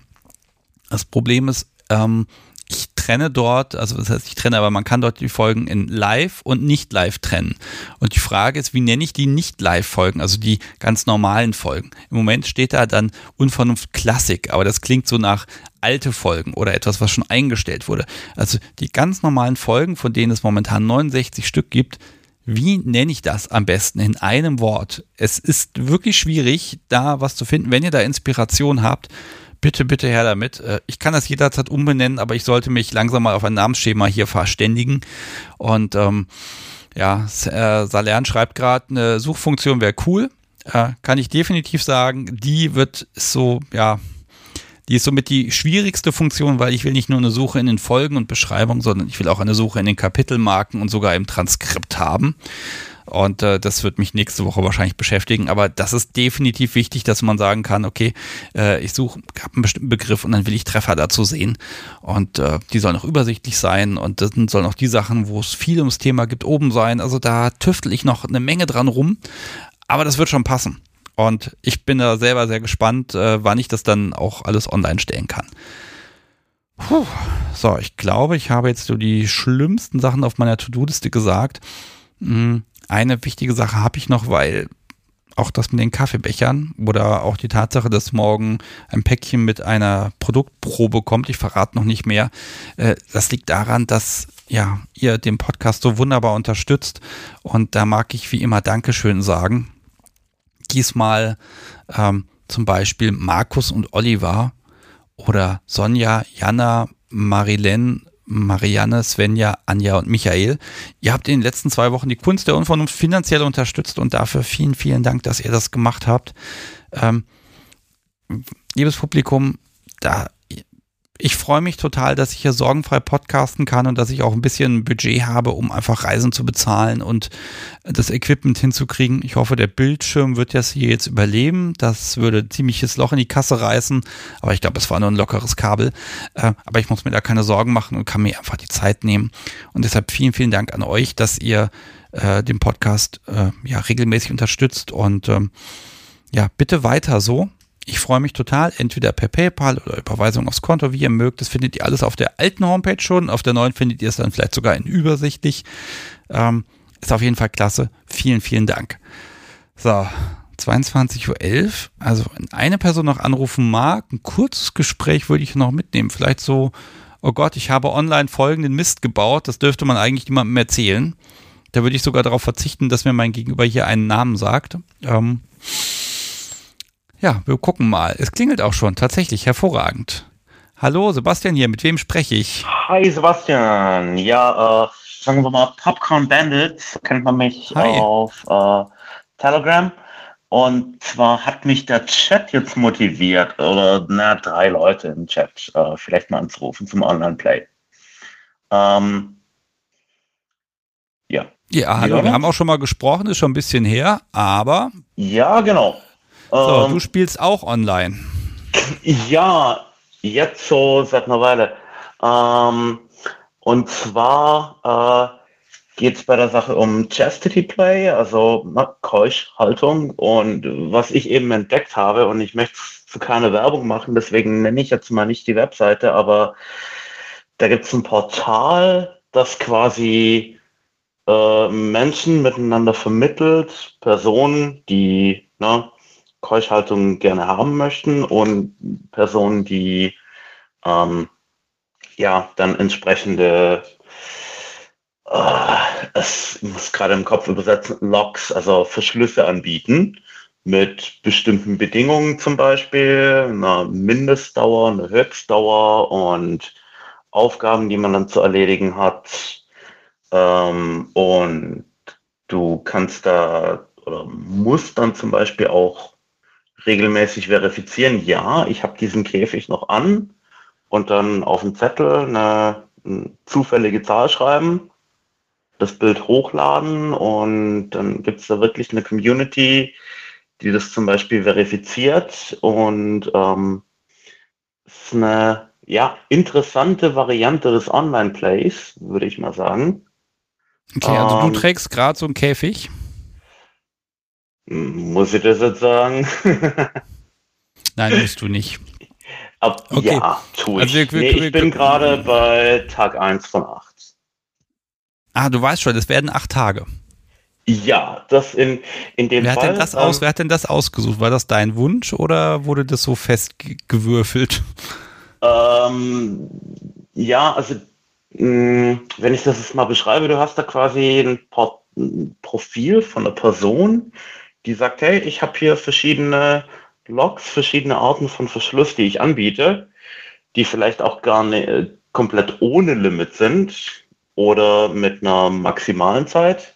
Das Problem ist, ähm, ich trenne dort, also das heißt, ich trenne, aber man kann dort die Folgen in Live und nicht Live trennen. Und die Frage ist, wie nenne ich die nicht Live-Folgen, also die ganz normalen Folgen? Im Moment steht da dann Unvernunft Klassik, aber das klingt so nach alte Folgen oder etwas, was schon eingestellt wurde. Also die ganz normalen Folgen, von denen es momentan 69 Stück gibt, wie nenne ich das am besten in einem Wort? Es ist wirklich schwierig, da was zu finden. Wenn ihr da Inspiration habt, Bitte, bitte her damit. Äh, ich kann das jederzeit umbenennen, aber ich sollte mich langsam mal auf ein Namensschema hier verständigen. Und ähm, ja, äh, Salern schreibt gerade, eine Suchfunktion wäre cool. Äh, kann ich definitiv sagen. Die wird so, ja, die ist somit die schwierigste Funktion, weil ich will nicht nur eine Suche in den Folgen und Beschreibungen, sondern ich will auch eine Suche in den Kapitelmarken und sogar im Transkript haben. Und äh, das wird mich nächste Woche wahrscheinlich beschäftigen. Aber das ist definitiv wichtig, dass man sagen kann, okay, äh, ich suche einen bestimmten Begriff und dann will ich Treffer dazu sehen. Und äh, die sollen auch übersichtlich sein. Und das sollen auch die Sachen, wo es viel ums Thema gibt, oben sein. Also da tüftel ich noch eine Menge dran rum. Aber das wird schon passen. Und ich bin da selber sehr gespannt, äh, wann ich das dann auch alles online stellen kann. Puh. So, ich glaube, ich habe jetzt so die schlimmsten Sachen auf meiner To-Do-Liste gesagt. Hm eine wichtige Sache habe ich noch, weil auch das mit den Kaffeebechern oder auch die Tatsache, dass morgen ein Päckchen mit einer Produktprobe kommt, ich verrate noch nicht mehr, äh, das liegt daran, dass ja, ihr den Podcast so wunderbar unterstützt und da mag ich wie immer Dankeschön sagen. Diesmal ähm, zum Beispiel Markus und Oliver oder Sonja, Jana, Marilyn, Marianne, Svenja, Anja und Michael. Ihr habt in den letzten zwei Wochen die Kunst der Unvernunft finanziell unterstützt und dafür vielen, vielen Dank, dass ihr das gemacht habt. Ähm, liebes Publikum, da ich freue mich total, dass ich hier sorgenfrei podcasten kann und dass ich auch ein bisschen Budget habe, um einfach Reisen zu bezahlen und das Equipment hinzukriegen. Ich hoffe, der Bildschirm wird das hier jetzt überleben. Das würde ziemliches Loch in die Kasse reißen, aber ich glaube, es war nur ein lockeres Kabel. Äh, aber ich muss mir da keine Sorgen machen und kann mir einfach die Zeit nehmen. Und deshalb vielen, vielen Dank an euch, dass ihr äh, den Podcast äh, ja regelmäßig unterstützt und ähm, ja, bitte weiter so. Ich freue mich total, entweder per PayPal oder Überweisung aufs Konto, wie ihr mögt. Das findet ihr alles auf der alten Homepage schon. Auf der neuen findet ihr es dann vielleicht sogar in übersichtlich. Ähm, ist auf jeden Fall klasse. Vielen, vielen Dank. So, 22.11 Uhr. Also, wenn eine Person noch anrufen mag, ein kurzes Gespräch würde ich noch mitnehmen. Vielleicht so, oh Gott, ich habe online folgenden Mist gebaut. Das dürfte man eigentlich niemandem erzählen. Da würde ich sogar darauf verzichten, dass mir mein Gegenüber hier einen Namen sagt. Ähm, ja, wir gucken mal. Es klingelt auch schon, tatsächlich hervorragend. Hallo, Sebastian hier, mit wem spreche ich? Hi Sebastian, ja, äh, sagen wir mal Popcorn Bandit, kennt man mich Hi. auf äh, Telegram. Und zwar hat mich der Chat jetzt motiviert, oder na, drei Leute im Chat, äh, vielleicht mal anzurufen zum Online-Play. Ähm, ja. Ja, hallo, wir haben auch schon mal gesprochen, ist schon ein bisschen her, aber. Ja, genau. So, ähm, du spielst auch online. Ja, jetzt so seit einer Weile. Ähm, und zwar äh, geht es bei der Sache um Chastity Play, also na, Keuschhaltung. Und was ich eben entdeckt habe, und ich möchte zu keine Werbung machen, deswegen nenne ich jetzt mal nicht die Webseite, aber da gibt es ein Portal, das quasi äh, Menschen miteinander vermittelt, Personen, die ne, Keuschhaltung gerne haben möchten und Personen, die ähm, ja dann entsprechende, äh, es muss gerade im Kopf übersetzen, Logs, also Verschlüsse anbieten mit bestimmten Bedingungen zum Beispiel, einer Mindestdauer, eine Höchstdauer und Aufgaben, die man dann zu erledigen hat. Ähm, und du kannst da oder musst dann zum Beispiel auch regelmäßig verifizieren. Ja, ich habe diesen Käfig noch an und dann auf dem Zettel eine, eine zufällige Zahl schreiben, das Bild hochladen und dann gibt es da wirklich eine Community, die das zum Beispiel verifiziert und ähm, ist eine ja, interessante Variante des Online-Plays, würde ich mal sagen. Okay, also ähm, du trägst gerade so einen Käfig. Muss ich das jetzt sagen? Nein, musst du nicht. Ab, okay. Ja, tue ich. Also wir, wir, nee, ich bin gerade bei Tag 1 von 8. Ah, du weißt schon, es werden acht Tage. Ja, das in, in dem wer Fall. Hat denn das aus, ähm, wer hat denn das ausgesucht? War das dein Wunsch oder wurde das so festgewürfelt? Ähm, ja, also mh, mm, wenn ich das jetzt mal beschreibe, du hast da quasi ein, ein Profil von einer Person, die sagt, hey, ich habe hier verschiedene Logs, verschiedene Arten von Verschluss, die ich anbiete, die vielleicht auch gar nicht äh, komplett ohne Limit sind oder mit einer maximalen Zeit.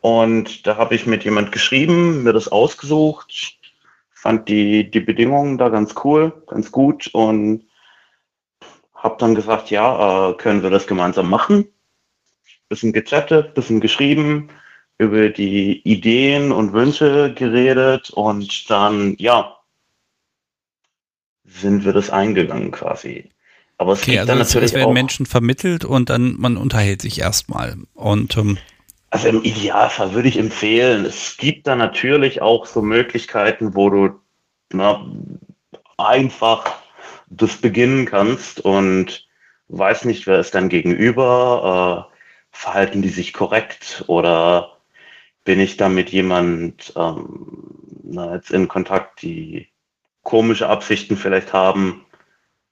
Und da habe ich mit jemand geschrieben, mir das ausgesucht, fand die, die Bedingungen da ganz cool, ganz gut und habe dann gesagt, ja, äh, können wir das gemeinsam machen. Bisschen gechattet, bisschen geschrieben, über die Ideen und Wünsche geredet und dann, ja, sind wir das eingegangen quasi. Aber es okay, gibt also dann natürlich es werden auch, Menschen vermittelt und dann man unterhält sich erstmal und ähm, also im Idealfall würde ich empfehlen, es gibt da natürlich auch so Möglichkeiten, wo du na, einfach das beginnen kannst und weiß nicht, wer ist dann gegenüber, äh, verhalten die sich korrekt oder bin ich da mit jemand ähm, na, jetzt in Kontakt, die komische Absichten vielleicht haben.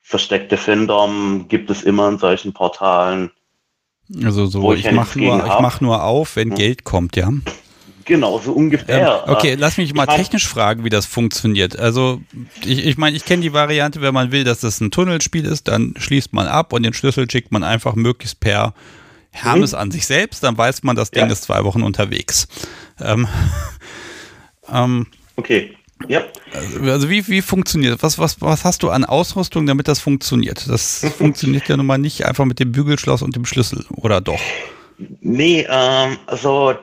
Versteckte Findom gibt es immer in solchen Portalen. Also so, ich, ich mache nur, ich mach nur auf, wenn hm. Geld kommt, ja. Genau, so ungefähr. Ähm, okay, lass mich mal ich technisch fragen, wie das funktioniert. Also, ich meine, ich, mein, ich kenne die Variante, wenn man will, dass das ein Tunnelspiel ist, dann schließt man ab und den Schlüssel schickt man einfach möglichst per Hermes mhm. an sich selbst, dann weiß man, das Ding ja. ist zwei Wochen unterwegs. Ähm, ähm, okay. Ja. Also, also wie, wie funktioniert Was, was, was hast du an Ausrüstung, damit das funktioniert? Das funktioniert ja nun mal nicht einfach mit dem Bügelschloss und dem Schlüssel, oder doch? Nee, ähm, also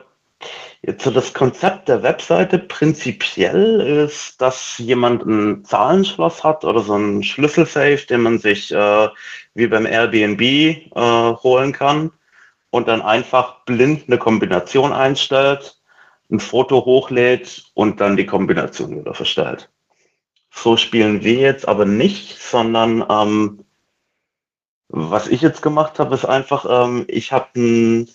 Jetzt so das Konzept der Webseite prinzipiell ist, dass jemand ein Zahlenschloss hat oder so ein Schlüsselsafe, den man sich äh, wie beim Airbnb äh, holen kann und dann einfach blind eine Kombination einstellt, ein Foto hochlädt und dann die Kombination wieder verstellt. So spielen wir jetzt aber nicht, sondern ähm, was ich jetzt gemacht habe, ist einfach, ähm, ich habe ein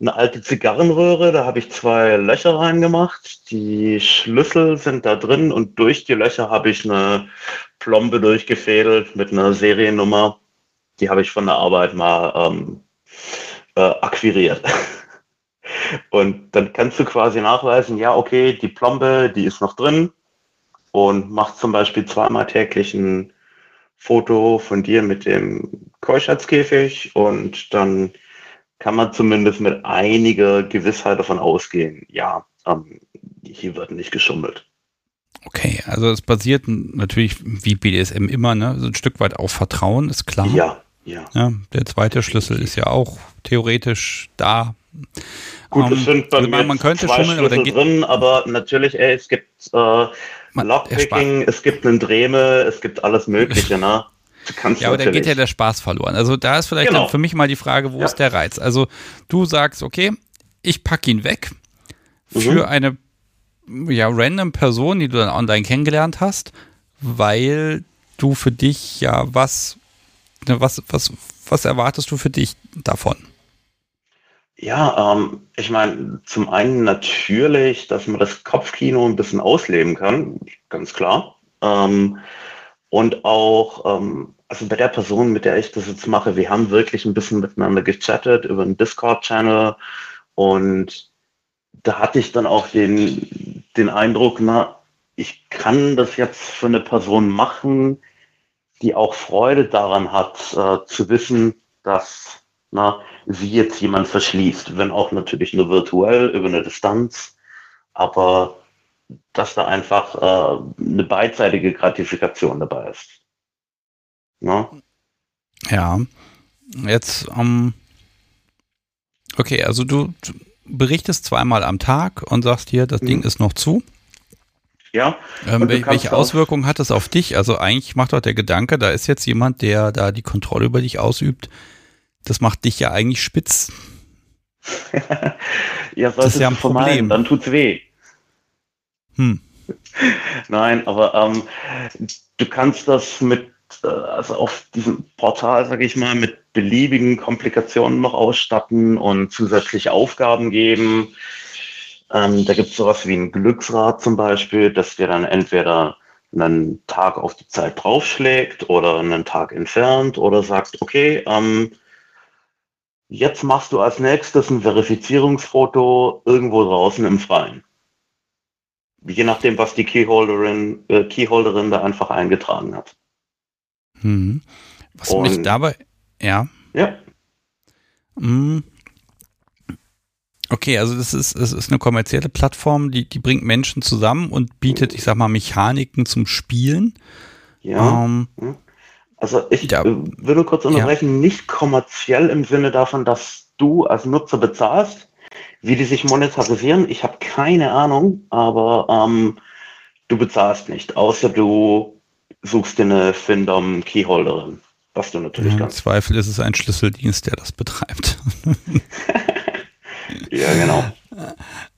eine alte Zigarrenröhre, da habe ich zwei Löcher reingemacht. Die Schlüssel sind da drin und durch die Löcher habe ich eine Plombe durchgefädelt mit einer Seriennummer. Die habe ich von der Arbeit mal ähm, äh, akquiriert. Und dann kannst du quasi nachweisen, ja, okay, die Plombe, die ist noch drin und machst zum Beispiel zweimal täglich ein Foto von dir mit dem Keuschheitskäfig und dann kann man zumindest mit einiger Gewissheit davon ausgehen, ja, ähm, hier wird nicht geschummelt. Okay, also es basiert natürlich wie BDSM immer, ne, so ein Stück weit auf Vertrauen, ist klar. Ja, ja. ja der zweite Schlüssel ist ja auch theoretisch da. Gut, um, es ähm, sind bei also mir man könnte zwei schummeln, Schlüssel aber drin, aber natürlich, ey, es gibt äh, Lockpicking, es gibt einen Dreme, es gibt alles Mögliche, ne? ja, aber da geht ja der Spaß verloren. Also da ist vielleicht genau. für mich mal die Frage, wo ja. ist der Reiz? Also du sagst, okay, ich packe ihn weg mhm. für eine ja, random Person, die du dann online kennengelernt hast, weil du für dich ja was, was, was, was erwartest du für dich davon? Ja, ähm, ich meine, zum einen natürlich, dass man das Kopfkino ein bisschen ausleben kann, ganz klar. Ähm, und auch, ähm, also bei der Person, mit der ich das jetzt mache, wir haben wirklich ein bisschen miteinander gechattet über einen Discord-Channel und da hatte ich dann auch den, den Eindruck, na, ich kann das jetzt für eine Person machen, die auch Freude daran hat, äh, zu wissen, dass na, sie jetzt jemand verschließt, wenn auch natürlich nur virtuell über eine Distanz. Aber dass da einfach äh, eine beidseitige Gratifikation dabei ist. Ja. Ja. Jetzt, ähm, okay, also du, du berichtest zweimal am Tag und sagst hier, das mhm. Ding ist noch zu. Ja. Ähm, welche Auswirkungen hat das auf dich? Also eigentlich macht doch der Gedanke, da ist jetzt jemand, der da die Kontrolle über dich ausübt. Das macht dich ja eigentlich spitz. ja, das ist ja ein Problem. Dann tut's weh. Hm. Nein, aber ähm, du kannst das mit, äh, also auf diesem Portal, sage ich mal, mit beliebigen Komplikationen noch ausstatten und zusätzliche Aufgaben geben. Ähm, da gibt es sowas wie ein Glücksrad zum Beispiel, dass dir dann entweder einen Tag auf die Zeit draufschlägt oder einen Tag entfernt oder sagt, okay, ähm, jetzt machst du als nächstes ein Verifizierungsfoto irgendwo draußen im Freien. Je nachdem, was die Keyholderin, äh, Keyholderin da einfach eingetragen hat. Hm. Was Und, mich dabei, ja. Ja. Hm. Okay, also das ist, es ist eine kommerzielle Plattform, die, die bringt Menschen zusammen und bietet, ich sag mal, Mechaniken zum Spielen. Ja. Ähm, also ich ja, äh, würde kurz unterbrechen, ja. nicht kommerziell im Sinne davon, dass du als Nutzer bezahlst, wie die sich monetarisieren. Ich habe keine Ahnung, aber ähm, du bezahlst nicht, außer du suchst dir eine Findom Keyholderin, was du natürlich ja, Im Zweifel ist es ein Schlüsseldienst, der das betreibt. Ja, genau.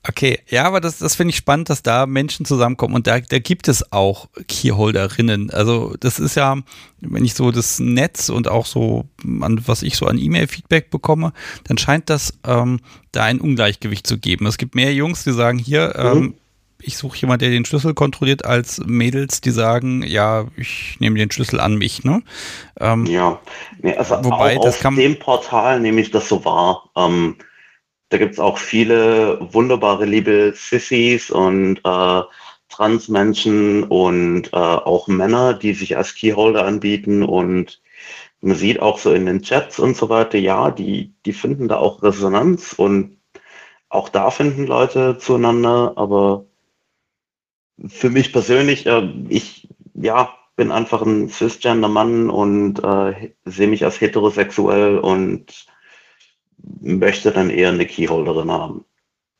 Okay, ja, aber das, das finde ich spannend, dass da Menschen zusammenkommen und da, da gibt es auch Keyholderinnen. Also das ist ja, wenn ich so das Netz und auch so, an, was ich so an E-Mail-Feedback bekomme, dann scheint das ähm, da ein Ungleichgewicht zu geben. Es gibt mehr Jungs, die sagen, hier, ähm, mhm. ich suche jemanden, der den Schlüssel kontrolliert, als Mädels, die sagen, ja, ich nehme den Schlüssel an mich. Ne? Ähm, ja, nee, also wobei, auf dem Portal nehme ich das so wahr. Ähm, da gibt es auch viele wunderbare, liebe Sissies und äh, Transmenschen und äh, auch Männer, die sich als Keyholder anbieten und man sieht auch so in den Chats und so weiter, ja, die, die finden da auch Resonanz und auch da finden Leute zueinander, aber für mich persönlich, äh, ich, ja, bin einfach ein cisgender Mann und äh, sehe mich als heterosexuell und möchte dann eher eine Keyholderin haben.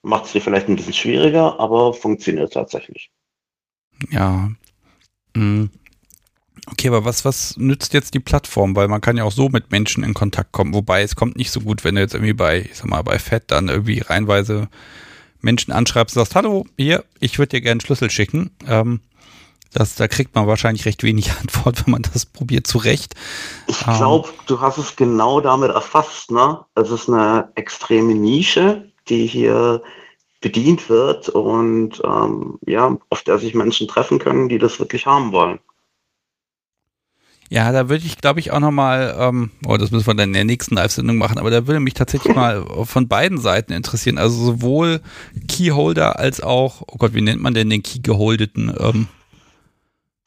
Macht es dir vielleicht ein bisschen schwieriger, aber funktioniert tatsächlich. Ja. Mhm. Okay, aber was, was nützt jetzt die Plattform? Weil man kann ja auch so mit Menschen in Kontakt kommen. Wobei es kommt nicht so gut, wenn du jetzt irgendwie bei, ich sag mal, bei Fett dann irgendwie reinweise Menschen anschreibst und sagst, hallo, hier, ich würde dir gerne einen Schlüssel schicken. Ähm, das, da kriegt man wahrscheinlich recht wenig Antwort, wenn man das probiert zurecht. Ich glaube, ähm, du hast es genau damit erfasst. Ne? Es ist eine extreme Nische, die hier bedient wird und ähm, ja, auf der sich Menschen treffen können, die das wirklich haben wollen. Ja, da würde ich, glaube ich, auch nochmal, ähm, oh, das müssen wir dann in der nächsten Live-Sendung machen, aber da würde mich tatsächlich mal von beiden Seiten interessieren. Also sowohl Keyholder als auch, oh Gott, wie nennt man denn den Key-geholdeten? Ähm,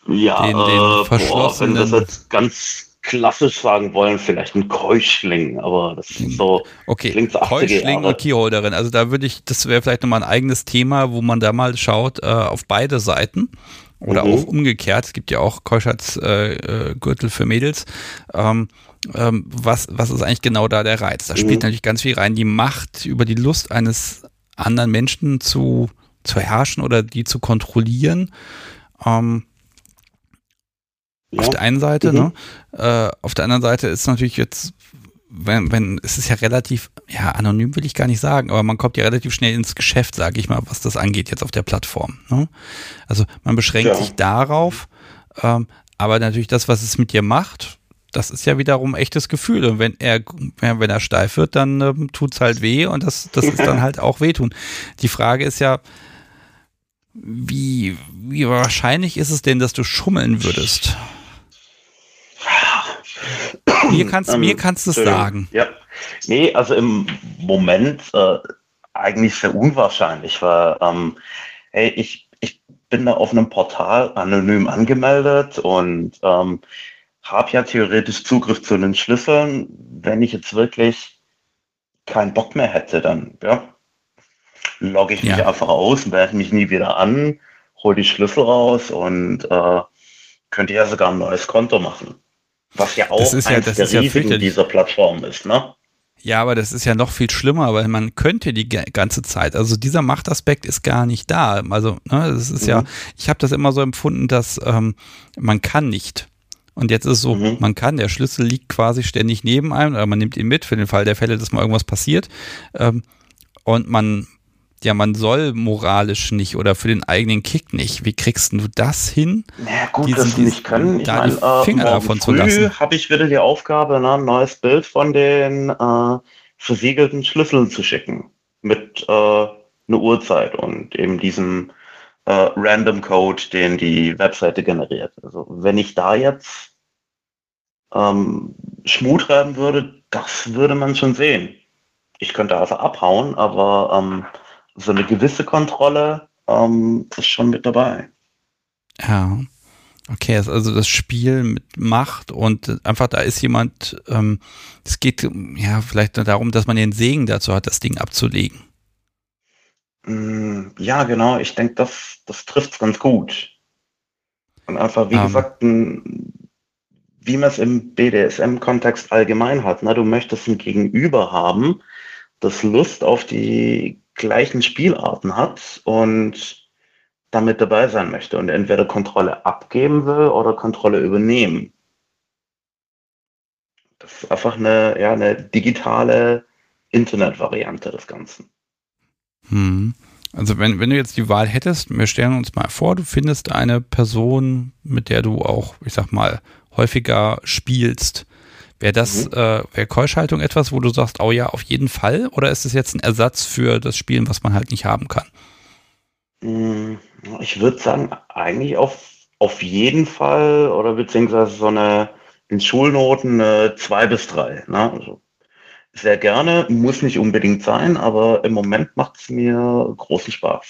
ja, den, den verschlossenen. Boah, wenn wir das jetzt ganz klassisch sagen wollen, vielleicht ein Keuschling, aber das ist so okay. klingt so Keuschling und Keyholderin. Also da würde ich, das wäre vielleicht nochmal ein eigenes Thema, wo man da mal schaut äh, auf beide Seiten. Oder mhm. auch umgekehrt, es gibt ja auch Keuschheitsgürtel äh, für Mädels. Ähm, ähm, was, was ist eigentlich genau da der Reiz? Da spielt mhm. natürlich ganz viel rein, die Macht über die Lust eines anderen Menschen zu, zu herrschen oder die zu kontrollieren. Ähm, ja. Auf der einen Seite, mhm. ne? Äh, auf der anderen Seite ist natürlich jetzt, wenn, wenn, es ist ja relativ, ja, anonym will ich gar nicht sagen, aber man kommt ja relativ schnell ins Geschäft, sage ich mal, was das angeht jetzt auf der Plattform. Ne? Also man beschränkt ja. sich darauf, ähm, aber natürlich das, was es mit dir macht, das ist ja wiederum echtes Gefühl. Und wenn er, wenn er steif wird, dann ähm, es halt weh und das, das ist dann halt auch wehtun. Die Frage ist ja, wie, wie wahrscheinlich ist es denn, dass du schummeln würdest? Mir kannst, ähm, mir kannst du es sagen. Ja. Nee, also im Moment äh, eigentlich sehr unwahrscheinlich, weil ähm, hey, ich, ich bin da auf einem Portal anonym angemeldet und ähm, habe ja theoretisch Zugriff zu den Schlüsseln. Wenn ich jetzt wirklich keinen Bock mehr hätte, dann ja, logge ich mich ja. einfach aus, melde mich nie wieder an hol die Schlüssel raus und äh, könnte ja sogar ein neues Konto machen. Was ja auch das ist ja, der ja Risiken dieser Plattform ist, ne? Ja, aber das ist ja noch viel schlimmer, weil man könnte die ganze Zeit, also dieser Machtaspekt ist gar nicht da. Also, ne, das ist mhm. ja, ich habe das immer so empfunden, dass ähm, man kann nicht. Und jetzt ist es so, mhm. man kann, der Schlüssel liegt quasi ständig neben einem, oder man nimmt ihn mit für den Fall der Fälle, dass mal irgendwas passiert. Ähm, und man, ja, man soll moralisch nicht oder für den eigenen Kick nicht. Wie kriegst du das hin? Na gut, diesen, das nicht können. Ich meine, äh, Finger davon zu lassen. habe ich wieder die Aufgabe, ne, ein neues Bild von den äh, versiegelten Schlüsseln zu schicken. Mit äh, einer Uhrzeit und eben diesem äh, Random Code, den die Webseite generiert. Also wenn ich da jetzt ähm, Schmut treiben würde, das würde man schon sehen. Ich könnte also abhauen, aber ähm, so eine gewisse Kontrolle ähm, ist schon mit dabei. Ja. Okay, also das Spiel mit Macht und einfach da ist jemand, ähm, es geht ja vielleicht nur darum, dass man den Segen dazu hat, das Ding abzulegen. Mm, ja, genau. Ich denke, das, das trifft es ganz gut. Und einfach, wie um. Ähm. gesagt, wie man es im BDSM-Kontext allgemein hat. Ne? Du möchtest ein Gegenüber haben, das Lust auf die gleichen Spielarten hat und damit dabei sein möchte und entweder Kontrolle abgeben will oder Kontrolle übernehmen. Das ist einfach eine, ja, eine digitale Internet-Variante des Ganzen. Hm. Also wenn, wenn du jetzt die Wahl hättest, wir stellen uns mal vor, du findest eine Person, mit der du auch, ich sag mal, häufiger spielst. Wäre das, mhm. äh, wäre Keuschhaltung etwas, wo du sagst, oh ja, auf jeden Fall? Oder ist es jetzt ein Ersatz für das Spielen, was man halt nicht haben kann? Hm, ich würde sagen, eigentlich auf, auf jeden Fall oder beziehungsweise so eine in Schulnoten eine 2 bis 3. Ne? Also sehr gerne, muss nicht unbedingt sein, aber im Moment macht es mir großen Spaß.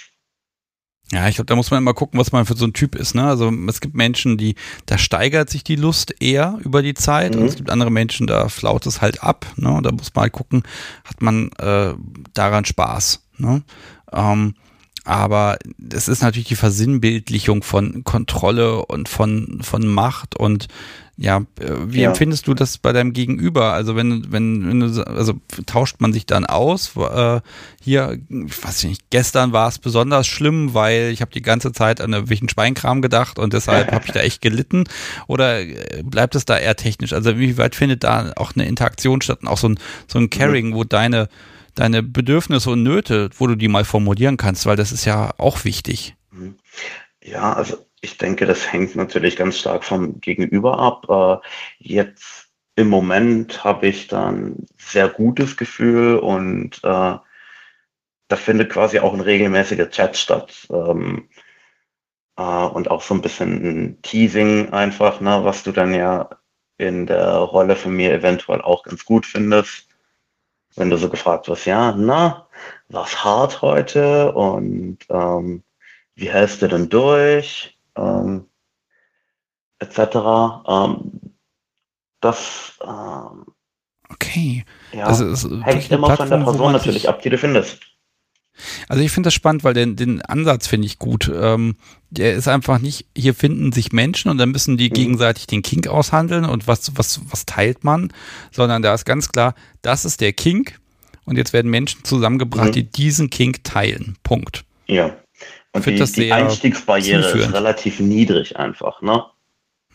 Ja, ich glaube, da muss man immer gucken, was man für so ein Typ ist. Ne? Also es gibt Menschen, die, da steigert sich die Lust eher über die Zeit mhm. und es gibt andere Menschen, da flaut es halt ab. Ne? Und da muss man halt gucken, hat man äh, daran Spaß. Ne? Ähm, aber es ist natürlich die Versinnbildlichung von Kontrolle und von, von Macht und ja, äh, wie ja. empfindest du das bei deinem Gegenüber? Also wenn, wenn, wenn du, also tauscht man sich dann aus? Äh, hier, ich weiß nicht, gestern war es besonders schlimm, weil ich habe die ganze Zeit an irgendwelchen Schweinkram gedacht und deshalb habe ich da echt gelitten. Oder äh, bleibt es da eher technisch? Also wie weit findet da auch eine Interaktion statt und auch so ein, so ein Caring, mhm. wo deine, deine Bedürfnisse und Nöte, wo du die mal formulieren kannst, weil das ist ja auch wichtig. Mhm. Ja, also ich denke, das hängt natürlich ganz stark vom Gegenüber ab. Äh, jetzt im Moment habe ich dann sehr gutes Gefühl und äh, da findet quasi auch ein regelmäßiger Chat statt. Ähm, äh, und auch so ein bisschen ein Teasing einfach, ne, was du dann ja in der Rolle von mir eventuell auch ganz gut findest. Wenn du so gefragt wirst, ja, na, war's hart heute und ähm, wie hältst du denn durch? Ähm, etc. Ähm, das ähm, okay. Ja, also hängt immer von der Person natürlich ab, die du findest. Also ich finde das spannend, weil den, den Ansatz finde ich gut. Ähm, der ist einfach nicht, hier finden sich Menschen und dann müssen die mhm. gegenseitig den Kink aushandeln und was, was, was teilt man, sondern da ist ganz klar, das ist der Kink und jetzt werden Menschen zusammengebracht, mhm. die diesen Kink teilen. Punkt. Ja. Und die, die Einstiegsbarriere ist relativ niedrig einfach, ne?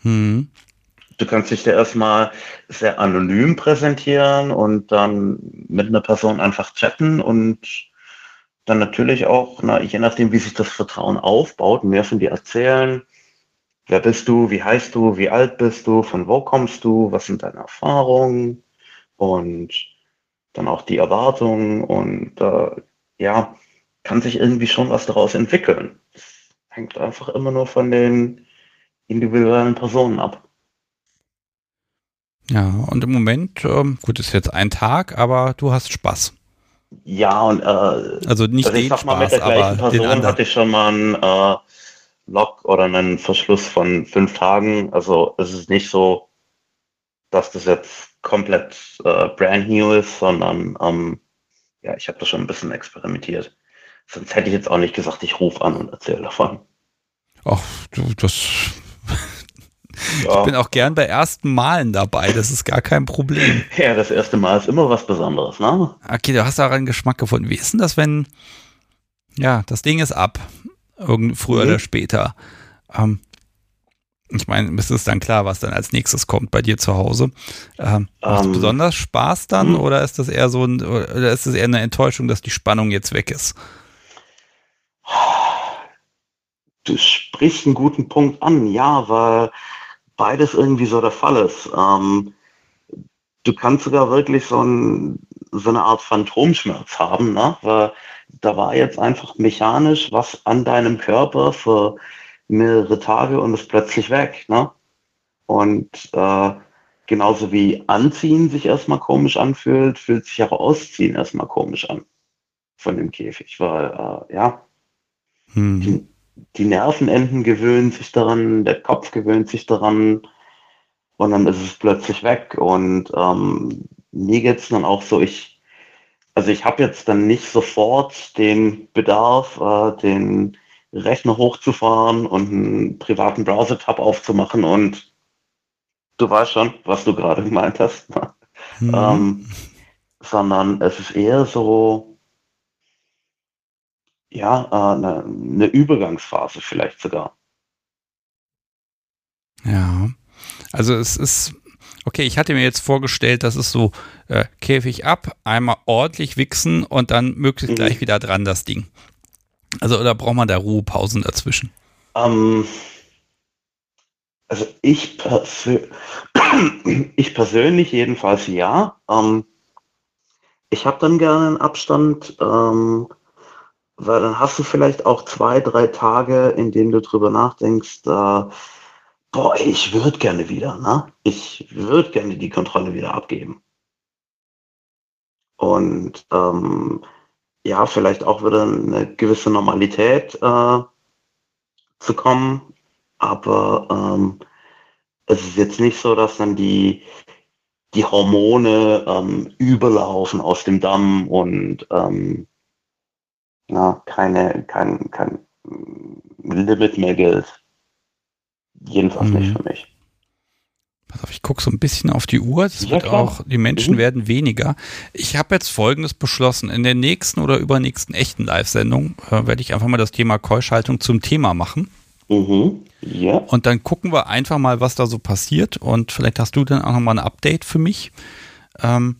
Hm. Du kannst dich da erstmal sehr anonym präsentieren und dann mit einer Person einfach chatten und dann natürlich auch, na, je nachdem, wie sich das Vertrauen aufbaut, mehr von dir erzählen. Wer bist du? Wie heißt du? Wie alt bist du? Von wo kommst du? Was sind deine Erfahrungen? Und dann auch die Erwartungen und äh, ja, kann sich irgendwie schon was daraus entwickeln. Das hängt einfach immer nur von den individuellen Personen ab. Ja, und im Moment, ähm, gut, ist jetzt ein Tag, aber du hast Spaß. Ja, und äh, also nicht also ich sag mal, mit der gleichen Person hatte ich schon mal einen äh, Log oder einen Verschluss von fünf Tagen. Also es ist nicht so, dass das jetzt komplett äh, brand new ist, sondern ähm, ja, ich habe da schon ein bisschen experimentiert. Sonst hätte ich jetzt auch nicht gesagt, ich rufe an und erzähle davon. Ach, du, das. Ja. Ich bin auch gern bei ersten Malen dabei, das ist gar kein Problem. Ja, das erste Mal ist immer was Besonderes, ne? Okay, du hast da einen Geschmack gefunden. Wie ist denn das, wenn, ja, das Ding ist ab, irgend früher mhm. oder später. Ähm, ich meine, es ist dann klar, was dann als nächstes kommt bei dir zu Hause. Ähm, macht um, besonders Spaß dann mh. oder ist das eher so ein, oder ist das eher eine Enttäuschung, dass die Spannung jetzt weg ist? Du sprichst einen guten Punkt an, ja, weil beides irgendwie so der Fall ist. Ähm, du kannst sogar wirklich so, ein, so eine Art Phantomschmerz haben, ne? weil da war jetzt einfach mechanisch was an deinem Körper für mehrere Tage und ist plötzlich weg. Ne? Und äh, genauso wie Anziehen sich erstmal komisch anfühlt, fühlt sich auch Ausziehen erstmal komisch an von dem Käfig, weil äh, ja, hm. die, die Nervenenden gewöhnen sich daran, der Kopf gewöhnt sich daran und dann ist es plötzlich weg. Und ähm, mir geht es dann auch so, ich, also ich habe jetzt dann nicht sofort den Bedarf, äh, den Rechner hochzufahren und einen privaten Browser-Tab aufzumachen und du weißt schon, was du gerade gemeint hast. Mhm. ähm, sondern es ist eher so, ja, äh, eine, eine Übergangsphase vielleicht sogar. Ja, also es ist, okay, ich hatte mir jetzt vorgestellt, das ist so äh, Käfig ab, einmal ordentlich wichsen und dann möglichst mhm. gleich wieder dran das Ding. Also oder braucht man da Ruhepausen dazwischen? Ähm, also ich, persö ich persönlich jedenfalls ja. Ähm, ich habe dann gerne einen Abstand, ähm, weil dann hast du vielleicht auch zwei, drei Tage, in denen du drüber nachdenkst, äh, boah, ich würde gerne wieder, ne? Ich würde gerne die Kontrolle wieder abgeben. Und ähm, ja, vielleicht auch wieder eine gewisse Normalität äh, zu kommen. Aber ähm, es ist jetzt nicht so, dass dann die, die Hormone ähm, überlaufen aus dem Damm und ähm, ja, keine, kein, kein Limit mehr gilt. Jedenfalls mhm. nicht für mich. Pass auf, ich gucke so ein bisschen auf die Uhr. Das ja, wird auch, die Menschen mhm. werden weniger. Ich habe jetzt Folgendes beschlossen. In der nächsten oder übernächsten echten Live-Sendung äh, werde ich einfach mal das Thema Keuschhaltung zum Thema machen. Mhm. Ja. Und dann gucken wir einfach mal, was da so passiert. Und vielleicht hast du dann auch nochmal ein Update für mich. Ähm,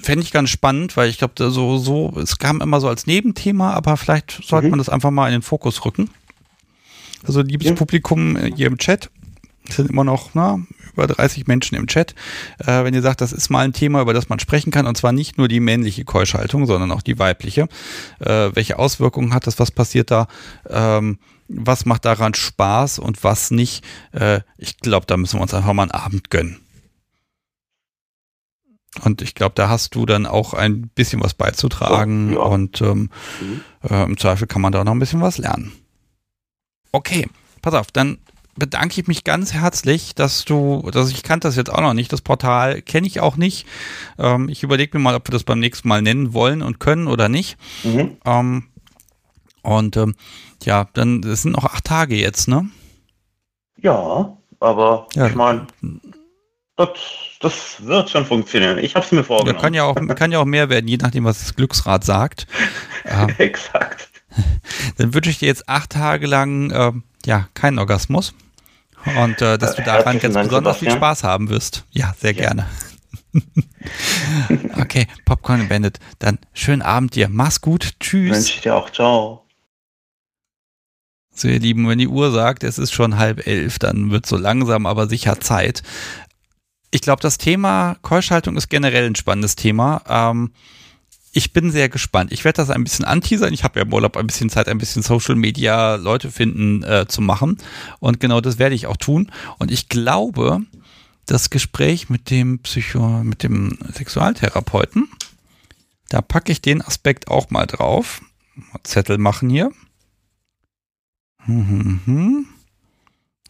Fände ich ganz spannend, weil ich glaube, so, so, es kam immer so als Nebenthema, aber vielleicht sollte mhm. man das einfach mal in den Fokus rücken. Also, liebes ja. Publikum äh, hier im Chat, sind immer noch na, über 30 Menschen im Chat. Äh, wenn ihr sagt, das ist mal ein Thema, über das man sprechen kann, und zwar nicht nur die männliche Keuschhaltung, sondern auch die weibliche. Äh, welche Auswirkungen hat das? Was passiert da? Ähm, was macht daran Spaß und was nicht? Äh, ich glaube, da müssen wir uns einfach mal einen Abend gönnen. Und ich glaube, da hast du dann auch ein bisschen was beizutragen ja, ja. und ähm, mhm. äh, im Zweifel kann man da noch ein bisschen was lernen. Okay, pass auf, dann bedanke ich mich ganz herzlich, dass du, dass ich kannte das jetzt auch noch nicht. Das Portal kenne ich auch nicht. Ähm, ich überlege mir mal, ob wir das beim nächsten Mal nennen wollen und können oder nicht. Mhm. Ähm, und ähm, ja, dann das sind noch acht Tage jetzt, ne? Ja, aber ja. ich meine, das, das wird schon funktionieren. Ich habe es mir vorgenommen. Ja, kann ja auch, kann ja auch mehr werden, je nachdem, was das Glücksrad sagt. Ähm, Exakt. Dann wünsche ich dir jetzt acht Tage lang äh, ja keinen Orgasmus. Und äh, dass du daran ganz Dank, besonders viel Spaß haben wirst. Ja, sehr ja. gerne. okay, Popcorn Bandit. Dann schönen Abend dir. Mach's gut. Tschüss. Wünsche ich dir auch. Ciao. So, ihr Lieben, wenn die Uhr sagt, es ist schon halb elf, dann wird so langsam aber sicher Zeit. Ich glaube, das Thema Keuschhaltung ist generell ein spannendes Thema. Ähm, ich bin sehr gespannt. Ich werde das ein bisschen anteasern. Ich habe ja im Urlaub ein bisschen Zeit, ein bisschen Social Media Leute finden äh, zu machen. Und genau das werde ich auch tun. Und ich glaube, das Gespräch mit dem Psycho, mit dem Sexualtherapeuten, da packe ich den Aspekt auch mal drauf. Zettel machen hier.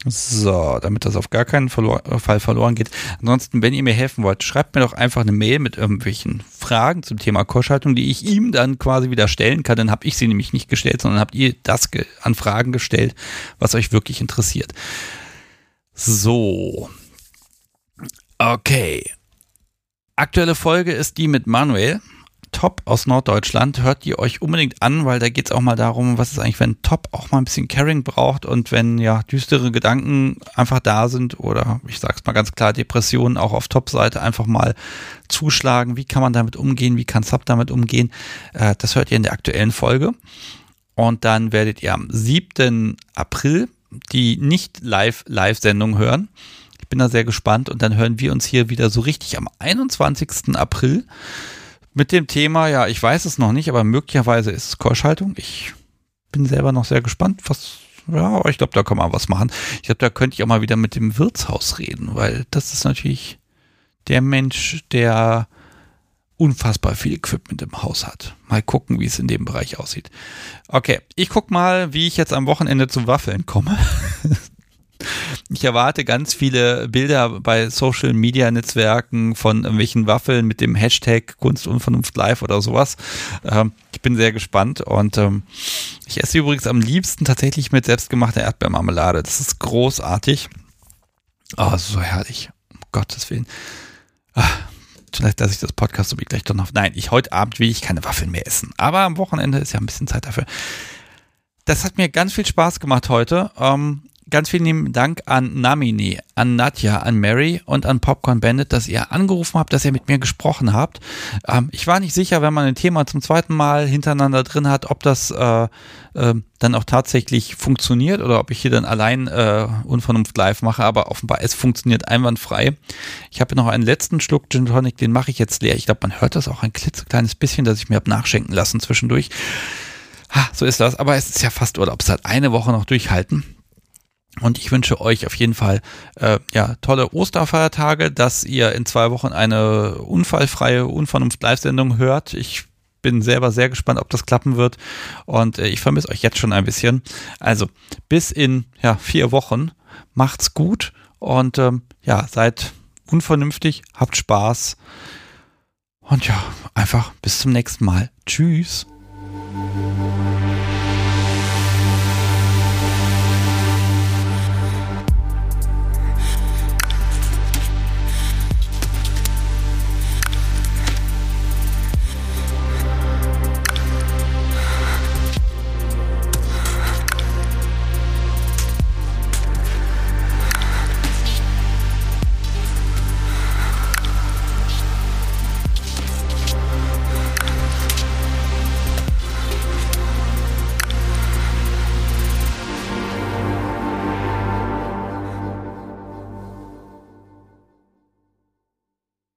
So, damit das auf gar keinen Fall verloren geht. Ansonsten, wenn ihr mir helfen wollt, schreibt mir doch einfach eine Mail mit irgendwelchen Fragen zum Thema Koschhaltung, die ich ihm dann quasi wieder stellen kann. Dann habe ich sie nämlich nicht gestellt, sondern habt ihr das an Fragen gestellt, was euch wirklich interessiert. So. Okay. Aktuelle Folge ist die mit Manuel. Top aus Norddeutschland. Hört ihr euch unbedingt an, weil da geht es auch mal darum, was ist eigentlich, wenn Top auch mal ein bisschen Caring braucht und wenn ja düstere Gedanken einfach da sind oder ich sag's mal ganz klar, Depressionen auch auf Top-Seite einfach mal zuschlagen. Wie kann man damit umgehen? Wie kann Sub damit umgehen? Äh, das hört ihr in der aktuellen Folge. Und dann werdet ihr am 7. April die nicht live Live-Sendung hören. Ich bin da sehr gespannt und dann hören wir uns hier wieder so richtig am 21. April mit dem Thema, ja, ich weiß es noch nicht, aber möglicherweise ist es Keuschhaltung. Ich bin selber noch sehr gespannt, was, ja, ich glaube, da kann man was machen. Ich glaube, da könnte ich auch mal wieder mit dem Wirtshaus reden, weil das ist natürlich der Mensch, der unfassbar viel Equipment im Haus hat. Mal gucken, wie es in dem Bereich aussieht. Okay, ich guck mal, wie ich jetzt am Wochenende zu Waffeln komme. Ich erwarte ganz viele Bilder bei Social Media Netzwerken von irgendwelchen Waffeln mit dem Hashtag Kunst und Vernunft live oder sowas. Ähm, ich bin sehr gespannt und ähm, ich esse übrigens am liebsten tatsächlich mit selbstgemachter Erdbeermarmelade. Das ist großartig. Oh, so herrlich. Um Gottes Willen. Ach, vielleicht lasse ich das Podcast so wie gleich doch noch. Nein, ich heute Abend will ich keine Waffeln mehr essen. Aber am Wochenende ist ja ein bisschen Zeit dafür. Das hat mir ganz viel Spaß gemacht heute. Ähm, ganz vielen Dank an Namini, an Nadja, an Mary und an Popcorn Bandit, dass ihr angerufen habt, dass ihr mit mir gesprochen habt. Ähm, ich war nicht sicher, wenn man ein Thema zum zweiten Mal hintereinander drin hat, ob das äh, äh, dann auch tatsächlich funktioniert oder ob ich hier dann allein äh, Unvernunft live mache, aber offenbar es funktioniert einwandfrei. Ich habe noch einen letzten Schluck Gin Tonic, den mache ich jetzt leer. Ich glaube, man hört das auch ein klitzekleines bisschen, dass ich mir habe nachschenken lassen zwischendurch. Ha, so ist das, aber es ist ja fast Urlaubszeit. Eine Woche noch durchhalten. Und ich wünsche euch auf jeden Fall äh, ja tolle Osterfeiertage, dass ihr in zwei Wochen eine unfallfreie Unvernunft-Live-Sendung hört. Ich bin selber sehr gespannt, ob das klappen wird. Und äh, ich vermisse euch jetzt schon ein bisschen. Also bis in ja, vier Wochen. Macht's gut und ähm, ja, seid unvernünftig, habt Spaß. Und ja, einfach bis zum nächsten Mal. Tschüss.